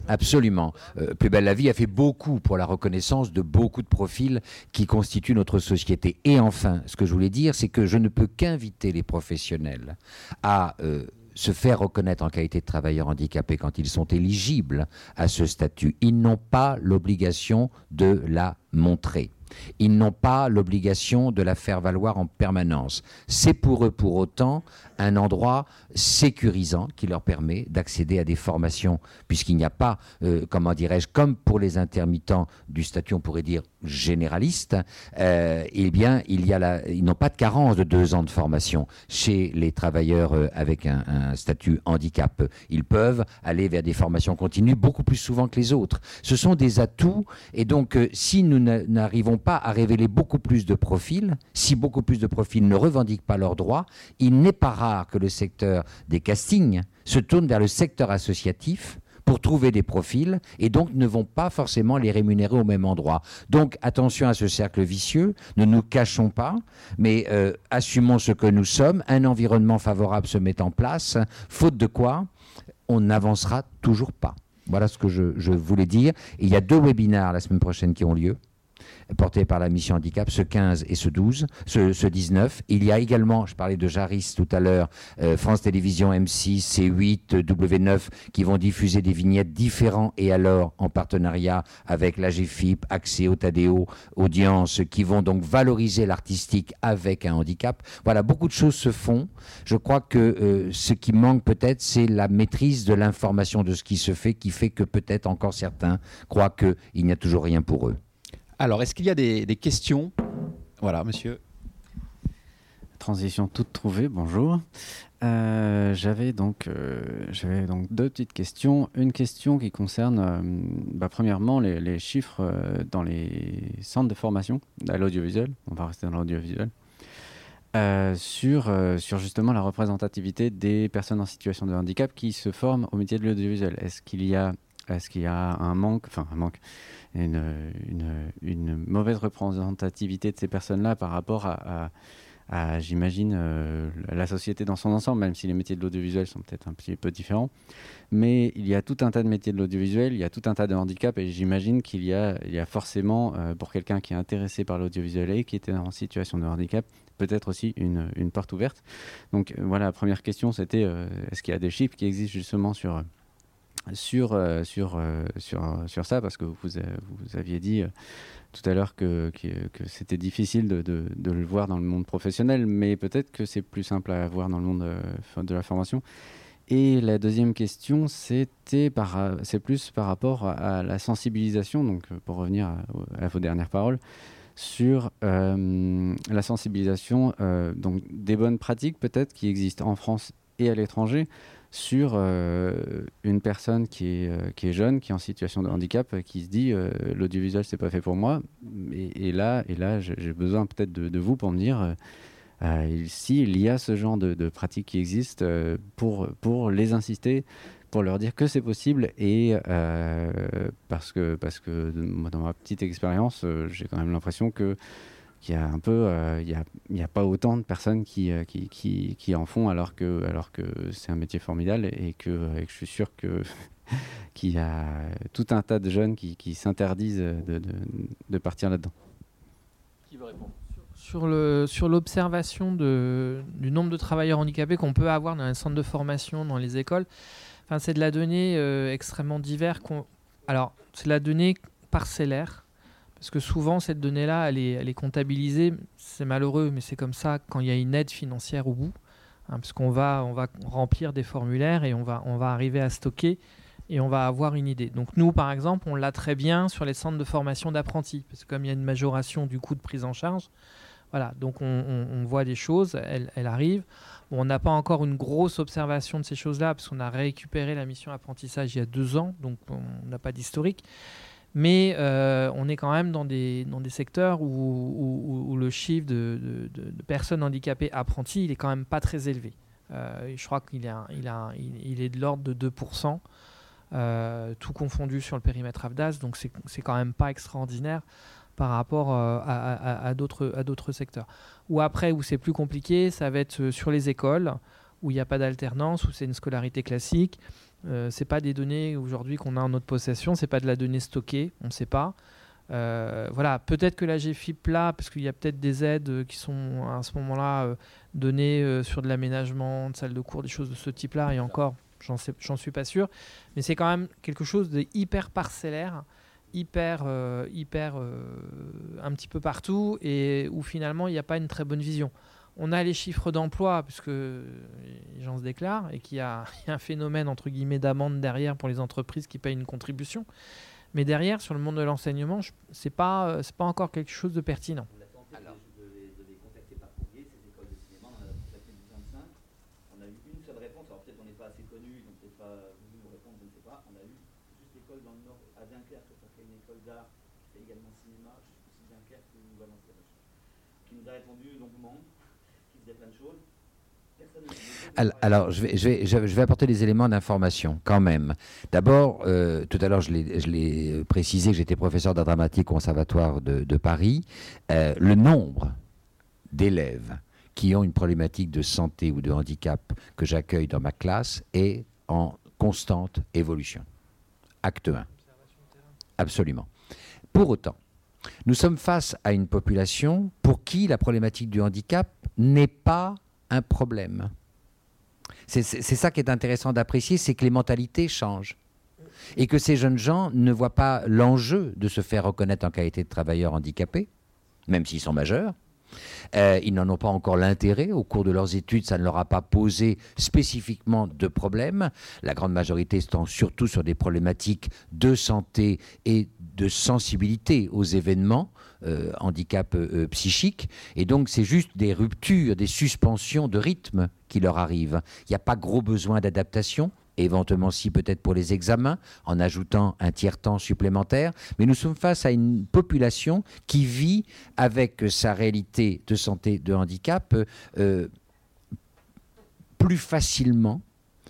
Absolument. Euh, Plus belle la vie a fait beaucoup pour la reconnaissance de beaucoup de profils qui constituent notre société. Et enfin, ce que je voulais dire, c'est que je ne peux qu'inviter les professionnels à euh, se faire reconnaître en qualité de travailleurs handicapés quand ils sont éligibles à ce statut. Ils n'ont pas l'obligation de la montrer. Ils n'ont pas l'obligation de la faire valoir en permanence. C'est pour eux pour autant un endroit sécurisant qui leur permet d'accéder à des formations, puisqu'il n'y a pas, euh, comment dirais-je, comme pour les intermittents du statut, on pourrait dire généraliste, euh, eh bien, il y a ils n'ont pas de carence de deux ans de formation chez les travailleurs euh, avec un, un, statut handicap. Ils peuvent aller vers des formations continues beaucoup plus souvent que les autres. Ce sont des atouts, et donc, si nous n'arrivons pas à révéler beaucoup plus de profils, si beaucoup plus de profils ne revendiquent pas leurs droits, il n'est pas rare que le secteur des castings se tourne vers le secteur associatif pour trouver des profils et donc ne vont pas forcément les rémunérer au même endroit. Donc attention à ce cercle vicieux, ne nous cachons pas, mais euh, assumons ce que nous sommes, un environnement favorable se met en place, faute de quoi on n'avancera toujours pas. Voilà ce que je, je voulais dire. il y a deux webinaires la semaine prochaine qui ont lieu porté par la mission handicap, ce 15 et ce 12, ce, 19. Il y a également, je parlais de Jaris tout à l'heure, euh, France Télévisions, M6, C8, W9, qui vont diffuser des vignettes différents et alors en partenariat avec la GFIP, Accès au Tadéo, Audience, qui vont donc valoriser l'artistique avec un handicap. Voilà, beaucoup de choses se font. Je crois que euh, ce qui manque peut-être, c'est la maîtrise de l'information de ce qui se fait, qui fait que peut-être encore certains croient qu'il n'y a toujours rien pour eux. Alors, est-ce qu'il y a des, questions? Voilà, monsieur. Transition toute trouvée, bonjour. Euh, j'avais donc, euh, donc deux petites questions. Une question qui concerne, euh, bah, premièrement, les, chiffres dans les centres de formation à l'audiovisuel. On va rester dans l'audiovisuel. sur, sur justement la représentativité des personnes en situation de handicap qui se forment au métier de l'audiovisuel. Est-ce qu'il y a, est-ce qu'il y a un manque, enfin un manque, une, mauvaise représentativité de ces personnes-là par rapport à, j'imagine, euh, la société dans son ensemble, même si les métiers de l'audiovisuel sont peut-être un petit peu différents. Mais il y a tout un tas de métiers de l'audiovisuel, il y a tout un tas de handicaps, et j'imagine qu'il y a, y a forcément, euh, pour quelqu'un qui est intéressé par l'audiovisuel et qui était en situation de handicap, peut-être aussi une, une, porte ouverte. Donc voilà, la première question, c'était euh, est-ce qu'il y a des chiffres qui existent justement sur sur, euh, sur, euh, sur, sur ça, parce que vous, vous aviez dit euh, tout à l'heure que, que, c'était difficile de, de, le voir dans le monde professionnel, mais peut-être que c'est plus simple à voir dans le monde de la formation. Et la deuxième question, c'était c'est plus par rapport à, la sensibilisation, donc pour revenir à, vos dernières paroles, sur la sensibilisation donc des bonnes pratiques peut-être qui existent en France et à l'étranger sur euh, une personne qui est, euh, qui est jeune, qui est en situation de handicap, qui se dit euh, l'audiovisuel c'est pas fait pour moi. Et, là, et là j'ai besoin peut-être de, vous pour me dire s'il y a ce genre de, de pratiques qui existent pour, pour les insister, pour leur dire que c'est possible. Et parce que, parce que dans ma petite expérience, j'ai quand même l'impression que qu'il y a un peu, euh, il n'y a, a, pas autant de personnes qui, euh, qui, qui, qui, en font alors que, alors que c'est un métier formidable et que, je suis sûr que [LAUGHS] qu'il y a tout un tas de jeunes qui, qui s'interdisent de, de, de, partir là-dedans. Qui veut répondre? Sur le sur l'observation du nombre de travailleurs handicapés qu'on peut avoir dans les centres de formation, dans les écoles, enfin, c'est de la donnée euh, extrêmement divers. Alors, c'est de la donnée parcellaire Parce que souvent, cette donnée-là, elle est, comptabilisée. C'est malheureux, mais c'est comme ça quand il y a une aide financière au bout. Hein, parce qu'on va, on va remplir des formulaires et on va, on va arriver à stocker et on va avoir une idée. Donc nous, par exemple, on l'a très bien sur les centres de formation d'apprentis, parce que comme il y a une majoration du coût de prise en charge, voilà, donc on, voit des choses, elles, arrivent. on n'a pas encore une grosse observation de ces choses-là, parce qu'on a récupéré la mission apprentissage il y a deux ans, donc on n'a pas d'historique. Mais euh, on est quand même dans des, dans des secteurs où, le chiffre de, personnes handicapées apprenties, il est quand même pas très élevé. Euh, je crois qu'il est, il a, il, est de l'ordre de 2%, euh, tout confondu sur le périmètre AFDAS, donc c'est quand même pas extraordinaire par rapport à, à d'autres secteurs. Ou après, où c'est plus compliqué, ça va être sur les écoles, où il n'y a pas d'alternance, où c'est une scolarité classique. Euh, c'est pas des données aujourd'hui qu'on a en notre possession, c'est pas de la donnée stockée, on ne sait pas. Euh, voilà, peut-être que la GFIP là, parce qu'il y a peut-être des aides qui sont à ce moment-là euh, données sur de l'aménagement, de salles de cours, des choses de ce type-là, et encore, j'en suis pas sûr. Mais c'est quand même quelque chose de hyper parcellaire, hyper, hyper un petit peu partout, et où finalement il n'y a pas une très bonne vision on a les chiffres d'emploi, puisque les gens se déclarent, et qu'il [LAUGHS] y, a un phénomène, entre guillemets, d'amende derrière pour les entreprises qui payent une contribution. Mais derrière, sur le monde de l'enseignement, ce n'est pas, euh, pas encore quelque chose de pertinent. Alors, je vais, apporter des éléments d'information quand même. D'abord, euh, tout à l'heure, je l'ai précisé que j'étais professeur d'art dramatique au Conservatoire de, Paris. Euh, le nombre d'élèves qui ont une problématique de santé ou de handicap que j'accueille dans ma classe est en constante évolution. Acte 1. Absolument. Pour autant, nous sommes face à une population pour qui la problématique du handicap n'est pas un problème. C'est ça qui est intéressant d'apprécier, c'est que les mentalités changent. Et que ces jeunes gens ne voient pas l'enjeu de se faire reconnaître en qualité de travailleurs handicapés, même s'ils sont majeurs. Euh, ils n'en ont pas encore l'intérêt. Au cours de leurs études, ça ne leur a pas posé spécifiquement de problème. La grande majorité étant surtout sur des problématiques de santé et de sensibilité aux événements, euh, handicap euh, psychique. Et donc, c'est juste des ruptures, des suspensions de rythme qui leur arrivent. Il n'y a pas gros besoin d'adaptation éventuellement si peut-être pour les examens, en ajoutant un tiers-temps supplémentaire. Mais nous sommes face à une population qui vit avec sa réalité de santé, de handicap, euh, plus facilement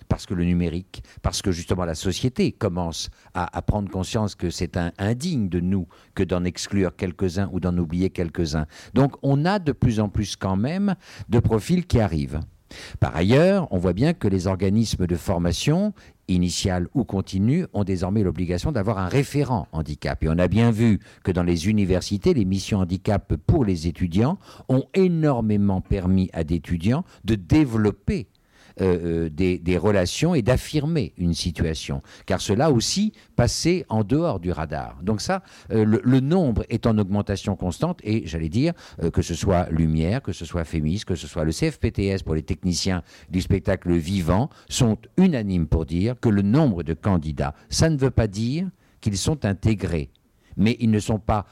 parce que le numérique, parce que justement la société commence à, prendre conscience que c'est indigne de nous que d'en exclure quelques-uns ou d'en oublier quelques-uns. Donc on a de plus en plus quand même de profils qui arrivent. Par ailleurs, on voit bien que les organismes de formation, initiale ou continue, ont désormais l'obligation d'avoir un référent handicap. Et on a bien vu que dans les universités, les missions handicap pour les étudiants ont énormément permis à des étudiants de développer euh, euh, des, relations et d'affirmer une situation. Car cela aussi passait en dehors du radar. Donc ça, euh, le, nombre est en augmentation constante et j'allais dire que ce soit Lumière, que ce soit Fémis, que ce soit le CFPTS pour les techniciens du spectacle vivant, sont unanimes pour dire que le nombre de candidats, ça ne veut pas dire qu'ils sont intégrés mais ils ne sont pas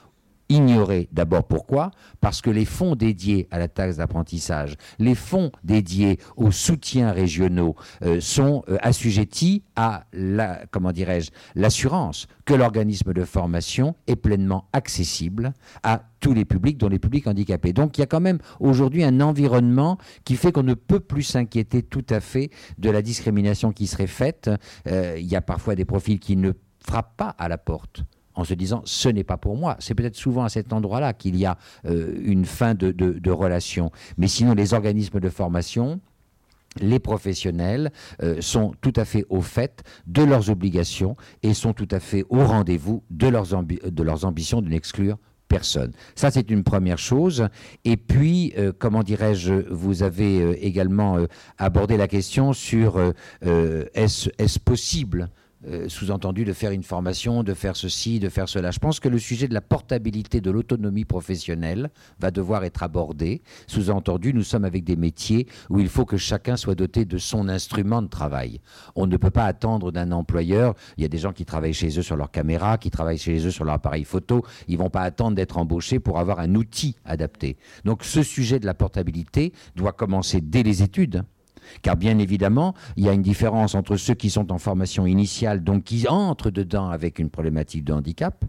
ignoré. D'abord pourquoi? Parce que les fonds dédiés à la taxe d'apprentissage, les fonds dédiés aux soutiens régionaux euh, sont euh, assujettis à comment dirais-je, l'assurance que l'organisme de formation est pleinement accessible à tous les publics, dont les publics handicapés. Donc il y a quand même aujourd'hui un environnement qui fait qu'on ne peut plus s'inquiéter tout à fait de la discrimination qui serait faite. Euh, il y a parfois des profils qui ne frappent pas à la porte en se disant ce n'est pas pour moi. C'est peut-être souvent à cet endroit-là qu'il y a euh, une fin de, relation. Mais sinon, les organismes de formation, les professionnels euh, sont tout à fait au fait de leurs obligations et sont tout à fait au rendez-vous de leurs, de leurs ambitions de n'exclure personne. Ça, c'est une première chose. Et puis, euh, comment dirais-je, vous avez également abordé la question sur est-ce possible euh, sous-entendu de faire une formation, de faire ceci, de faire cela. Je pense que le sujet de la portabilité de l'autonomie professionnelle va devoir être abordé. Sous-entendu, nous sommes avec des métiers où il faut que chacun soit doté de son instrument de travail. On ne peut pas attendre d'un employeur, il y a des gens qui travaillent chez eux sur leur caméra, qui travaillent chez eux sur leur appareil photo, ils vont pas attendre d'être embauchés pour avoir un outil adapté. Donc ce sujet de la portabilité doit commencer dès les études. Car bien évidemment, il y a une différence entre ceux qui sont en formation initiale, donc qui entrent dedans avec une problématique de handicap,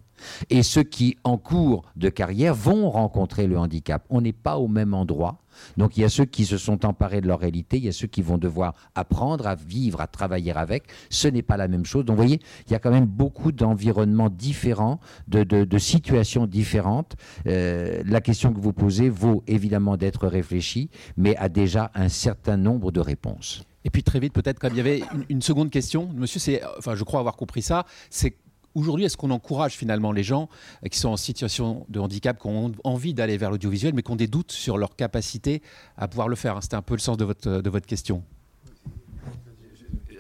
et ceux qui, en cours de carrière, vont rencontrer le handicap. On n'est pas au même endroit. Donc il y a ceux qui se sont emparés de leur réalité, il y a ceux qui vont devoir apprendre à vivre, à travailler avec. Ce n'est pas la même chose. Donc vous voyez, il y a quand même beaucoup d'environnements différents, de, situations différentes. Euh, la question que vous posez vaut évidemment d'être réfléchie, mais a déjà un certain nombre de réponses. Et puis très vite, peut-être, comme il y avait une, une seconde question, monsieur, c'est, enfin, je crois avoir compris ça, c'est Aujourd'hui, est-ce qu'on encourage finalement les gens qui sont en situation de handicap, qui ont envie d'aller vers l'audiovisuel, mais qui ont des doutes sur leur capacité à pouvoir le faire C'était un peu le sens de votre, de votre question.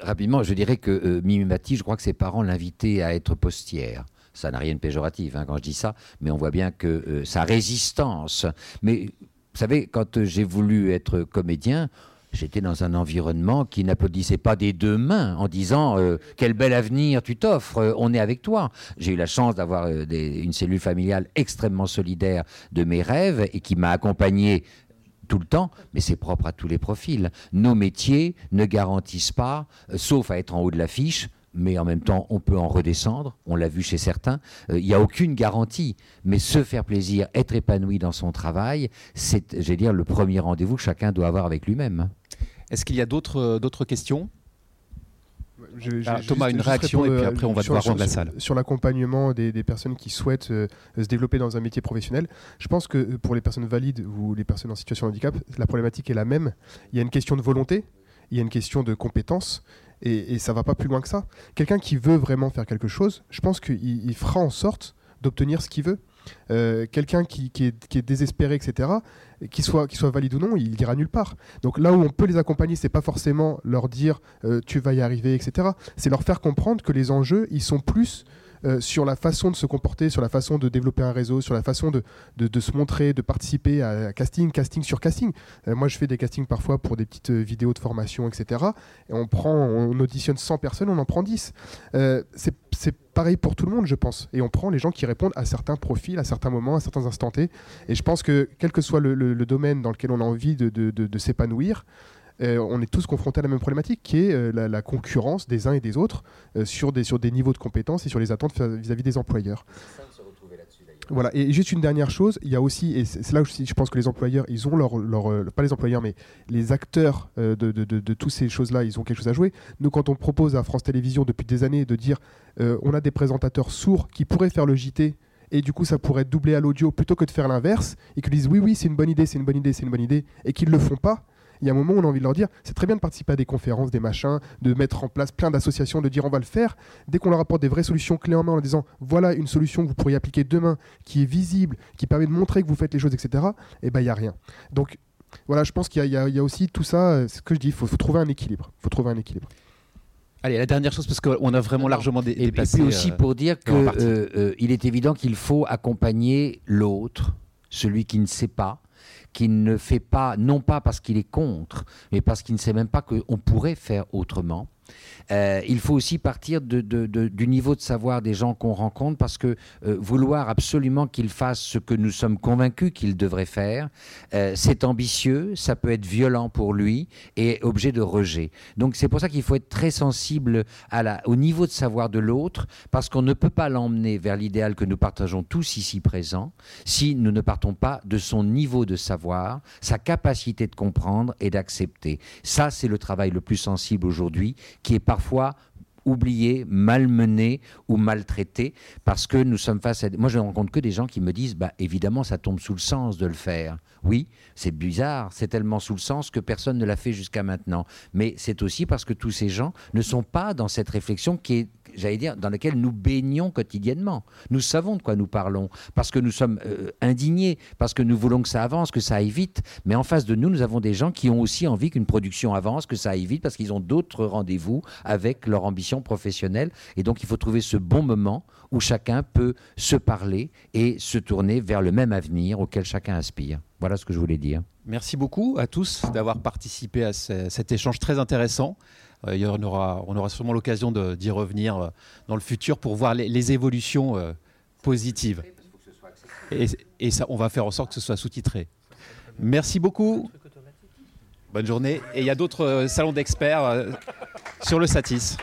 Rapidement, je dirais que euh, Mimimati, je crois que ses parents l'invitaient à être postière ça n'a rien de péjoratif hein, quand je dis ça, mais on voit bien que euh, sa résistance. Mais vous savez, quand j'ai voulu être comédien, J'étais dans un environnement qui n'applaudissait pas des deux mains en disant euh, quel bel avenir tu t'offres, euh, on est avec toi. J'ai eu la chance d'avoir euh, une cellule familiale extrêmement solidaire de mes rêves et qui m'a accompagné tout le temps, mais c'est propre à tous les profils. Nos métiers ne garantissent pas, sauf à être en haut de l'affiche, mais en même temps, on peut en redescendre. On l'a vu chez certains. Il n'y a aucune garantie. Mais se faire plaisir, être épanoui dans son travail, c'est, dire, le premier rendez-vous que chacun doit avoir avec lui-même. Est-ce qu'il y a d'autres euh, questions? Ah, Thomas, une réaction et puis après on va devoir rendre la salle. Sur l'accompagnement des, personnes qui souhaitent euh, se développer dans un métier professionnel, je pense que pour les personnes valides ou les personnes en situation de handicap, la problématique est la même. Il y a une question de volonté, il y a une question de compétence. Et, ça ça va pas plus loin que ça. Quelqu'un qui veut vraiment faire quelque chose, je pense qu'il fera en sorte d'obtenir ce qu'il veut. Euh, quelqu'un qui, est, désespéré, etc., qu'il soit, valide ou non, il ira nulle part. Donc là où on peut les accompagner, c'est pas forcément leur dire euh, tu vas y arriver, etc. C'est leur faire comprendre que les enjeux, ils sont plus euh, sur la façon de se comporter, sur la façon de développer un réseau, sur la façon de, de, se montrer, de participer à, casting, casting sur casting. Euh, moi, je fais des castings parfois pour des petites euh, vidéos de formation, etc. Et on prend, on auditionne 100 personnes, on en prend 10. c'est pareil pour tout le monde, je pense. Et on prend les gens qui répondent à certains profils, à certains moments, à certains instants T. Et je pense que quel que soit le, le domaine dans lequel on a envie de, de s'épanouir, euh, on est tous confrontés à la même problématique qui est euh, la, concurrence des uns et des autres euh, sur, des, sur des niveaux de compétences et sur les attentes vis-à-vis des employeurs. Voilà, et juste une dernière chose, il y a aussi, et c'est là où je pense que les employeurs, ils ont leur, leur pas les employeurs, mais les acteurs de, de, de, toutes ces choses-là, ils ont quelque chose à jouer. Nous, quand on propose à France Télévisions depuis des années de dire, on a des présentateurs sourds qui pourraient faire le JT, et du coup ça pourrait doubler à l'audio plutôt que de faire l'inverse, et qu'ils disent oui, oui, c'est une bonne idée, c'est une bonne idée, c'est une bonne idée, et qu'ils ne le font pas, il y a un moment où on a envie de leur dire c'est très bien de participer à des conférences, des machins, de mettre en place plein d'associations, de dire on va le faire. Dès qu'on leur apporte des vraies solutions clés en main en disant voilà une solution que vous pourriez appliquer demain, qui est visible, qui permet de montrer que vous faites les choses, etc., et eh ben il n'y a rien. Donc voilà, je pense qu'il y, a aussi tout ça, euh, ce que je dis, il faut, trouver un équilibre. faut trouver un équilibre. Allez, la dernière chose, parce qu'on a vraiment largement dépassé. Et puis aussi euh, pour dire qu'il euh, est évident qu'il faut accompagner l'autre, celui qui ne sait pas, qui ne fait pas, non pas parce qu'il est contre, mais parce qu'il ne sait même pas qu'on pourrait faire autrement. Euh, il faut aussi partir du niveau de savoir des gens qu'on rencontre parce que euh, vouloir absolument qu'ils fassent ce que nous sommes convaincus qu'ils devraient faire, euh, c'est ambitieux, ça peut être violent pour lui et objet de rejet. Donc c'est pour ça qu'il faut être très sensible au niveau de savoir de l'autre parce qu'on ne peut pas l'emmener vers l'idéal que nous partageons tous ici présents si nous ne partons pas de son niveau de savoir, sa capacité de comprendre et d'accepter. Ça, c'est le travail le plus sensible aujourd'hui qui est parfois oublié, malmené ou maltraité parce que nous sommes face à... Moi, je ne rencontre que des gens qui me disent, bah, évidemment, ça tombe sous le sens de le faire. Oui, c'est bizarre, c'est tellement sous le sens que personne ne l'a fait jusqu'à maintenant. Mais c'est aussi parce que tous ces gens ne sont pas dans cette réflexion qui est j'allais dire, dans lequel nous baignons quotidiennement. Nous savons de quoi nous parlons, parce que nous sommes euh, indignés, parce que nous voulons que ça avance, que ça aille vite. Mais en face de nous, nous avons des gens qui ont aussi envie qu'une production avance, que ça aille vite, parce qu'ils ont d'autres rendez-vous avec leur ambition professionnelle. Et donc, il faut trouver ce bon moment où chacun peut se parler et se tourner vers le même avenir auquel chacun aspire. Voilà ce que je voulais dire. Merci beaucoup à tous d'avoir participé à cet échange très intéressant. Euh, on, aura, sûrement l'occasion d'y revenir euh, dans le futur pour voir les, évolutions euh, positives. Et, ça, on va faire en sorte que ce soit sous-titré. Merci beaucoup. Bonne journée. Et il y a d'autres salons d'experts sur le Satis.